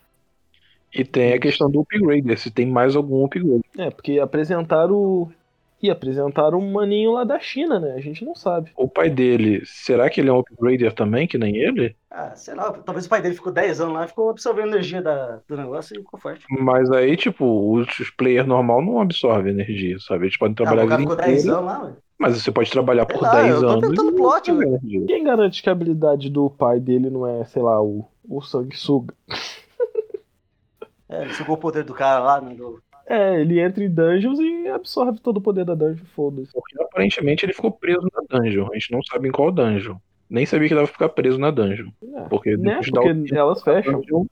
E tem a questão do upgrade, se tem mais algum upgrade. É, porque apresentaram o. E apresentaram um maninho lá da China, né? A gente não sabe. O pai dele, será que ele é um upgrader também, que nem ele? Ah, sei lá, talvez o pai dele ficou 10 anos lá e ficou absorvendo energia da, do negócio e ficou forte. Mas aí, tipo, os players normal não absorvem energia, sabe? Eles podem Ah, trabalhar o a cara ficou 10 inteira, anos lá, ué. mas você pode trabalhar Sei por lá, 10 eu tô anos. tentando e plot, não velho. Quem garante que a habilidade do pai dele não é, sei lá, o, o sanguessuga? É, ele sugou o poder do cara lá, né? Do... É, ele entra em dungeons e absorve todo o poder da dungeon, foda-se. Porque aparentemente ele ficou preso na dungeon. A gente não sabe em qual dungeon. Nem sabia que dava pra ficar preso na dungeon. É, Porque né? Porque elas fecham. dungeon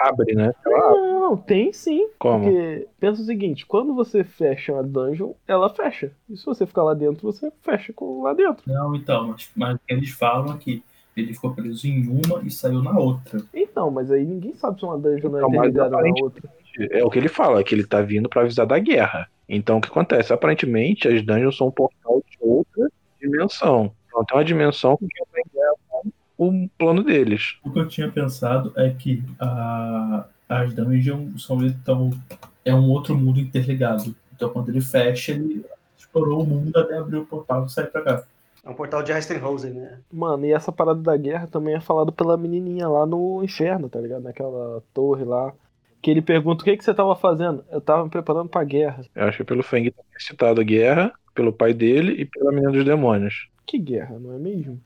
abre, né? Ela. Não, tem sim. Como? Porque pensa o seguinte, quando você fecha uma dungeon, ela fecha. E se você ficar lá dentro, você fecha com lá dentro. Não, então, mas, mas o que eles falam que ele ficou preso em uma e saiu na outra. Então, mas aí ninguém sabe se uma dungeon não é Então, mas interligada na outra. É o que ele fala, que ele tá vindo pra avisar da guerra. Então o que acontece? Aparentemente as dungeons são um portal de outra dimensão. Então tem uma dimensão que entra em guerra com o plano deles. O que eu tinha pensado é que a, as dungeons são então é um outro mundo interligado. Então quando ele fecha, ele explorou o mundo até abrir o portal e sair pra cá. É um portal de Heistenhausen, né? Mano, e essa parada da guerra também é falado pela menininha lá no inferno, tá ligado? Naquela torre lá. Que ele pergunta o que, que você tava fazendo. Eu tava me preparando pra guerra. Eu acho que pelo Feng tá citado a guerra, pelo pai dele e pela menina dos demônios. Que guerra, não é mesmo?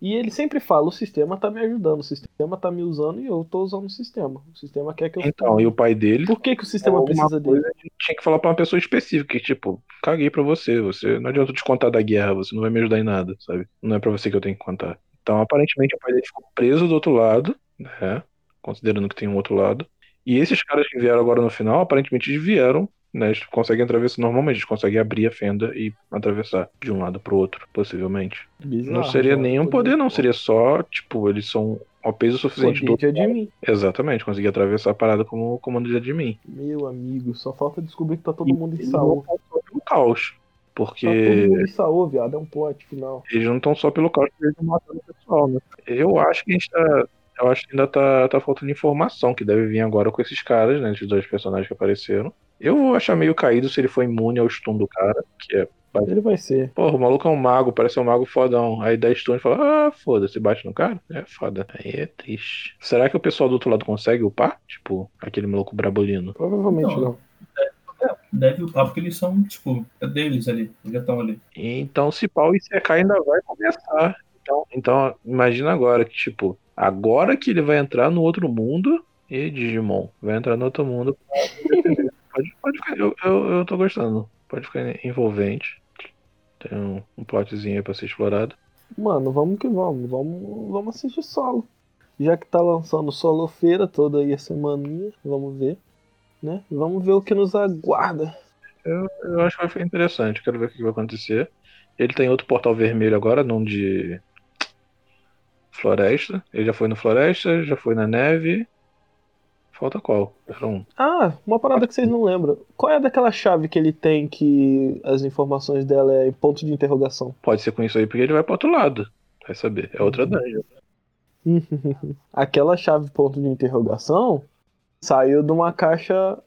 E ele sempre fala, o sistema tá me ajudando, o sistema tá me usando e eu tô usando o sistema. O sistema quer que eu Então, e o pai dele Por que, que o sistema alguma precisa dele? tinha que falar pra uma pessoa específica, que tipo, caguei pra você, você não adianta eu te contar da guerra, você não vai me ajudar em nada, sabe? Não é pra você que eu tenho que contar. Então, aparentemente, o pai dele ficou preso do outro lado, né? Considerando que tem um outro lado. E esses caras que vieram agora no final, aparentemente eles vieram né? Eles conseguem atravessar normalmente, eles conseguem abrir a fenda e atravessar de um lado pro outro, possivelmente. Bizarro, não seria nenhum poder, não. Seria só, tipo, eles são ao peso suficiente do de admin. Exatamente, conseguir atravessar a parada como o comando de admin. Meu amigo, só falta descobrir que tá todo mundo em E Saul. pelo caos. Tá todo Porque mundo em Saul, viado. É um plot final. eles não estão só pelo caos, eles estão matando o pessoal, né? Eu acho que a gente tá. Eu acho que ainda tá, tá faltando informação que deve vir agora com esses caras, né? Esses dois personagens que apareceram. Eu vou achar meio caído se ele for imune ao stun do cara, que é. Ele vai ser. Porra, o maluco é um mago, parece um mago fodão. Aí dá stun e fala, ah, foda-se, bate no cara. É foda. Aí é triste. Será que o pessoal do outro lado consegue upar? Tipo, aquele maluco brabolino. Provavelmente Não. não. Deve upar porque eles são, tipo, é deles ali. Eles já estão ali. Então, se pau e CK ainda vai começar. Então, então, imagina agora que, tipo, agora que ele vai entrar no outro mundo. E Digimon, vai entrar no outro mundo. pode, pode ficar, eu, eu, eu tô gostando. Pode ficar envolvente. Tem um, um plotzinho aí pra ser explorado. Mano, vamos que vamos. Vamos, vamos assistir solo. Já que tá lançando solo feira toda aí a semaninha, vamos ver. Né? Vamos ver o que nos aguarda. Eu acho que vai ficar interessante. Quero ver o que vai acontecer. Ele tem outro portal vermelho agora, não de floresta. Ele já foi no floresta, já foi na neve. Falta qual? Era um. Ah, uma parada que vocês não lembram. Qual é daquela chave que ele tem que as informações dela é em ponto de interrogação? Pode ser com isso aí, porque ele vai pro outro lado. Vai saber. É outra dungeon. Aquela chave ponto de interrogação saiu de uma caixa.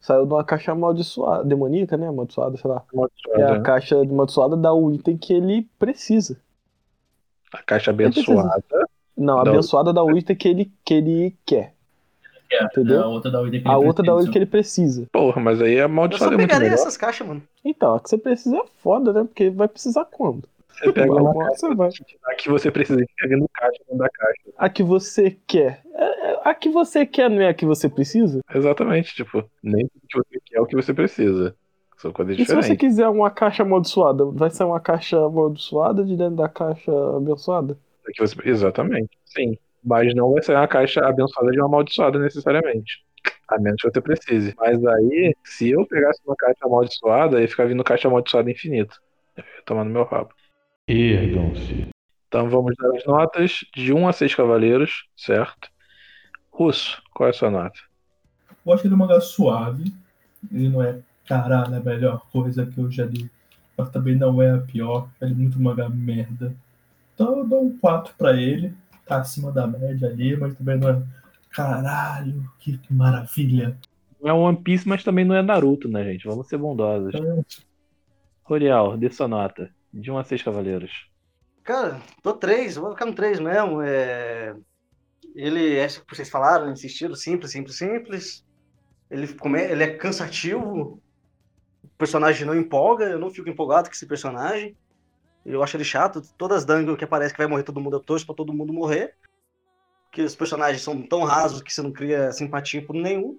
Saiu de uma caixa amaldiçoada, demoníaca, né? Amaldiçoada, sei lá. É a caixa amaldiçoada dá o item que ele precisa. A caixa abençoada. Não, o- abençoada o item que ele, que ele quer. É, Entendeu? A outra da Wither que A ele outra precisa. item que ele precisa. Porra, mas aí a Eu só amaldiçoada é muito pegaria melhor. essas caixas, mano. Então, a que você precisa é foda, né? Porque vai precisar quando? Você pega uma você vai. A que você precisa ir pegando caixa dentro da caixa. A que você quer. É- é- A que você quer não é a que você precisa? Exatamente, tipo, nem o que você quer é o que você precisa. São coisas E se você diferentes. quiser uma caixa amaldiçoada, vai ser uma caixa amaldiçoada de dentro da caixa abençoada? É que você- Exatamente, sim. Mas não vai ser uma caixa abençoada de uma amaldiçoada necessariamente. A menos que você precise. Mas aí, se eu pegasse uma caixa amaldiçoada, ia ficar vindo caixa amaldiçoada infinita. Eu ia tomar no meu rabo. Ergam-se. Então vamos dar as notas de 1 a 6 cavaleiros, certo? Russo, qual é a sua nota? Eu acho ele um mangá suave. Ele não é, caralho, a melhor coisa que eu já li. Mas também não é a pior. Ele é muito mangá merda. Então eu dou um 4 pra ele. Tá acima da média ali, mas também não é. Caralho, que maravilha. Não é One Piece, mas também não é Naruto, né, gente? Vamos ser bondosos. Então, Rorial, dê sua nota. De 1 a 6 cavaleiros. Cara, tô três, vou ficar no três mesmo. É... Ele é, vocês falaram, estilo simples, simples, simples. Ele, come... ele é cansativo. O personagem não empolga, eu não fico empolgado com esse personagem. Eu acho ele chato. Todas as dungeons que aparece que vai morrer todo mundo, eu torço pra todo mundo morrer. Porque os personagens são tão rasos que você não cria simpatia por nenhum.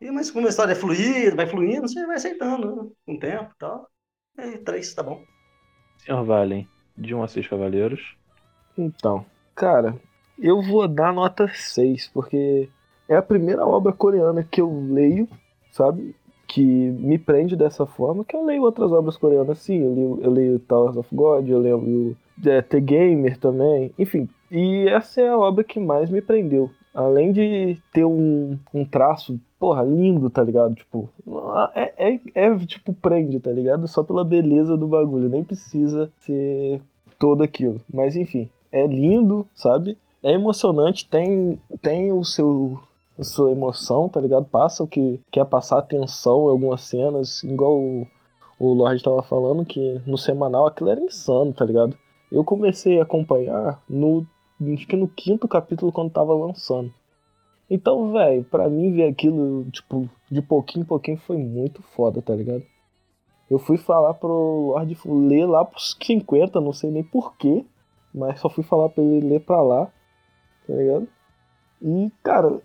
E, mas como a história é fluida, vai fluindo, você vai aceitando né? com o tempo e tal. E três, tá bom. Senhor Valen, de 1 a 6 cavaleiros. Então, cara, eu vou dar nota 6, porque é a primeira obra coreana que eu leio, sabe? Que me prende dessa forma, que eu leio outras obras coreanas, sim. Eu leio, eu leio Towers of God, eu leio é, The Gamer também, enfim. E essa é a obra que mais me prendeu. Além de ter um, um traço, porra, lindo, tá ligado? Tipo, é, é, é, tipo, prende, tá ligado? Só pela beleza do bagulho. Nem precisa ser todo aquilo. Mas enfim, é lindo, sabe? É emocionante, tem, tem o seu sua emoção, tá ligado? Passa o que quer passar atenção em algumas cenas, igual o, o Lorde tava falando, que no semanal aquilo era insano, tá ligado? Eu comecei a acompanhar no, acho que no quinto capítulo quando tava lançando. Então, velho, pra mim ver aquilo, tipo, de pouquinho em pouquinho foi muito foda, tá ligado? Eu fui falar pro Lorde ler lá pros 50, não sei nem porquê, mas só fui falar pra ele ler pra lá, tá ligado? E, cara,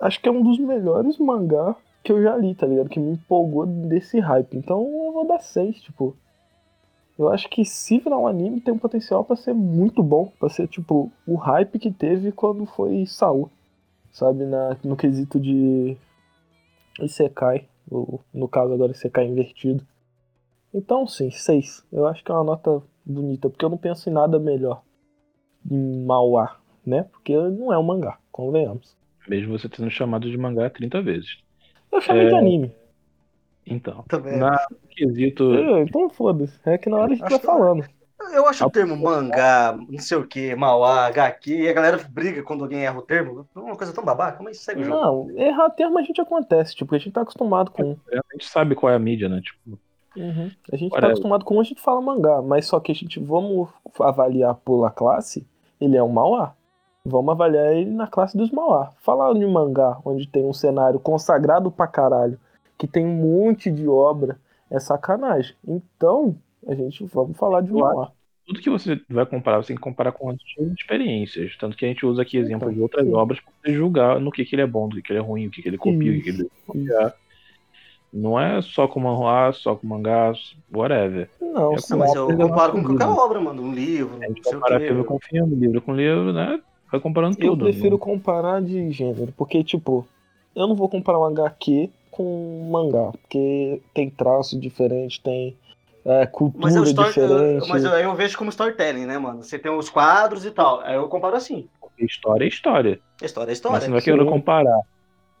acho que é um dos melhores mangá que eu já li, tá ligado? Que me empolgou desse hype. Então eu vou dar 6, tipo. Eu acho que se virar um anime tem um potencial pra ser muito bom, pra ser, tipo, o hype que teve quando foi Saul, sabe? Na, no quesito de Isekai. O- No caso agora CK invertido. Então sim, 6. Eu acho que é uma nota bonita, porque eu não penso em nada melhor em Mauá, né? Porque não é um mangá, convenhamos. Mesmo você tendo chamado de mangá 30 vezes. Eu chamei É. de anime. Então, Também. na quesito. Eu, então foda-se. É que na hora a gente que- falando. Eu acho o termo mangá, não sei o que, mauá, HQ, e a galera briga quando alguém erra o termo. É uma coisa tão babaca, mas segue o jogo. Não, errar termo a gente acontece, tipo, a gente tá acostumado com. A gente sabe qual é a mídia, né? Tipo, Uhum. A gente tá acostumado com um, a gente fala mangá, mas só que a gente, vamos avaliar pela classe, ele é um mauá. Vamos avaliar ele na classe dos mauá. Falar de mangá, onde tem um cenário consagrado pra caralho, que tem um monte de obra, é sacanagem. Então, a gente vamos falar de mauá. tudo que você vai comparar, você tem que comparar com as suas experiências. Tanto que a gente usa aqui exemplos de outras sim. obras para julgar no que, que ele é bom, do que, que ele é ruim, o que, que ele copia, o que, que ele copiar. Não é só com manhua, só com mangá, whatever. Não, É sim. Mas eu comparo com qualquer obra, mano. Um livro, o compara filme com filme, livro com livro, né? Vai comparando Eu tudo. prefiro comparar de gênero, porque, tipo, eu não vou comparar um HQ com um mangá, porque tem traço diferente, tem é, cultura Mas, é story, diferente. mas eu, eu vejo como storytelling, né, mano? Você tem os quadros e tal. Aí eu comparo assim. História é história. História é Mas história. você não vai querer comparar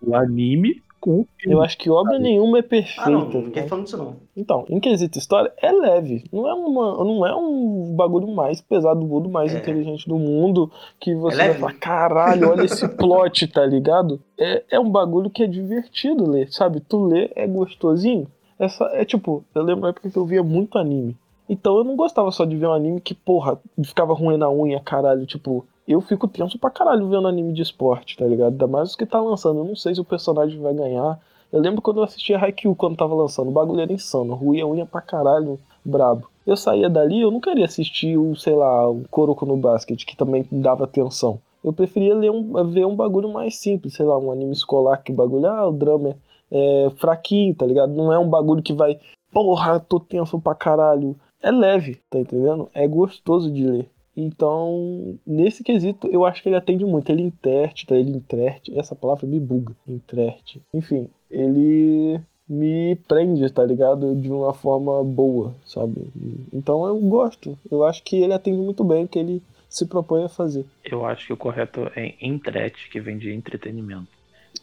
o anime com. Eu acho que obra nenhuma é perfeita. Ah, não, ninguém falando disso, não. Então, em quesito história, é leve. Não é, uma, não é um bagulho mais pesado do mundo, mais É. inteligente do mundo, que você É vai falar, caralho, olha esse plot, tá ligado? É, é um bagulho que é divertido ler, sabe? Tu lê é gostosinho. Essa, é tipo, eu lembro na época que eu via muito anime. Então eu não gostava só de ver um anime que, porra, ficava ruim na unha, caralho. Tipo, eu fico tenso pra caralho vendo anime de esporte, tá ligado? Ainda mais os que tá lançando. Eu não sei se o personagem vai ganhar. Eu lembro quando eu assistia Haikyuu quando tava lançando. O bagulho era insano. Ruía unha pra caralho, brabo. Eu saía dali, eu não queria assistir o, sei lá, o Kuroko no Basket, que também dava atenção. Eu preferia ler um, ver um bagulho mais simples, sei lá, um anime escolar que bagulho, ah, o drama é, é fraquinho, tá ligado? Não é um bagulho que vai, porra, tô tenso pra caralho. É leve, tá entendendo? É gostoso de ler. Então, nesse quesito, eu acho que ele atende muito. Ele interte, tá? Ele interte. Essa palavra me buga. Interte. Enfim, ele me prende, tá ligado? De uma forma boa, sabe? Então eu gosto. Eu acho que ele atende muito bem o que ele se propõe a fazer. Eu acho que o correto é entrete, que vem de entretenimento.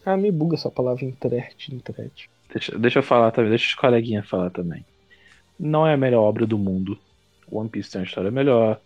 Ah, me buga essa palavra interte, interte. Deixa, deixa eu falar também, deixa os coleguinhas falar também. Não é a melhor obra do mundo. One Piece tem uma história melhor.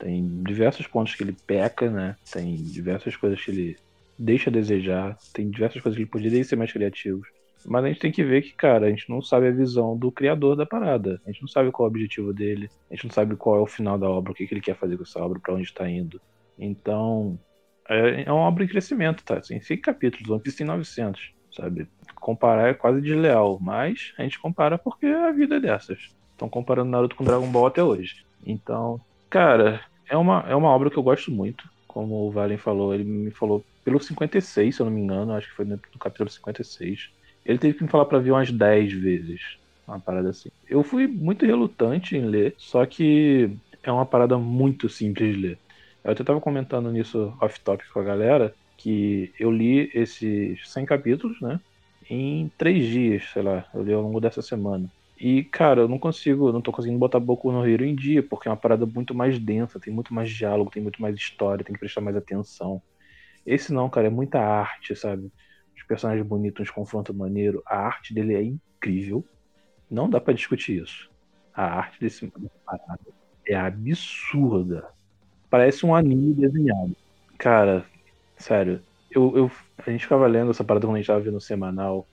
Tem diversos pontos que ele peca, né? Tem diversas coisas que ele deixa a desejar. Tem diversas coisas que ele poderia ser mais criativo. Mas a gente tem que ver que, cara, a gente não sabe a visão do criador da parada. A gente não sabe qual é o objetivo dele. A gente não sabe qual é o final da obra, o que, que ele quer fazer com essa obra, pra onde está indo. Então, é, é uma obra em crescimento, tá? Tem cinco capítulos, One Piece tem 900, sabe? Comparar é quase desleal, mas a gente compara porque a vida é dessas. Estão comparando Naruto com Dragon Ball até hoje. Então, cara, é uma, é uma obra que eu gosto muito. Como o Valen falou, ele me falou pelo 56, se eu não me engano, acho que foi no, capítulo 56. Ele teve que me falar pra ver umas 10 vezes. Uma parada assim. Eu fui muito relutante em ler, só que é uma parada muito simples de ler. Eu até tava comentando nisso off-topic com a galera, que eu li esses 100 capítulos, né? Em três dias, sei lá, eu li ao longo dessa semana. E, cara, eu não consigo, não tô conseguindo botar Boku no Hero em dia, porque é uma parada muito mais densa, tem muito mais diálogo, tem muito mais história, tem que prestar mais atenção. Esse não, cara, é muita arte, sabe? Os personagens bonitos, uns confrontos maneiro. A arte dele é incrível. Não dá pra discutir isso. A arte desse parada é absurda. Parece um anime desenhado. Cara, sério, eu, eu, a gente ficava lendo essa parada quando a gente tava vendo o semanal.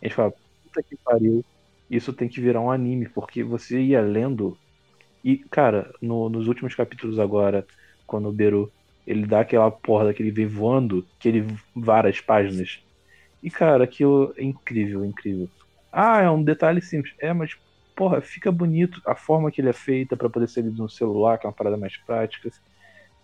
A gente falava, puta que pariu, isso tem que virar um anime, porque você ia lendo. E, cara, no- nos últimos capítulos agora, quando o Beru ele dá aquela porra daquele vem voando, que ele várias páginas. E, cara, aquilo é incrível, incrível. Ah, é um detalhe simples. É, mas, porra, fica bonito a forma que ele é feita pra poder ser lido no celular, que é uma parada mais prática.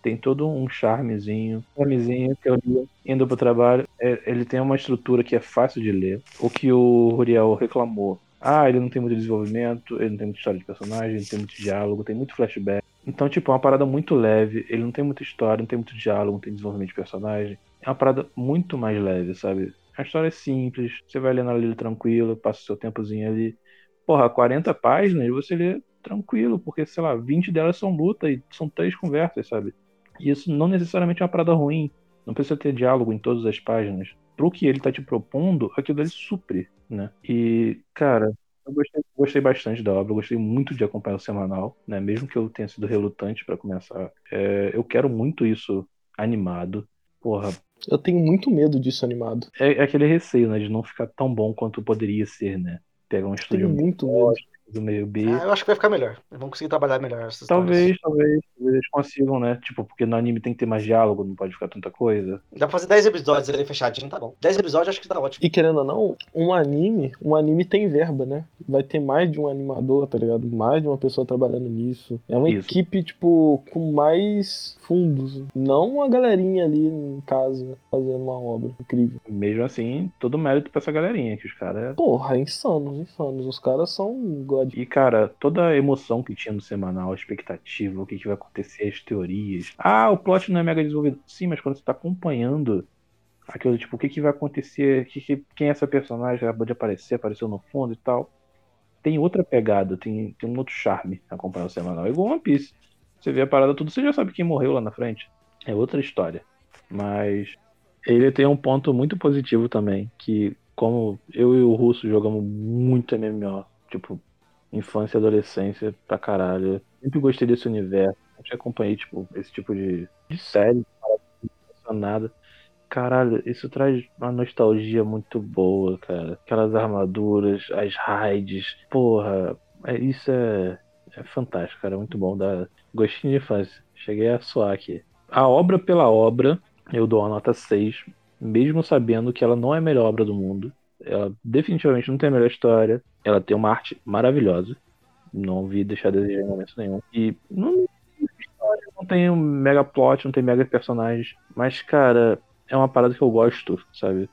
Tem todo um charmezinho. Charmezinho que eu li indo pro trabalho. É, ele tem uma estrutura que é fácil de ler. O que o Ruriel reclamou. Ah, ele não tem muito desenvolvimento, ele não tem muita história de personagem, ele tem muito diálogo, tem muito flashback. Então, tipo, é uma parada muito leve. Ele não tem muita história, não tem muito diálogo, não tem desenvolvimento de personagem. É uma parada muito mais leve, sabe? A história é simples, você vai lendo ali tranquilo, passa o seu tempozinho ali. Porra, 40 páginas você lê tranquilo, porque, sei lá, 20 delas são luta e são três conversas, sabe? E isso não necessariamente é uma parada ruim. Não precisa ter diálogo em todas as páginas. Pro que ele tá te propondo, aquilo ali supre, né? E, cara, eu gostei, gostei bastante da obra, eu gostei muito de acompanhar o semanal, né? Mesmo que eu tenha sido relutante para começar. É, eu quero muito isso animado. Porra, Eu tenho muito medo disso animado. é, é aquele receio, né? De não ficar tão bom quanto poderia ser, né? Pegar um estúdio Tenho muito medo. Do meio B. Ah, eu acho que vai ficar melhor. Vão conseguir trabalhar melhor essas Talvez, talvez, talvez eles consigam, né? Tipo, porque no anime tem que ter mais diálogo, não pode ficar tanta coisa. Dá pra fazer 10 episódios ali fechadinho, tá bom. 10 episódios acho que tá ótimo. E querendo ou não, um anime, um anime tem verba, né? Vai ter mais de um animador, tá ligado? Mais de uma pessoa trabalhando nisso. É uma Isso. equipe, tipo, com mais fundos. Não uma galerinha ali em casa fazendo uma obra incrível. Mesmo assim, todo mérito pra essa galerinha, que os caras. Porra, insanos, insanos. Os caras são E, cara, toda a emoção que tinha no semanal, a expectativa, o que, que vai acontecer, as teorias. Ah, o plot não é mega desenvolvido. Sim, mas quando você tá acompanhando aquilo, tipo, o que, que vai acontecer, que que- quem é essa personagem, acabou de aparecer, apareceu no fundo e tal. Tem outra pegada, tem, tem um outro charme acompanhar o semanal. É igual One Piece. Você vê a parada tudo, você já sabe quem morreu lá na frente. É outra história. Mas ele tem um ponto muito positivo também, que como eu e o Russo jogamos muito MMO, tipo, infância e adolescência pra caralho. Sempre gostei desse universo. Sempre acompanhei, tipo, esse tipo de, de série, nada. Caralho, isso traz uma nostalgia muito boa, cara. Aquelas armaduras, as raids, porra, é, isso é, é fantástico, cara. Muito bom. Dá gostinho de infância. Cheguei a suar aqui. A obra pela obra, eu dou uma nota 6, mesmo sabendo que ela não é a melhor obra do mundo. Ela definitivamente não tem a melhor história. Ela tem uma arte maravilhosa. Não vi deixar a desejar em momento nenhum. E não tem história, não tem um mega plot, não tem mega personagens. Mas, cara, é uma parada que eu gosto, sabe?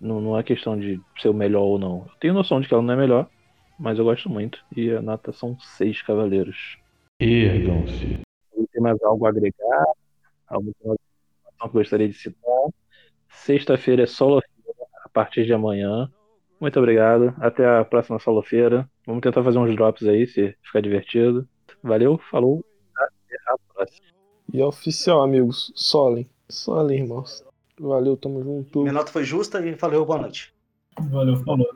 Não, não é questão de ser o melhor ou não. Eu tenho noção de que ela não é melhor, mas eu gosto muito. E a nota são seis cavaleiros. Ergam-se. Tem mais algo a agregar? Alguma informação que gostaria de citar? Sexta-feira é solo partir de amanhã. Muito obrigado. Até a próxima solo-feira. Vamos tentar fazer uns drops aí, se ficar divertido. Valeu, falou. Até a próxima. E é oficial, amigos. Solem. Solem, irmãos. Valeu, tamo junto. Minha nota foi justa e valeu, boa noite. Valeu, falou.